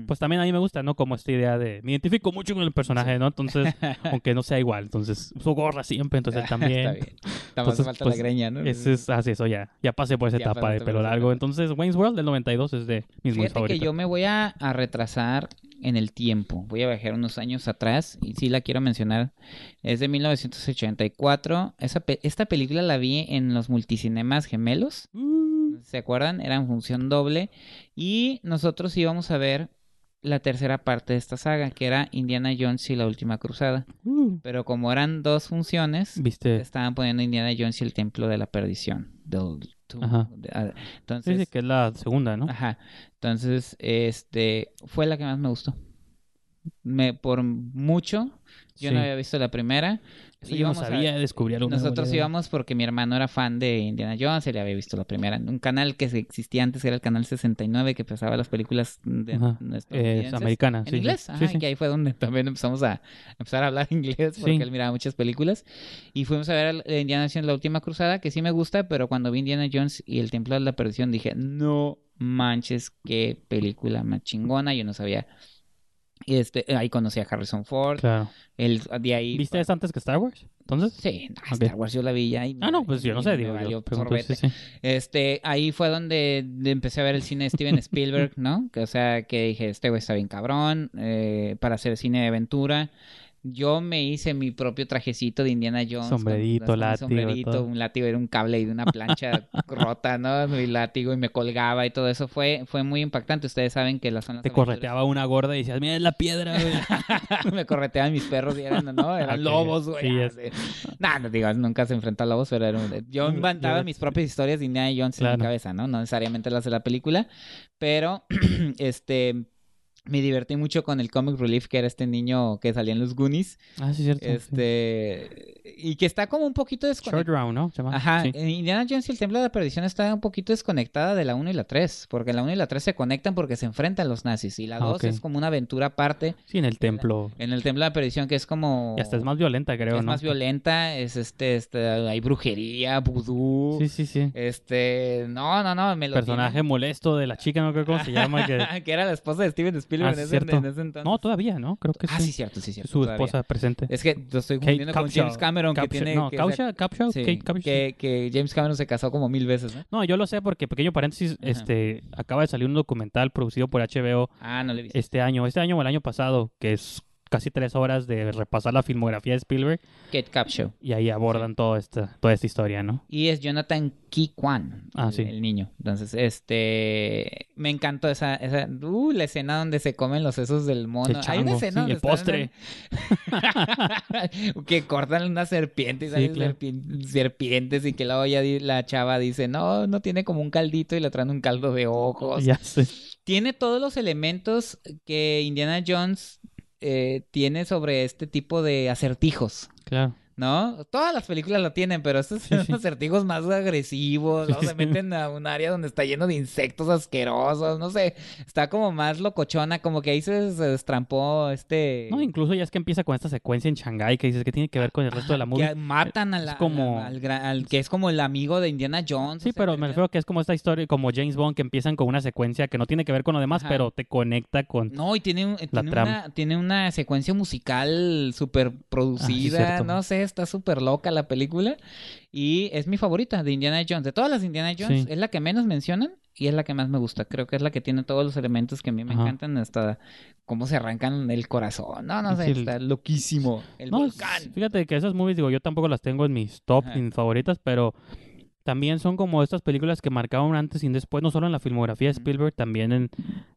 pues también a mí me gusta, ¿no? Como esta idea de... Me identifico mucho con el personaje, ¿no? Entonces, aunque no sea igual, entonces uso gorra siempre, entonces también... Está bien. Entonces, falta la greña, ¿no? Eso es así, eso ya. Ya pasé por esa etapa de pelo largo. Entonces, Wayne's World del 92 es de mis Fíjate favoritos. que yo me voy a, a retrasar en el tiempo. Voy a viajar unos años atrás y sí la quiero mencionar. Es de 1984. Esa esta película la vi en los multicinemas gemelos. Mm. ¿Se acuerdan? Era en función doble. Y nosotros íbamos a ver la tercera parte de esta saga, que era Indiana Jones y la última cruzada. Mm. Pero como eran dos funciones, ¿Viste? estaban poniendo Indiana Jones y el templo de la perdición. Ajá. Entonces, sí, que es la segunda, ¿no? Ajá. Entonces, este, fue la que más me gustó. Me, por mucho, yo no había visto la primera. Yo no sabía, descubrir Nosotros íbamos porque mi hermano era fan de Indiana Jones, él había visto la primera. Un canal que existía antes era el canal 69 que pasaba las películas de eh, americanas. En inglés, Ajá, que ahí fue donde también empezamos a empezar a hablar inglés porque él miraba muchas películas. Y fuimos a ver Indiana Jones La Última Cruzada, que sí me gusta, pero cuando vi Indiana Jones y El Templo de la Perdición dije, no manches, qué película más chingona. Yo no sabía este, ahí conocí a Harrison Ford. Claro. El, de ahí, ¿Viste eso antes que Star Wars? Entonces. Sí, Star Wars yo la vi ya. ah, no, pues yo no sé, digo. Yo, Este, ahí fue donde empecé a ver el cine de Steven Spielberg, ¿no? Que, o sea, que dije, este güey está bien cabrón, eh, para hacer cine de aventura. Yo me hice mi propio trajecito de Indiana Jones. Sombrerito, látigo. Sombrerito, un látigo, era un cable y de una plancha rota, ¿no? Mi látigo y me colgaba y todo eso fue, fue muy impactante. Ustedes saben que las zonas. Te correteaba una gorda y decías, mira, es la piedra, güey. me correteaban mis perros y eran, ¿no? Eran lobos, güey. Sí, no, no digo, nunca se enfrentó a lobos, pero era un... yo inventaba mis propias historias de Indiana Jones en mi cabeza, ¿no? No necesariamente las de la película, pero este me divertí mucho con el comic relief que era este niño que salía en los Goonies. Ah, sí, cierto. Este y que está como un poquito desconectada. Short Round, ¿no? Ajá. Indiana Jones y el Templo de la Perdición está un poquito desconectada de la 1 y la 3, porque la 1 y la 3 se conectan porque se enfrentan los nazis y la 2 ah, es como una aventura aparte. Sí, en el templo. en el Templo de la Perdición que es como y hasta es más violenta, creo, es ¿no? más violenta, es este este hay brujería, vudú. Sí, sí, sí. Este, no, no, no, me lo Personaje molesto de la chica, no creo cómo se llama que... que era la esposa de Steven Spielberg ah, en, ese, entonces. No, todavía, ¿no? Creo que ah, sí. cierto, sí, cierto. Su esposa presente. Es que lo estoy confundiendo con James Cameron que tiene no, que, que, James Cameron se casó como mil veces, ¿no? No, yo lo sé porque, pequeño paréntesis, este acaba de salir un documental producido por HBO ah, no le este año, este año o el año pasado, que es casi tres horas de repasar la filmografía de Spielberg. Kate Cap Show. Y ahí abordan toda, esta, toda esta historia, ¿no? Y es Jonathan Ki Kwan, ah, el, el, niño. Entonces, este... Me encantó esa... esa uh, la escena donde se comen los sesos del mono. Hay una escena el postre. que cortan una serpiente y salen serpientes y que luego ya la chava dice, no, no tiene como un caldito y le traen un caldo de ojos. Ya sé. Tiene todos los elementos que Indiana Jones eh, tiene sobre este tipo de acertijos. Claro. ¿No? Todas las películas lo tienen, pero estos son acertijos más agresivos, ¿no? Se meten a un área donde está lleno de insectos asquerosos, no sé, está como más locochona, como que ahí se, destrampó este... No, incluso ya es que empieza con esta secuencia en Shanghai que dices que tiene que ver con el resto de la música. matan a la, como... al, que es como el amigo de Indiana Jones. Sí, pero me refiero que es como esta historia, como James Bond, que empiezan con una secuencia que no tiene que ver con lo demás, pero te conecta con... No, y tiene, tiene, una, tiene una secuencia musical súper ah, producida, no sé, está súper loca la película. Y es mi favorita de Indiana Jones. De todas las Indiana Jones, es la que menos mencionan y es la que más me gusta. Creo que es la que tiene todos los elementos que a mí me encantan. Hasta cómo se arrancan el corazón. No, no sé, está loquísimo. El volcán. Fíjate que esas movies, digo, yo tampoco las tengo en mis top, favoritas, pero también son como estas películas que marcaron antes y después, no solo en la filmografía de Spielberg, también en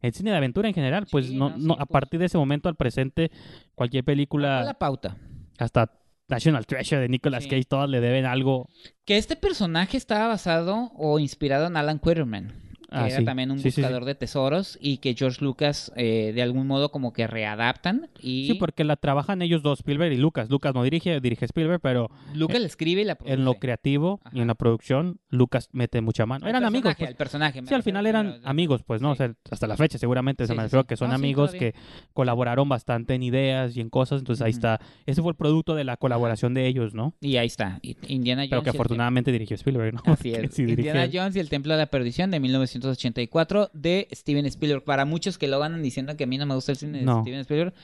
el cine de aventura en general. Pues no, no, a pues. partir de ese momento al presente, cualquier película. La pauta. Hasta National Treasure de Nicolas Cage, todas le deben algo. Que este personaje estaba basado o inspirado en Alan Quaterman que ah, era también un buscador de tesoros y que George Lucas eh, de algún modo como que readaptan y sí porque la trabajan ellos dos Spielberg y Lucas. Lucas no dirige dirige Spielberg pero Lucas le escribe y la produce. en lo creativo y en la producción Lucas mete mucha mano. Eran amigos pues. el personaje sí al final eran amigos pues no o sea, hasta la fecha seguramente se me refiero que son amigos que colaboraron bastante en ideas y en cosas entonces ahí está. Ese fue el producto de la colaboración de ellos no y ahí está Indiana Jones pero que afortunadamente dirigió Spielberg no así es. Indiana Jones y el Templo de la Perdición de 1900 1984 de Steven Spielberg. Para muchos que lo van diciendo que a mí no me gusta el cine de Steven Spielberg,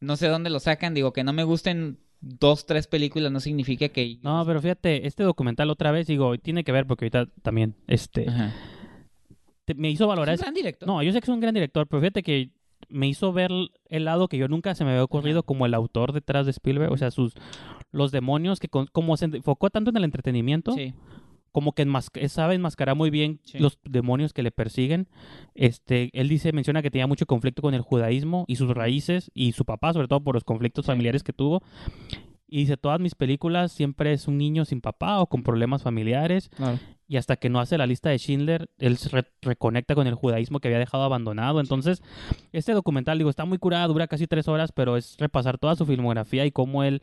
no sé dónde lo sacan. Digo, que no me gusten dos, tres películas no significa que... No, pero fíjate, este documental otra vez, digo, tiene que ver porque ahorita también, este... me hizo valorar... Es un gran director. No, yo sé que es un gran director, pero fíjate que me hizo ver el lado que yo nunca se me había ocurrido como el autor detrás de Spielberg, o sea, sus los demonios que como se enfocó tanto en el entretenimiento, sí como que sabe enmascarar muy bien los demonios que le persiguen. Este, él dice, menciona que tenía mucho conflicto con el judaísmo y sus raíces y su papá, sobre todo por los conflictos familiares que tuvo. Y dice, todas mis películas siempre es un niño sin papá o con problemas familiares. Y hasta que no hace la lista de Schindler, él se reconecta con el judaísmo que había dejado abandonado. Entonces, este documental, digo, está muy curado, dura casi tres horas, pero es repasar toda su filmografía y cómo él,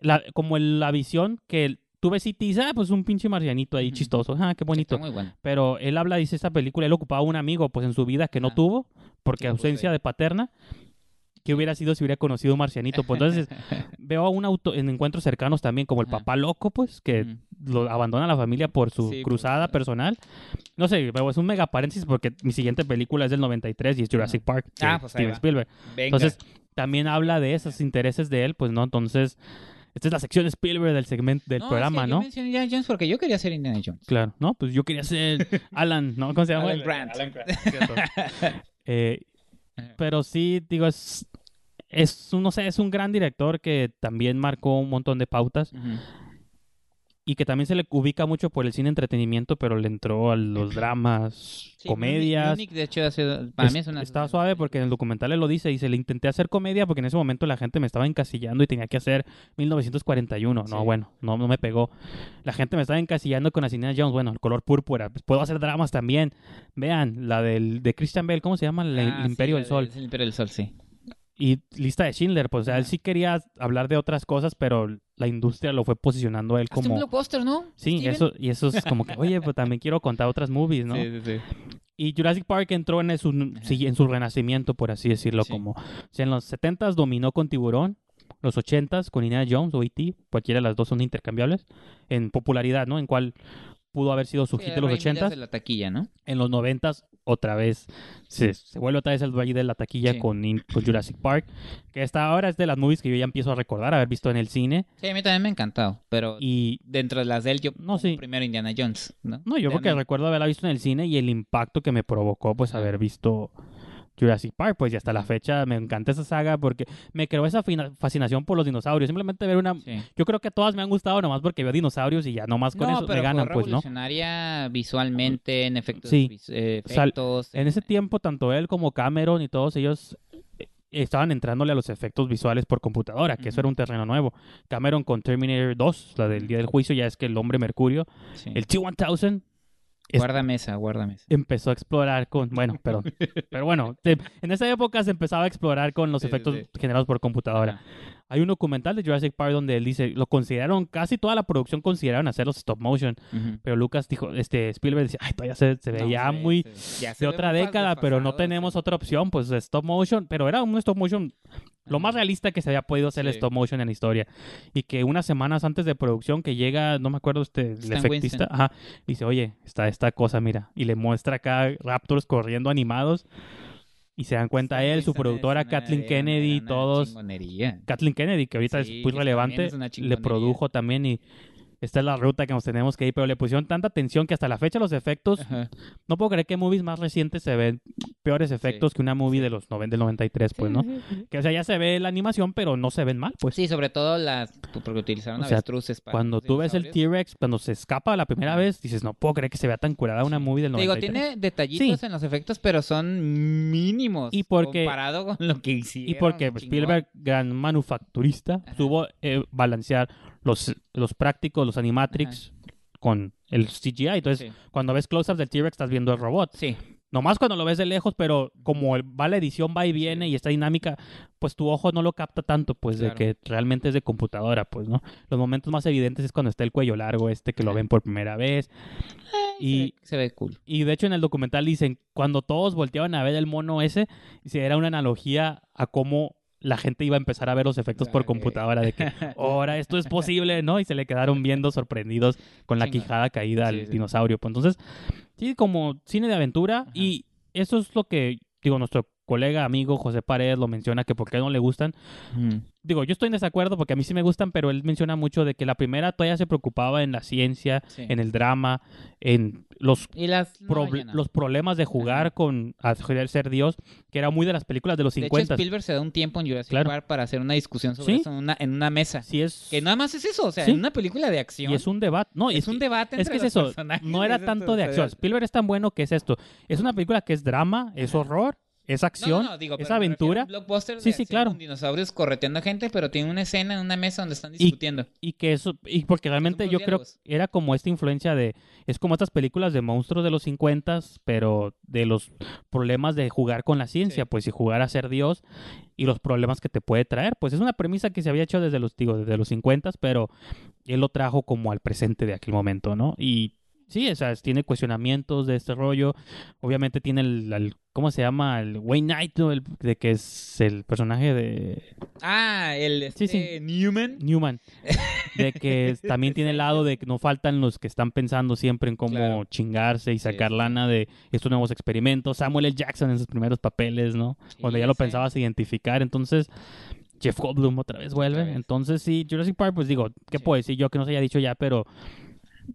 la, como la visión que tú ves y dices, ah, pues un pinche marcianito ahí chistoso, ah, qué bonito. muy bueno. Pero él habla, dice esta película, él ocupaba un amigo pues en su vida que no ah. tuvo, porque pues, ausencia de paterna. ¿Qué hubiera sido si hubiera conocido un marcianito? Pues entonces veo a un auto en encuentros cercanos también, como el papá loco, pues, que lo abandona a la familia por su cruzada personal. No sé, pero es un mega paréntesis porque mi siguiente película es del 93 y es Jurassic Park, ah, pues Steven Spielberg. Entonces, también habla de esos intereses de él, pues, ¿no? Entonces, esta es la sección Spielberg del segmento del programa, ¿no? Yo mencioné Indiana Jones porque yo quería ser Indiana Jones. Claro, ¿no? Pues yo quería ser Alan, ¿no? ¿Cómo se llama? Alan Grant. Alan Grant. eh, pero sí, digo, es, es, no sé, es un gran director que también marcó un montón de pautas y que también se le ubica mucho por el cine entretenimiento, pero le entró a los dramas, comedias. de hecho, para mí es una... Está suave porque en el documental él lo dice y se le intenté hacer comedia porque en ese momento la gente me estaba encasillando y tenía que hacer 1941. No, bueno, no, no me pegó. La gente me estaba encasillando con Indiana Jones, bueno, el color púrpura. Pues puedo hacer dramas también. Vean, la del, de Christian Bale, ¿cómo se llama? El, ah, Imperio del Sol. El Imperio del Sol, sí y lista de Schindler, pues o sea, él sí quería hablar de otras cosas, pero la industria lo fue posicionando a él como... un blockbuster, ¿no? Sí, eso, y eso es como que, oye, pues también quiero contar otras movies, ¿no? Sí, sí, sí. Y Jurassic Park entró en su, en su renacimiento, por así decirlo, como... O sea, en los 70s dominó con Tiburón, los 80s con Indiana Jones o E.T., cualquiera de las dos son intercambiables, en popularidad, ¿no? En cual pudo haber sido su hit de los 80 la taquilla, ¿no? En los 90 otra vez se, se, vuelve otra vez el valle de la taquilla con, Jurassic Park, que hasta ahora es de las movies que yo ya empiezo a recordar haber visto en el cine. Sí, a mí también me ha encantado, pero y dentro de las de él yo no sí. primero Indiana Jones, ¿no? No, yo porque recuerdo haberla visto en el cine y el impacto que me provocó pues haber visto Jurassic Park, pues ya hasta la fecha me encanta esa saga porque me creó esa fascinación por los dinosaurios. Simplemente ver una... Yo creo que todas me han gustado nomás porque veo dinosaurios y ya nomás con eso me ganan, pues, ¿no? visualmente, en efectos. Sí. Eh, efectos, en ese tiempo, tanto él como Cameron y todos ellos eh, estaban entrándole a los efectos visuales por computadora, que eso era un terreno nuevo. Cameron con Terminator 2, la del día del juicio, ya es que el hombre Mercurio. El T-1000 Guarda mesa, guarda mesa. Empezó a explorar con, bueno, perdón, pero bueno, en esa época se empezaba a explorar con los efectos generados por computadora. Hay un documental de Jurassic Park donde él dice, lo consideraron, casi toda la producción consideraron hacer los stop motion, pero Lucas dijo, este Spielberg decía, ay, todavía se, se veía muy de otra década, pero no tenemos otra opción, pues stop motion, pero era un stop motion lo más realista que se había podido hacer el stop motion en la historia. Y que unas semanas antes de producción que llega, no me acuerdo usted, el efectista, ajá, dice, oye, está esta cosa, mira, y le muestra acá Raptors corriendo animados. Y se dan cuenta él, su productora Kathleen Kennedy, todos. Kathleen Kennedy, que ahorita es muy relevante, le produjo también y esta es la ruta que nos tenemos que ir, pero le pusieron tanta atención que hasta la fecha los efectos, no puedo creer que movies más recientes se ven peores efectos que una movie de los 90, del 93, pues, ¿no? Que, o sea, ya se ve la animación, pero no se ven mal, pues. Sí, sobre todo las, porque utilizaron avestruces para Cuando tú ves el T-Rex, cuando se escapa la primera vez, dices, no puedo creer que se vea tan curada una movie del 93. Digo, tiene detallitos en los efectos, pero son mínimos y porque, comparado con lo que hicieron. Y porque Spielberg, gran manufacturista, tuvo eh, balancear los, los prácticos, los animatrix con el CGI. Entonces, cuando ves close-ups del T-Rex, estás viendo el robot. Sí. Nomás cuando lo ves de lejos, pero como va la edición, va y viene y está dinámica, pues tu ojo no lo capta tanto, pues de que realmente es de computadora, pues, ¿no? Los momentos más evidentes es cuando está el cuello largo, este que lo ven por primera vez. y se ve, cool. Y de hecho en el documental dicen, cuando todos volteaban a ver el mono ese, era una analogía a cómo la gente iba a empezar a ver los efectos por computadora de que ahora esto es posible, ¿no? Y se le quedaron viendo sorprendidos con la quijada caída al dinosaurio. Pues entonces, sí, como cine de aventura y eso es lo que, digo, nuestro colega, amigo José Paredes lo menciona que por qué no le gustan. Digo, yo estoy en desacuerdo porque a mí sí me gustan, pero él menciona mucho de que la primera todavía se preocupaba en la ciencia, en el drama, en los, los problemas de jugar con a ser Dios, que era muy de las películas de los 50. De hecho, Spielberg se da un tiempo en Jurassic Park para hacer una discusión sobre eso en una, en una mesa. Sí es... Que nada más es eso, o sea, en una película de acción. Y es un debate. No, es, un debate Es que es eso, no era tanto de acción. Spielberg es tan bueno que es esto. Es una película que es drama, es horror, es acción, es aventura. sí, sí, claro. dinosaurios correteando a gente, pero tiene una escena en una mesa donde están discutiendo. Y, que eso, y porque realmente yo creo que era como esta influencia de, es como estas películas de monstruos de los 50, pero de los problemas de jugar con la ciencia, pues y jugar a ser Dios y los problemas que te puede traer. Pues es una premisa que se había hecho desde los, digo, desde los 50, pero él lo trajo como al presente de aquel momento, ¿no? Y Sí, o sea, tiene cuestionamientos de este rollo. Obviamente tiene el, ¿cómo se llama? El Wayne Knight, de que es el personaje de... Ah, el este, Newman. Newman. De que también tiene el lado de que no faltan los que están pensando siempre en cómo chingarse y sacar lana de estos nuevos experimentos. Samuel L. Jackson en sus primeros papeles, ¿no? Cuando ya lo pensabas identificar. Entonces... Jeff Goldblum otra vez vuelve. Entonces, sí, Jurassic Park, pues digo, ¿qué puedo decir yo que no se haya dicho ya? Pero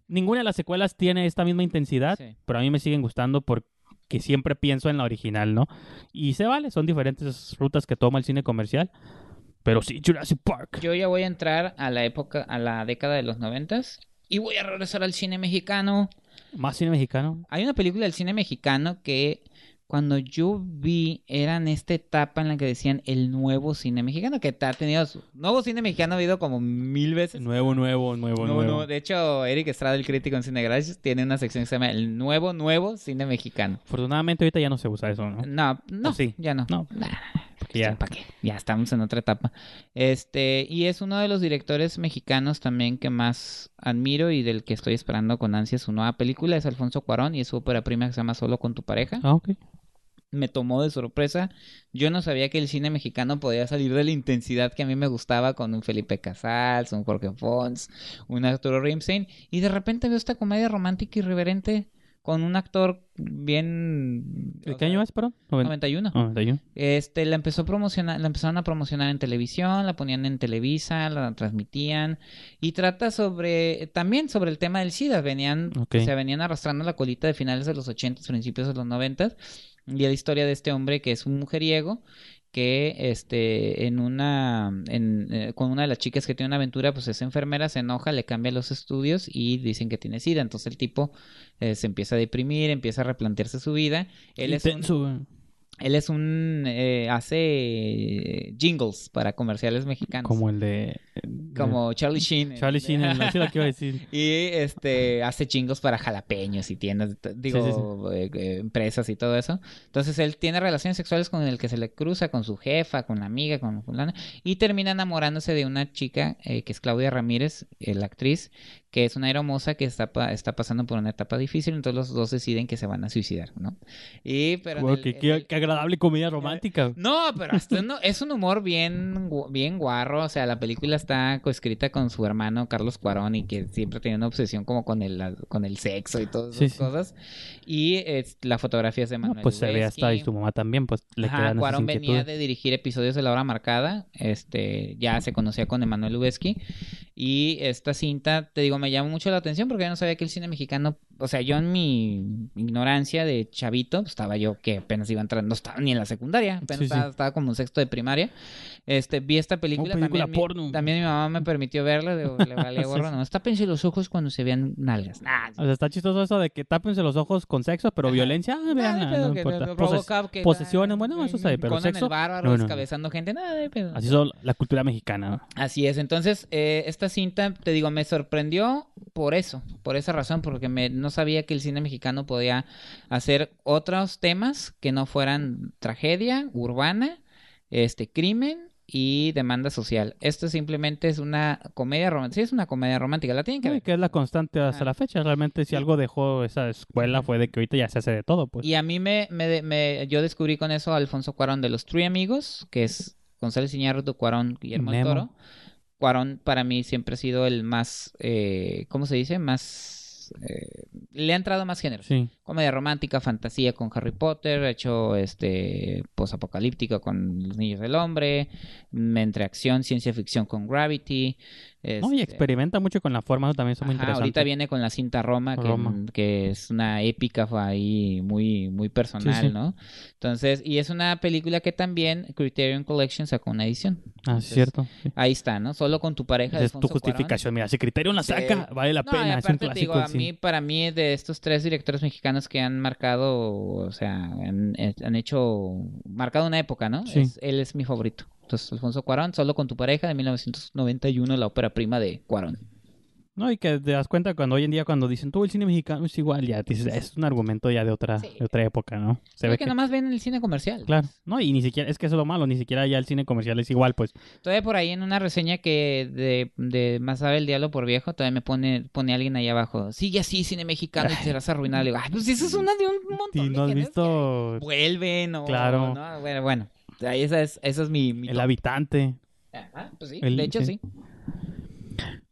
ninguna de las secuelas tiene esta misma intensidad, pero a mí me siguen gustando porque siempre pienso en la original, ¿no? Y se vale, son diferentes rutas que toma el cine comercial. Pero sí, Jurassic Park. Yo ya voy a entrar a la época, a la década de los noventas y voy a regresar al cine mexicano. ¿Más cine mexicano? Hay una película del cine mexicano que cuando yo vi, era en esta etapa en la que decían el nuevo cine mexicano, que ha tenido su nuevo cine mexicano ha habido como mil veces. Nuevo, nuevo, nuevo, nuevo. De hecho, Eric Estrada, el crítico en Cine Gracias, tiene una sección que se llama El nuevo, nuevo cine mexicano. Afortunadamente ahorita ya no se usa eso, ¿no? No, no, sí? ya no. No. ya. ¿Para qué? Ya estamos en otra etapa. Este, y es uno de los directores mexicanos también que más admiro y del que estoy esperando con ansia su nueva película. Es Alfonso Cuarón y es su ópera prima que se llama Solo con tu pareja. Ah, ok me tomó de sorpresa. Yo no sabía que el cine mexicano podía salir de la intensidad que a mí me gustaba con un Felipe Casals, un Jorge Fons, un Arturo Rimstein. Y de repente veo esta comedia romántica irreverente con un actor bien... ¿De qué año es, perdón? 91. 91. Este, la empezó a promocionar, la empezaron a promocionar en televisión, la ponían en Televisa, la transmitían y trata sobre, también sobre el tema del SIDA, venían, se venían arrastrando la colita de finales de los 80, principios de los 90 Y la historia de este hombre que es un mujeriego que este en una en, eh, con una de las chicas que tiene una aventura pues es enfermera se enoja le cambia los estudios y dicen que tiene sida. Entonces el tipo eh, se empieza a deprimir empieza a replantearse su vida. Él es un, él es un eh, hace jingles para comerciales mexicanos. Como el de como Charlie Sheen. Charlie Sheen lo que iba a decir. Y este hace jingles para jalapeños y tiendas digo empresas y todo eso. Entonces él tiene relaciones sexuales con el que se le cruza con su jefa con la amiga con fulana y termina enamorándose de una chica eh, que es Claudia Ramírez la actriz que es una hermosa que está, está pasando por una etapa difícil, entonces los dos deciden que se van a suicidar, ¿no? Y, pero qué, agradable comedia romántica. No, pero hasta no, es un humor bien, bien guarro, o sea, la película está coescrita con su hermano Carlos Cuarón y que siempre tiene una obsesión como con el, con el sexo y todas esas cosas. Y la fotografía es de Manuel Pues se ve hasta y su mamá también, pues le Ajá, Cuarón venía de dirigir episodios de La Hora Marcada, este, ya se conocía con Emanuel Lubezki y esta cinta, te digo, me llamó mucho la atención porque yo no sabía que el cine mexicano, o sea, yo en mi ignorancia de chavito, pues, estaba yo que apenas iba entrando, no estaba ni en la secundaria, apenas estaba, como un sexto de primaria. Este, vi esta película, también, Mi, también mi mamá me permitió verla, le valía gorro, no, tápense los ojos cuando se vean nalgas. o sea, está chistoso eso de que tápense los ojos con sexo, pero violencia, ah, vean, no, importa. posesiones, bueno, eso sabe, pero sexo. El bárbaro, descabezando gente, nada de pedo. Así es la cultura mexicana. Así es, entonces, eh, esta cinta, te digo, me sorprendió por eso, por esa razón, porque me, no sabía que el cine mexicano podía hacer otros temas que no fueran tragedia urbana, este crimen y demanda social. Esto simplemente es una comedia romántica. Sí, es una comedia romántica. La tienen que ver. que es la constante hasta la fecha. Realmente, si algo dejó esa escuela fue de que ahorita ya se hace de todo. pues Y a mí me, me, me yo descubrí con eso a Alfonso Cuarón de los Three Amigos, que es González Iñárritu, Cuarón, Guillermo del Toro. Cuarón para mí siempre ha sido el más, eh, ¿cómo se dice? Más... Eh, le ha entrado más género. Sí. Comedia romántica, fantasía con Harry Potter, ha hecho este posapocalíptico con Los Niños del Hombre, entre acción, ciencia ficción con Gravity, no, y este, experimenta mucho con la forma, también es muy interesante. Ahorita viene con la cinta Roma, que, es una épica ahí muy, muy personal, ¿no? Entonces, y es una película que también Criterion Collection sacó una edición. ah, cierto. Ahí está, ¿no? Solo con tu pareja. Es tu justificación, mira, si Criterion la saca, vale la pena. es un clásico, a mí, para mí, de estos tres directores mexicanos que han marcado, o sea, han, hecho, marcado una época, ¿no? él es mi favorito. Entonces, Alfonso Cuarón, solo con tu pareja de 1991, la ópera prima de Cuarón. No, y que te das cuenta cuando hoy en día cuando dicen todo el cine mexicano es igual, ya dices, es un argumento ya de otra, de otra época, ¿no? Se ve que, nomás ven el cine comercial. Claro, no, y ni siquiera, es que eso es lo malo, ni siquiera ya el cine comercial es igual, pues. Todavía por ahí en una reseña que de, de Más sabe el diablo por viejo, todavía me pone, pone alguien ahí abajo, sigue así cine mexicano y te serás arruinado. Le digo, ay, pues eso es una de un montón y no has visto... Vuelven o... Claro. Bueno, bueno, esa es, esa es mi, El habitante. Ajá, pues sí, de hecho sí.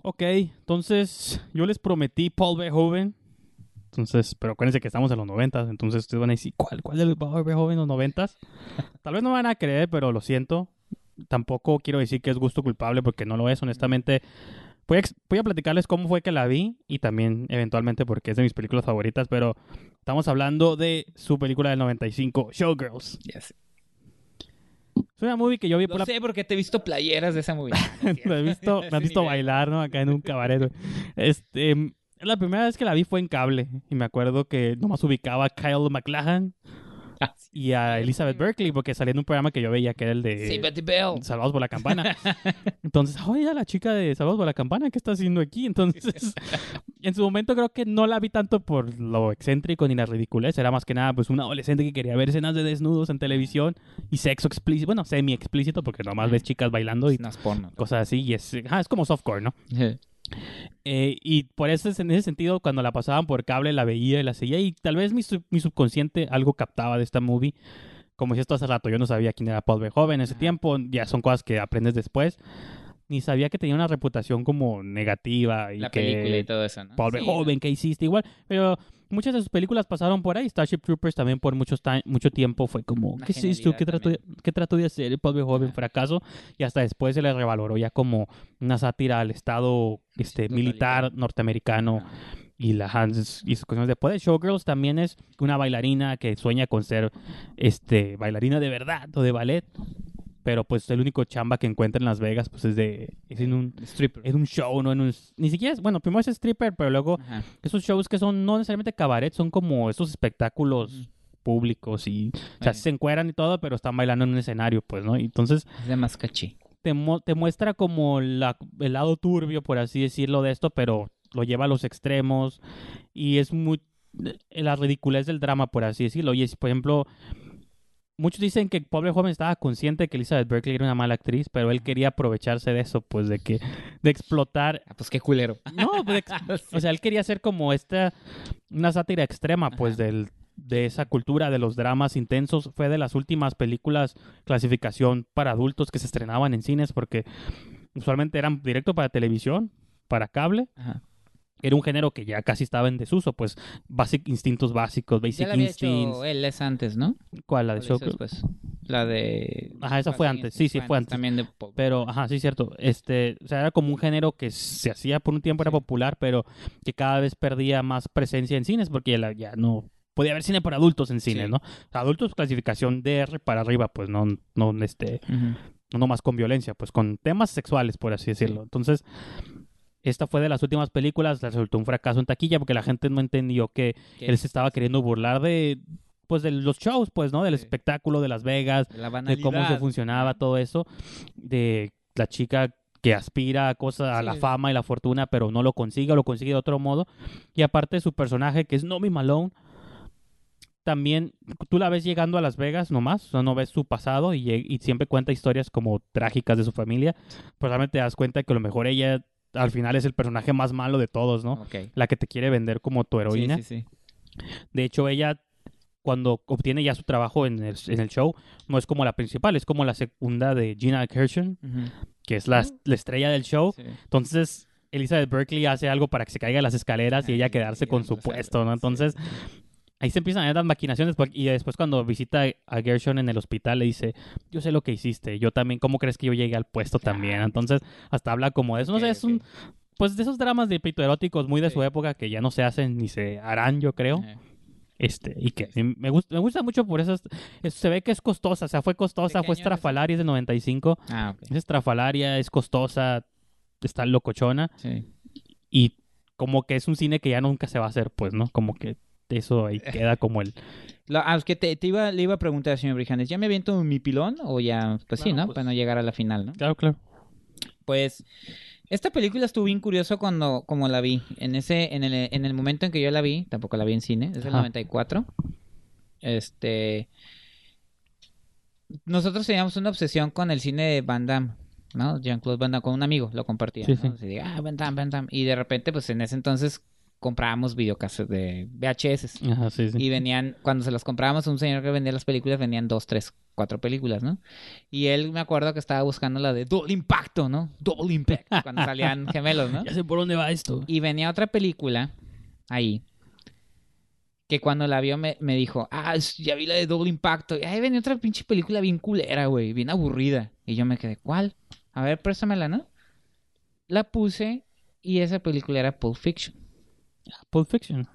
Ok, entonces yo les prometí Paul Verhoeven. Entonces, pero acuérdense que estamos en los noventas, entonces ustedes van a decir, ¿cuál, cuál es Paul Verhoeven en los noventas? Tal vez no van a creer, pero lo siento. Tampoco quiero decir que es gusto culpable porque no lo es, honestamente. Voy a, voy a platicarles cómo fue que la vi y también eventualmente porque es de mis películas favoritas, pero estamos hablando de su película del 95, Showgirls. Yes. Es una movie que yo vi por no sé porque te he visto playeras de esa movie. me, he visto, me has visto bailar, ¿no? Acá en un cabaret. Este, la primera vez que la vi fue en cable. Y me acuerdo que nomás ubicaba a Kyle McLachlan y a Elizabeth Berkeley, porque salía en un programa que yo veía que era el de Salvados por la Campana. Entonces, oye, la chica de Salvados por la Campana, ¿qué está haciendo aquí? Entonces, en su momento creo que no la vi tanto por lo excéntrico ni la ridiculez, era más que nada pues un adolescente que quería ver escenas de desnudos en televisión y sexo explícito, bueno, semi explícito, porque nomás ves chicas bailando y cosas así, y es, es como softcore, ¿no? Eh, y por eso, en ese sentido, cuando la pasaban por cable, la veía y la seguía. Y tal vez mi, mi subconsciente algo captaba de esta movie. Como si esto hace rato, yo no sabía quién era Paul Verhoeven en ese tiempo. Ya son cosas que aprendes después. Ni sabía que tenía una reputación como negativa. Y la que película y todo eso, ¿no? Paul Verhoeven, ¿qué hiciste? Igual. Pero muchas de sus películas pasaron por ahí. Starship Troopers también por mucho, mucho tiempo fue como, ¿qué hiciste ¿Qué trató, de, ¿Qué trató de hacer el Paul Verhoeven? Fracaso. Y hasta después se le revaloró ya como una sátira al Estado este, militar norteamericano. y la Hans y sus cosas de poder. Showgirls también es una bailarina que sueña con ser este bailarina de verdad o de ballet. Pero pues el único chamba que encuentra en Las Vegas pues es de es en un stripper. Es un show, no en un ni siquiera es, bueno, primero es stripper, pero luego esos shows que son no necesariamente cabaret, son como esos espectáculos públicos y o sea, se encueran y todo, pero están bailando en un escenario, pues, ¿no? Entonces es de más caché. Te, te muestra como la, el lado turbio, por así decirlo, de esto, pero lo lleva a los extremos y es muy la ridiculez del drama, por así decirlo. Y es, por ejemplo, muchos dicen que el pobre joven estaba consciente que Elizabeth Berkley era una mala actriz, pero él quería aprovecharse de eso, pues de que de explotar. Ah, pues qué culero. No, pues, o sea, él quería hacer como esta una sátira extrema, pues del de esa cultura de los dramas intensos fue de las últimas películas clasificación para adultos que se estrenaban en cines porque usualmente eran directo para televisión, para cable. Ajá era un género que ya casi estaba en desuso, pues basic, instintos básicos, basic ya la había Hecho él es antes, ¿no? ¿Cuál? La de Shocker? La de... Ajá, esa fue antes, sí, sí, fue antes. También de... Pero, ajá, sí, cierto. Este, o sea, era como un género que se hacía por un tiempo, era popular, pero que cada vez perdía más presencia en cines porque ya, ya no... Podía haber cine para adultos en cine, ¿no? adultos clasificación DR para arriba, pues no, no, este, no más con violencia, pues con temas sexuales, por así decirlo. Entonces, esta fue de las últimas películas, resultó un fracaso en taquilla porque la gente no entendió que él se estaba queriendo burlar de pues de los shows, pues, ¿no? Del espectáculo de Las Vegas, de, cómo se funcionaba todo eso, de la chica que aspira a cosas, a la fama y la fortuna, pero no lo consigue o lo consigue de otro modo. Y aparte su personaje, que es Nomi Malone, también tú la ves llegando a Las Vegas nomás, o sea, no ves su pasado y, y siempre cuenta historias como trágicas de su familia. Pues realmente te das cuenta que a lo mejor ella al final es el personaje más malo de todos, ¿no? La que te quiere vender como tu heroína. Sí, sí, sí. De hecho, ella cuando obtiene ya su trabajo en el, en el, show, no es como la principal, es como la segunda de Gina Gershon, que es la, la, estrella del show. Entonces, Elizabeth Berkeley hace algo para que se caiga las escaleras y ella quedarse con su puesto, ¿no? Entonces, ahí se empiezan a las maquinaciones y después cuando visita a Gershon en el hospital le dice, yo sé lo que hiciste, yo también, ¿cómo crees que yo llegué al puesto también? Entonces hasta habla como de eso, no sé, es un, pues de esos dramas de pito eróticos muy de su época que ya no se hacen ni se harán, yo creo. Este, y que me gusta, me gusta mucho por eso, se ve que es costosa, o sea, fue costosa, fue estrafalaria, es de 95. Ah, Es estrafalaria, es costosa, está locochona. Sí. Y como que es un cine que ya nunca se va a hacer, pues, ¿no? Como que eso ahí queda como el... ah, es que te, iba, le iba a preguntar, señor Brijandes, ¿ya me aviento mi pilón o ya? Pues sí, ¿no? Pues Para no llegar a la final, ¿no? Claro, claro. Pues esta película estuvo bien curioso cuando como la vi. En ese en el, en el momento en que yo la vi, tampoco la vi en cine, es el 94. Este nosotros teníamos una obsesión con el cine de Van Damme, ¿no? Jean-Claude Van Damme con un amigo, lo compartía, sí, sí. ah, Van Damme, Van Damme. Y de repente, pues en ese entonces comprábamos videocasetes de VHS. Ajá, sí, sí. Y venían, cuando se los comprábamos, un señor que vendía las películas, venían dos, tres, cuatro películas, ¿no? Y él me acuerdo que estaba buscando la de Double Impacto, ¿no? Double Impact, cuando salían gemelos, ¿no? Ya sé por dónde va esto. Y venía otra película ahí. Que cuando la vio me, me dijo, ah, ya vi la de Double Impacto. Y ahí venía otra pinche película bien culera, güey, bien aburrida. Y yo me quedé, ¿cuál? A ver, préstamela, ¿no? La puse y esa película era Pulp Fiction. Pulp Fiction.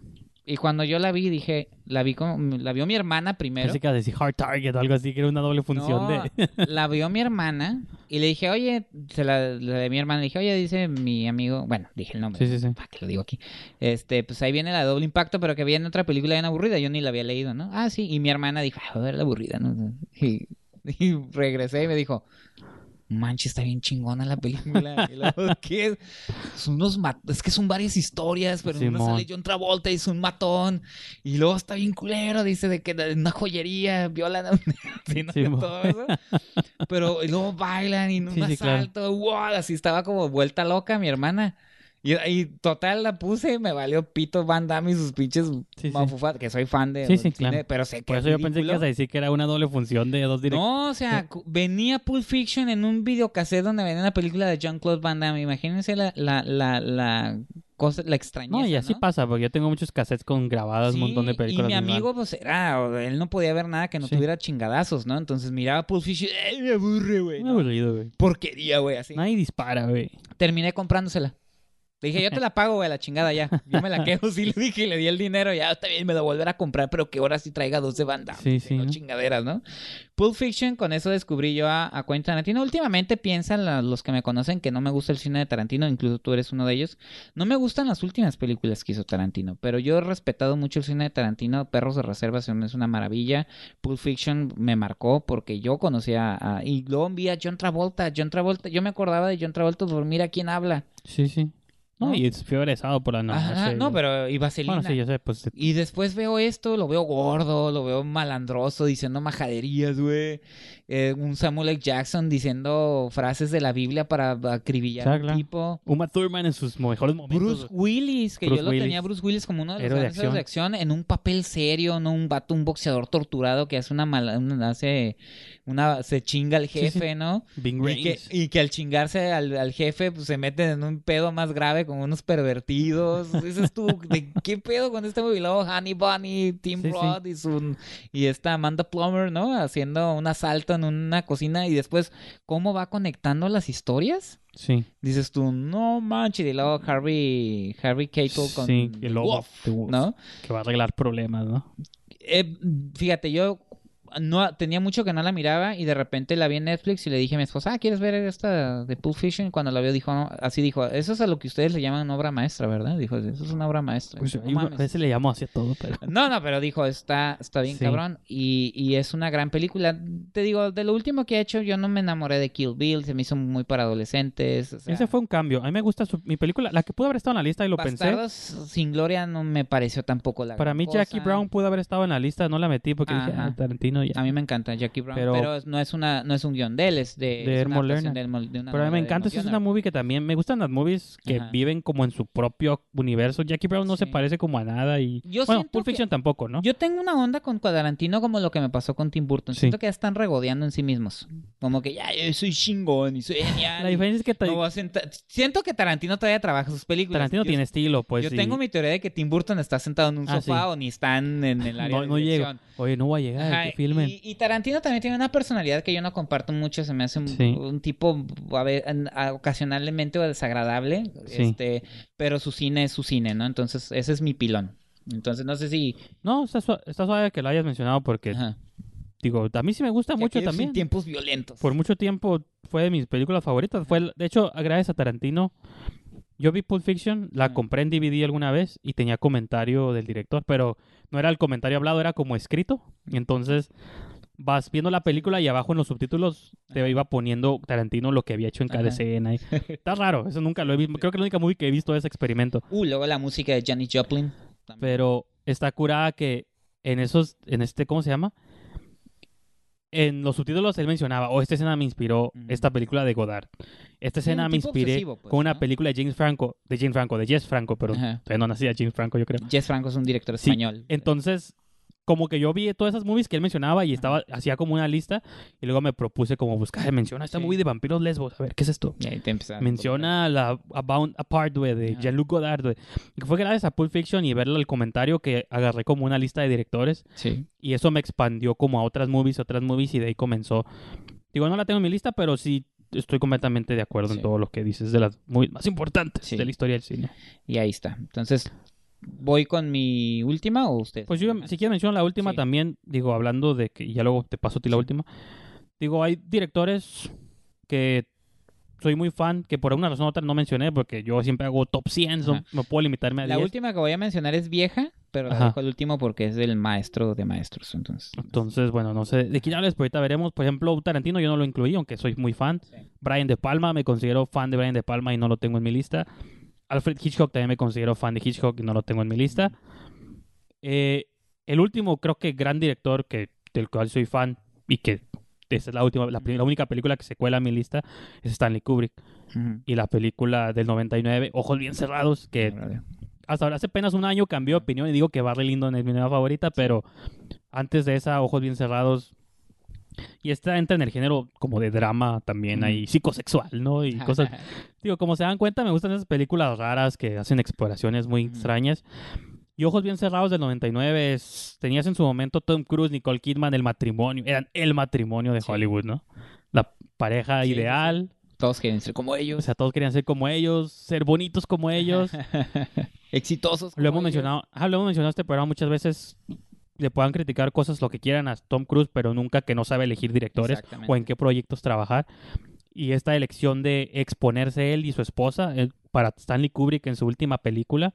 Y cuando yo la vi, dije, la vi como, la vio mi hermana primero. Pensé que decir Hard Target o algo así, que era una doble función de... la vio mi hermana y le dije, oye, se la, de mi hermana, le dije, oye, dice mi amigo, bueno, dije el nombre. Sí, sí, sí. ¿Para qué lo digo aquí? Este, pues ahí viene la doble impacto, pero que viene otra película bien aburrida, yo ni la había leído, ¿no? Ah, sí, y mi hermana dijo, a ver, la aburrida, ¿no? y regresé y me dijo, manches, está bien chingona la película. Y luego, ¿qué es? Son unos es que son varias historias, pero uno sale John Travolta y es un matón. Y luego está bien culero, dice de que en una joyería violan a un... todo eso. Pero y luego bailan y en un asalto, wow, así estaba como vuelta loca mi hermana. Y, total la puse, me valió pito Van Damme y sus pinches sí, que soy fan de sí, cine, pero sé que Por eso yo pensé que ibas a decir que era una doble función de dos directos. No, o sea, venía Pulp Fiction en un videocassette donde venía la película de Jean-Claude Van Damme. Imagínense la, la, la, la cosa, la extrañeza, No, y así pasa, porque yo tengo muchos cassettes con grabadas, un montón de películas. Y mi amigo, pues era, él no podía ver nada que no tuviera chingadazos, ¿no? Entonces miraba Pulp Fiction, ¡ay, me aburre, güey! Me aburrido, güey. Porquería, güey, así. Nadie dispara, güey. Terminé comprándosela. Le dije, yo te la pago, güey, la chingada ya. Yo me la quedo, sí le dije, y le di el dinero, ya está bien, me lo volverá a comprar, pero que ahora sí traiga 12 bandas. Sí, sí. No chingaderas, ¿no? Pulp Fiction, con eso descubrí yo a, a Quentin Tarantino. Últimamente piensan los que me conocen que no me gusta el cine de Tarantino, incluso tú eres uno de ellos. No me gustan las últimas películas que hizo Tarantino, pero yo he respetado mucho el cine de Tarantino. Perros de Reserva es una maravilla. Pulp Fiction me marcó porque yo conocía a... Y luego vi a John Travolta. John Travolta, yo me acordaba de John Travolta dormir a quien habla. Sí, sí. No, y fue besado por la noche. no, pero y vaselina. sí, yo sé, pues... Y después veo esto, lo veo gordo, lo veo malandroso, diciendo majaderías, güey. Eh, un Samuel L. Jackson diciendo frases de la Biblia para acribillar a un tipo. Uma Thurman en sus mejores momentos. Bruce Willis, que yo lo tenía Bruce Willis como uno de los héroes de, acción. en un papel serio, no un vato, un boxeador torturado que hace una mala, hace una, se chinga al jefe, ¿no? y que, y que, al chingarse al, jefe, pues se meten en un pedo más grave con unos pervertidos. Dices tú, ¿de qué pedo con este movie? Honey Bunny, Tim Roth y su, y esta Amanda Plummer, ¿no? Haciendo un asalto en una cocina y después, ¿cómo va conectando las historias? Sí. Dices tú, no manches, y luego Harvey, Harvey Keitel con sí, el lobo, ¿no? Que va a arreglar problemas, ¿no? Eh, fíjate, yo no tenía mucho que no la miraba y de repente la vi en Netflix y le dije a mi esposa, ah, ¿quieres ver esta de Pulp Fiction? Y cuando la vio dijo, así dijo, eso es a lo que ustedes le llaman obra maestra, ¿verdad? Dijo, eso es una obra maestra. Pues a veces le llamo así a todo, pero... No, no, pero dijo, está, está bien cabrón y, y, es una gran película. Te digo, de lo último que ha hecho, yo no me enamoré de Kill Bill, se me hizo muy para adolescentes. Ese fue un cambio. A mí me gusta mi película, la que pudo haber estado en la lista y lo Bastardos sin Gloria no me pareció tampoco la Para mí Jackie Brown pudo haber estado en la lista, no la metí porque dije, ah, Tarantino A mí me encanta Jackie Brown, pero, no es una no es un guion de él, es de, de, Pero a mí me encanta, es una movie que también me gustan las movies que viven como en su propio universo. Jackie Brown no se parece como a nada y bueno, Pulp Fiction tampoco, ¿no? Yo tengo una onda con Cuadrantino como lo que me pasó con Tim Burton. Siento que ya están regodeando en sí mismos. Como que ya yo soy chingón y soy genial. La diferencia es que siento que Tarantino todavía trabaja sus películas. Tarantino tiene estilo, pues. Yo tengo mi teoría de que Tim Burton está sentado en un ah, sofá o ni están en el área no, de no Oye, no va a llegar, filmen. y Tarantino también tiene una personalidad que yo no comparto mucho, se me hace un, tipo a ver, ocasionalmente desagradable, este, pero su cine es su cine, ¿no? Entonces, ese es mi pilón. Entonces, no sé si... No, está, suave, que lo hayas mencionado porque... Digo, a mí sí me gusta mucho también. tiempos violentos. Por mucho tiempo fue de mis películas favoritas. Fue, de hecho, gracias a Tarantino, yo vi Pulp Fiction, la compré en DVD alguna vez y tenía comentario del director, pero no era el comentario hablado, era como escrito. Entonces vas viendo la película y abajo en los subtítulos te iba poniendo Tarantino lo que había hecho en cada escena. Está raro, eso nunca lo he visto. Creo que la única movie que he visto es experimento. Uh, luego la música de Janis Joplin. Pero está curada que en esos, en este, ¿cómo se llama? En los subtítulos él mencionaba, oh, esta escena me inspiró esta película de Godard. Esta escena me inspiré pues, con una película de James Franco, de James Franco, de Jess Franco, pero no nacía James Franco, yo creo. Jess Franco es un director español. Entonces, como que yo vi todas esas movies que él mencionaba y estaba, hacía como una lista y luego me propuse como buscar, menciona esta movie de vampiros lesbos, a ver, ¿qué es esto? menciona la About Apart, de Jean-Luc Godard, Y fue gracias a Pulp Fiction y verle el comentario que agarré como una lista de directores. Sí. Y eso me expandió como a otras movies, otras movies y de ahí comenzó. Digo, no la tengo en mi lista, pero sí estoy completamente de acuerdo en todo lo que dices de las movies más importantes de la historia del cine. Y ahí está. Entonces, ¿Voy con mi última o usted? Pues yo, si quiero mencionar la última también, digo, hablando de que, ya luego te paso a ti la última. Digo, hay directores que soy muy fan, que por alguna razón u otra no mencioné, porque yo siempre hago top 100, no puedo limitarme a La última que voy a mencionar es vieja, pero la dejo al último porque es del maestro de maestros, entonces. Entonces, bueno, no sé, de quién hables, pero ahorita veremos. Por ejemplo, Tarantino yo no lo incluí, aunque soy muy fan. Brian De Palma, me considero fan de Brian De Palma y no lo tengo en mi lista. Alfred Hitchcock también me considero fan de Hitchcock y no lo tengo en mi lista. Eh, el último, creo que gran director que, del cual soy fan y que esa es la última, la, única película que se cuela a mi lista es Stanley Kubrick. Y la película del 99, Ojos Bien Cerrados, que hasta ahora hace apenas un año cambió de opinión y digo que Barry Lyndon es mi nueva favorita, pero antes de esa, Ojos Bien Cerrados y esta entra en el género como de drama también, ahí psicosexual, ¿no? Y cosas. Digo, como se dan cuenta, me gustan esas películas raras que hacen exploraciones muy extrañas. Y Ojos Bien Cerrados del 99, tenías en su momento Tom Cruise, Nicole Kidman, el matrimonio, eran el matrimonio de Hollywood, ¿no? La pareja ideal, Todos querían ser como ellos. O sea, todos querían ser como ellos, ser bonitos como ellos. Exitosos. Como lo hemos mencionado, ah, lo hemos mencionado este programa muchas veces le puedan criticar cosas lo que quieran a Tom Cruise, pero nunca que no sabe elegir directores o en qué proyectos trabajar. Y esta elección de exponerse él y su esposa eh, para Stanley Kubrick en su última película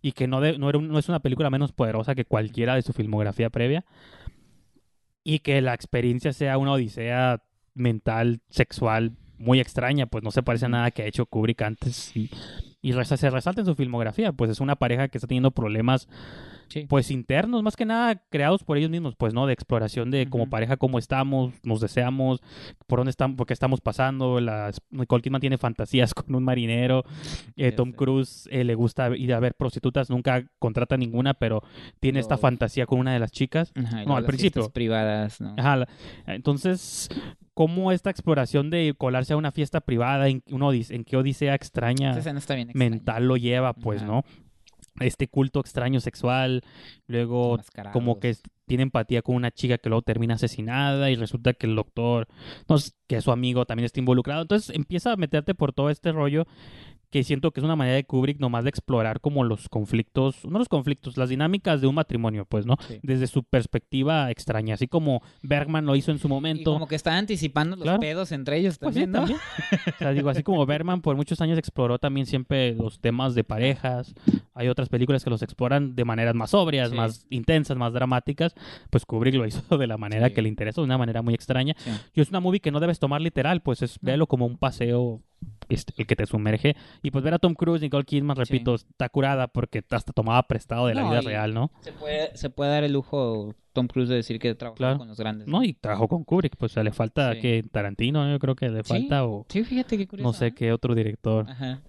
y que no, no, era no es una película menos poderosa que cualquiera de su filmografía previa y que la experiencia sea una odisea mental, sexual muy extraña, pues no se parece a nada que ha hecho Kubrick antes y, y se resalta en su filmografía, pues es una pareja que está teniendo problemas pues internos, más que nada creados por ellos mismos, pues, ¿no? De exploración de como pareja, cómo estamos, nos deseamos, por dónde estamos, por qué estamos pasando. Las, Nicole Kidman tiene fantasías con un marinero. Eh, Tom Cruise eh, le gusta ir a ver prostitutas, nunca contrata ninguna, pero tiene esta fantasía con una de las chicas. no, al principio. privadas, ¿no? Ajá. Entonces, cómo esta exploración de colarse a una fiesta privada, en, uno en qué odisea extraña mental lo lleva, pues, ¿no? Este culto extraño sexual, luego como que tiene empatía con una chica que luego termina asesinada y resulta que el doctor, no, que su amigo también está involucrado, entonces empieza a meterte por todo este rollo que siento que es una manera de Kubrick nomás de explorar como los conflictos, no los conflictos, las dinámicas de un matrimonio, pues, ¿no? Desde su perspectiva extraña, así como Bergman lo hizo en su momento. como que está anticipando los pedos entre ellos pues también, ¿no? o sea, digo, así como Bergman por muchos años exploró también siempre los temas de parejas, hay otras películas que los exploran de maneras más sobrias, más intensas, más dramáticas, pues Kubrick lo hizo de la manera que le interesa, de una manera muy extraña. Y es una movie que no debes tomar literal, pues es véalo como un paseo este, el que te sumerge. Y pues ver a Tom Cruise, Nicole Kidman, repito, está curada porque hasta tomaba prestado de la vida real, ¿no? Se puede, se puede dar el lujo Tom Cruise de decir que trabajó con los grandes. No, y trabajó con Kubrick, pues o le falta que Tarantino, yo creo que le falta o... Sí, fíjate qué curioso. No sé ¿eh? qué otro director. Ajá.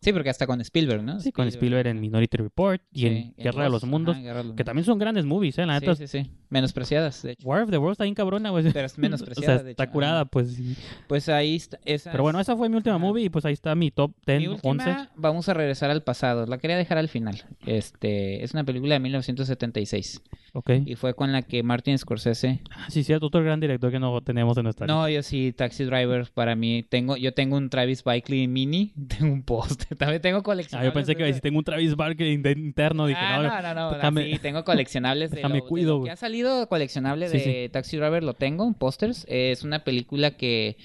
Sí, porque hasta con Spielberg, ¿no? Sí, con Spielberg en Minority Report y en, Guerra, de los Mundos, que también son grandes movies, ¿eh? La neta. Sí, sí, sí. Menospreciadas, de hecho. War of the Worlds está bien cabrona, güey. Pero es menospreciada, o sea, está curada, pues. Pues ahí está. Pero bueno, esa fue mi última movie y pues ahí está mi top 10, mi última, Vamos a regresar al pasado. La quería dejar al final. Este, es una película de 1976. Ok. Y fue con la que Martin Scorsese. Ah, sí, cierto, otro gran director que no tenemos en nuestra No, yo sí, Taxi Driver para mí. Tengo, yo tengo un Travis Bikley mini, tengo un post. También tengo coleccionables. Ah, yo pensé que si tengo un Travis Barker interno, dije, ah, no, no, no, no, sí, tengo coleccionables de déjame cuido, que ha salido coleccionable de Taxi Driver, lo tengo, pósters. Es una película que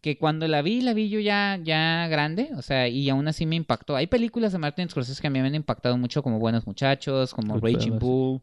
que cuando la vi, la vi yo ya, ya grande, o sea, y aún así me impactó. Hay películas de Martin Scorsese que a mí me han impactado mucho, como Buenos Muchachos, como Raging Bull,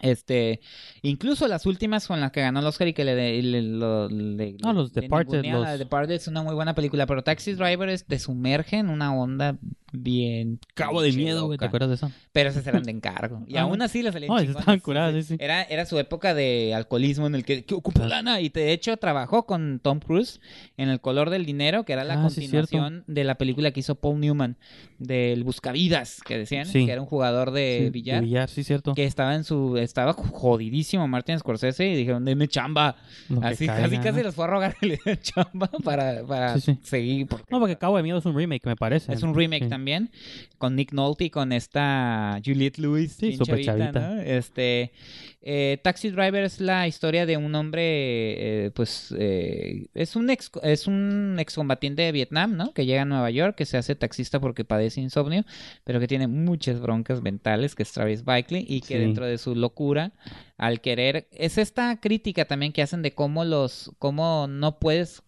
este, incluso las últimas con las que ganó el Oscar y que le, le, no, los Departed, los... Departed es una muy buena película, pero Taxi Driver es, te sumerge en una onda bien cabo de miedo, güey, ¿te acuerdas de eso? Pero esas eran de encargo. Y ah, aún así las salían No, estaban curadas, sí, sí. Era, era su época de alcoholismo en el que, que ocupa lana y de hecho trabajó con Tom Cruise en El color del dinero, que era la ah, continuación de la película que hizo Paul Newman del Buscavidas, que decían, que era un jugador de billar. De billar, sí, cierto. Que estaba en su estaba jodidísimo Martin Scorsese y dijeron, "Deme chamba." Así casi casi les fue a rogar que le chamba para, para seguir No, porque Cabo de Miedo es un remake, me parece. Es un remake también con Nick Nolte con esta Juliette Lewis, sí, super chavita, Este eh, Taxi Driver es la historia de un hombre, eh, pues eh, es un ex, es un excombatiente de Vietnam, ¿no? Que llega a Nueva York, que se hace taxista porque padece insomnio, pero que tiene muchas broncas mentales, que es Travis Bikley, y que dentro de su locura, al querer, es esta crítica también que hacen de cómo los, cómo no puedes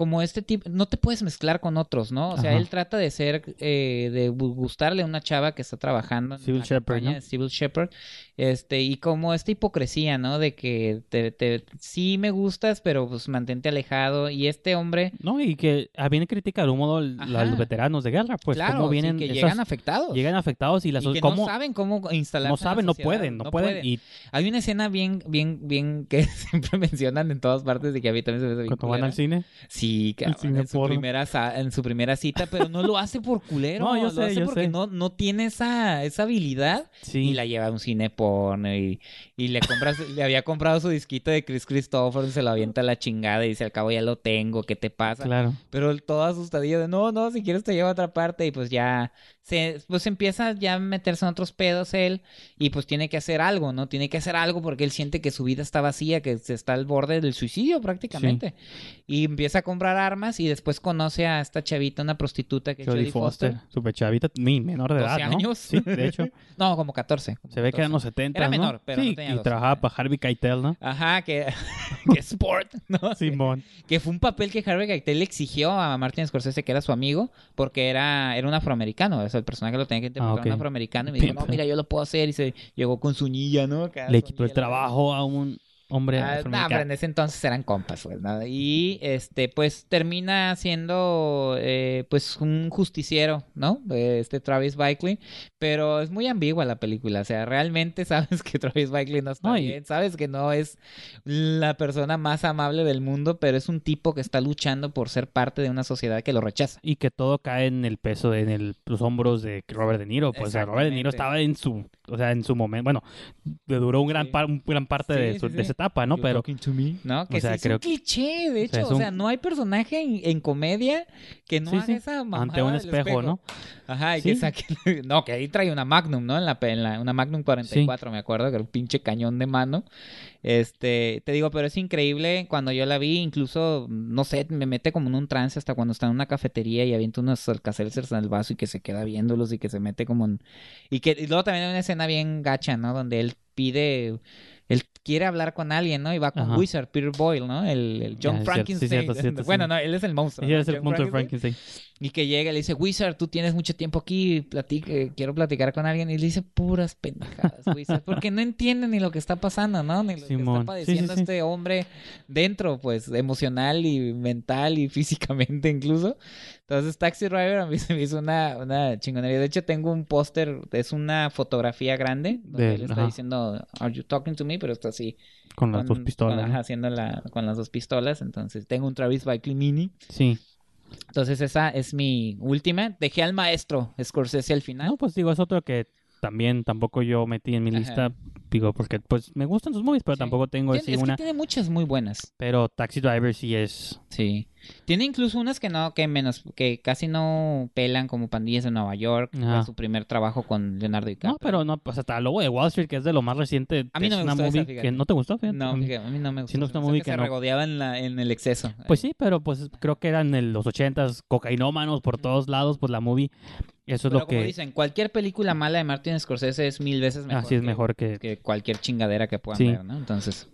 como este tipo, no te puedes mezclar con otros, ¿no? O sea, él trata de ser, eh, de gustarle a una chava que está trabajando en Civil Shepherd, ¿no? Civil Shepherd, este, y como esta hipocresía, ¿no? De que te, te, sí me gustas, pero pues mantente alejado, y este hombre... No, y que ah, viene crítica de un modo los veteranos de guerra, pues claro, cómo vienen... que llegan afectados. Llegan afectados y las... Y que no saben cómo instalarse No saben, no pueden, no, pueden. Y... Hay una escena bien, bien, bien que siempre mencionan en todas partes de que a mí también se me hace bien ¿Cuando van al cine? Sí, en, su primera, en su primera cita, pero no lo hace por culero. No, yo sé, lo hace porque No, no tiene esa, esa habilidad y la lleva a un cine porno y, y le compras, le había comprado su disquito de Chris Christopher y se lo avienta a la chingada y dice, al cabo ya lo tengo, ¿qué te pasa? Claro. Pero todo asustadillo de, no, no, si quieres te llevo a otra parte y pues ya se, pues empieza ya a meterse en otros pedos él y pues tiene que hacer algo, ¿no? Tiene que hacer algo porque él siente que su vida está vacía, que se está al borde del suicidio prácticamente. Y empieza a comprar armas y después conoce a esta chavita, una prostituta que es Jodie Foster. Super chavita, mi menor de edad, ¿no? años. Sí, de hecho. no, como 14. Se ve que eran los 70, Era menor, pero sí, no tenía y trabajaba para Harvey Keitel, ¿no? Ajá, que, que Sport, ¿no? Simón. Que fue un papel que Harvey Keitel le exigió a Martin Scorsese, que era su amigo, porque era, era un afroamericano. O sea, el personaje lo tenía que interpretar ah, un afroamericano. Y me dijo, no, mira, yo lo puedo hacer. Y se llegó con su niña, ¿no? le quitó el trabajo a un hombre ah, pero en ese entonces eran compas, pues, ¿no? Y, este, pues, termina siendo, eh, pues, un justiciero, ¿no? Este Travis Bikely, pero es muy ambigua la película, o sea, realmente sabes que Travis Bikely no está bien, sabes que no es la persona más amable del mundo, pero es un tipo que está luchando por ser parte de una sociedad que lo rechaza. Y que todo cae en el peso, de, en los hombros de Robert De Niro, pues, Robert De Niro estaba en su, o sea, en su momento, bueno, duró un gran, un gran parte de, su, de ese etapa, ¿no? Pero. ¿No? Que es un cliché, de hecho. O sea, no hay personaje en, comedia que no haga esa mamada Ante un espejo, ¿no? Ajá, y que saque. No, que ahí trae una Magnum, ¿no? En la, en una Magnum 44, me acuerdo, que era un pinche cañón de mano. Este, te digo, pero es increíble cuando yo la vi, incluso, no sé, me mete como en un trance hasta cuando está en una cafetería y avienta unos alcacelcers en el vaso y que se queda viéndolos y que se mete como en... Y que y luego también hay una escena bien gacha, ¿no? Donde él pide él quiere hablar con alguien, ¿no? Y va con Wizard, Peter Boyle, ¿no? El, John Frankenstein. bueno, no, él es el monstruo. Sí, es el monstruo de Frankenstein. Y que llega y le dice, Wizard, tú tienes mucho tiempo aquí, platique, quiero platicar con alguien. Y le dice puras pendejadas, Wizard, porque no entiende ni lo que está pasando, ¿no? Ni lo que está padeciendo este hombre dentro, pues, emocional y mental y físicamente incluso. Entonces, Taxi Driver a mí se me hizo una, una chingonería. De hecho, tengo un póster, es una fotografía grande, donde él está diciendo, Are you talking to me? Pero está así. Con las dos pistolas. Con, haciendo la, con las dos pistolas. Entonces, tengo un Travis Bikely Mini. Sí. Entonces esa es mi última. Dejé al maestro Scorsese al final. No, pues digo, es otro que también tampoco yo metí en mi lista, digo, porque pues me gustan sus movies, pero tampoco tengo es una... Que tiene muchas muy buenas. Pero Taxi Driver sí es... Sí. Tiene incluso unas que no, que menos, que casi no pelan como Pandillas de Nueva York, fue su primer trabajo con Leonardo DiCaprio. No, pero no, pues hasta luego de Wall Street, que es de lo más reciente. A mí no me gustó que no te gustó, No, a mí no me gustó. Siendo una movie que, se regodeaba en, la, en el exceso. Pues sí, pero pues creo que eran en los ochentas, cocainómanos por todos lados, pues la movie eso es lo como que. dicen, cualquier película mala de Martin Scorsese es mil veces mejor. Así es mejor que... que cualquier chingadera que puedan ver, ¿no? Entonces.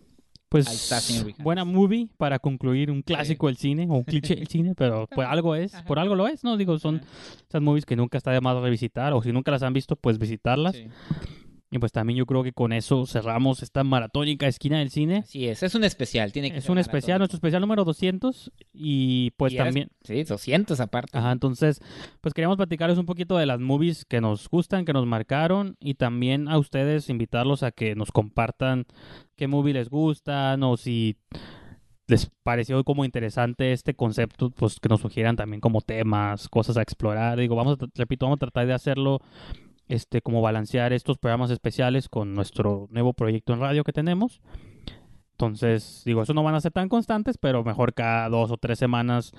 Pues buena movie para concluir un clásico del cine o un cliché del cine, pero pues algo es, por algo lo es, ¿no? Digo, son esas movies que nunca está de más revisitar o si nunca las han visto, pues visitarlas. Y pues también yo creo que con eso cerramos esta maratónica esquina del cine. Sí, es, es un especial, tiene que Es un especial, nuestro especial número 200 y pues también... Sí, 200 aparte. Ajá, entonces pues queríamos platicarles un poquito de las movies que nos gustan, que nos marcaron y también a ustedes invitarlos a que nos compartan qué movie les gustan o si les pareció como interesante este concepto, pues que nos sugieran también como temas, cosas a explorar. Digo, vamos a, repito, vamos a tratar de hacerlo este, como balancear estos programas especiales con nuestro nuevo proyecto en radio que tenemos. Entonces, digo, eso no van a ser tan constantes, pero mejor cada dos o tres semanas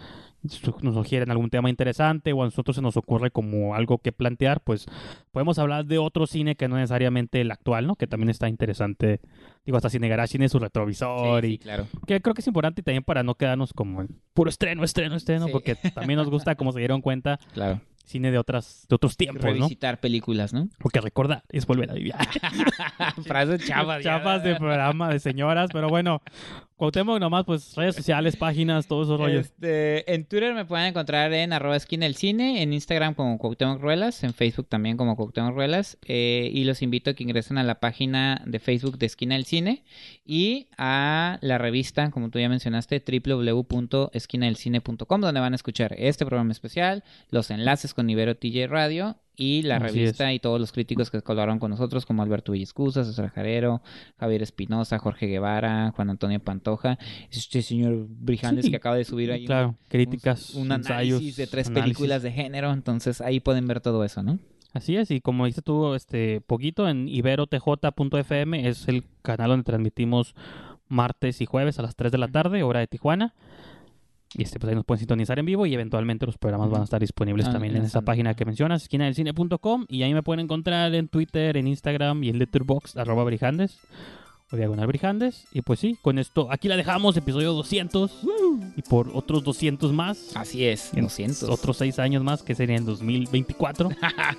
nos sugieren algún tema interesante o a nosotros se nos ocurre como algo que plantear, pues podemos hablar de otro cine que no necesariamente el actual, ¿no? Que también está interesante. Digo, hasta Cine Garage tiene su retrovisor y claro. que creo que es importante también para no quedarnos como en puro estreno, estreno, estreno, porque también nos gusta, como se dieron cuenta, claro cine de otras de otros tiempos, Revisitar películas, ¿no? Porque recordar es volver a vivir. Frases chavas. Chavas de programa de señoras, pero bueno, Cuauhtémoc nomás, pues redes sociales, páginas, todos esos rollos. Este, en Twitter me pueden encontrar en arroba esquina el cine, en Instagram como Cuauhtémoc Ruelas, en Facebook también como Cuauhtémoc Ruelas, eh, y los invito a que ingresen a la página de Facebook de Esquina del Cine y a la revista, como tú ya mencionaste, www.esquinadelcine.com, donde van a escuchar este programa especial, los enlaces con Ibero TJ Radio y la revista y todos los críticos que colaboraron con nosotros, como Alberto Villascusa, César Jarero, Javier Espinosa, Jorge Guevara, Juan Antonio Pantoja, este señor Brijandes que acaba de subir ahí claro, críticas, un, análisis de tres películas de género, entonces ahí pueden ver todo eso, ¿no? Así es, y como dice tú, este poquito en iberotj.fm es el canal donde transmitimos martes y jueves a las 3 de la tarde, hora de Tijuana. Y este, pues ahí nos pueden sintonizar en vivo y eventualmente los programas van a estar disponibles ah, también en esa página que mencionas, esquina del cine.com. Y ahí me pueden encontrar en Twitter, en Instagram y en Letterboxd, arroba Brijandes o Diagonal Brijandes. Y pues sí, con esto aquí la dejamos, episodio 200. Y por otros 200 más. Así es, 200. Otros 6 años más, que sería en 2024.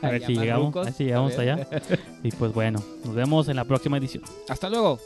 a ver si llegamos, a ver si llegamos allá. y pues bueno, nos vemos en la próxima edición. Hasta luego.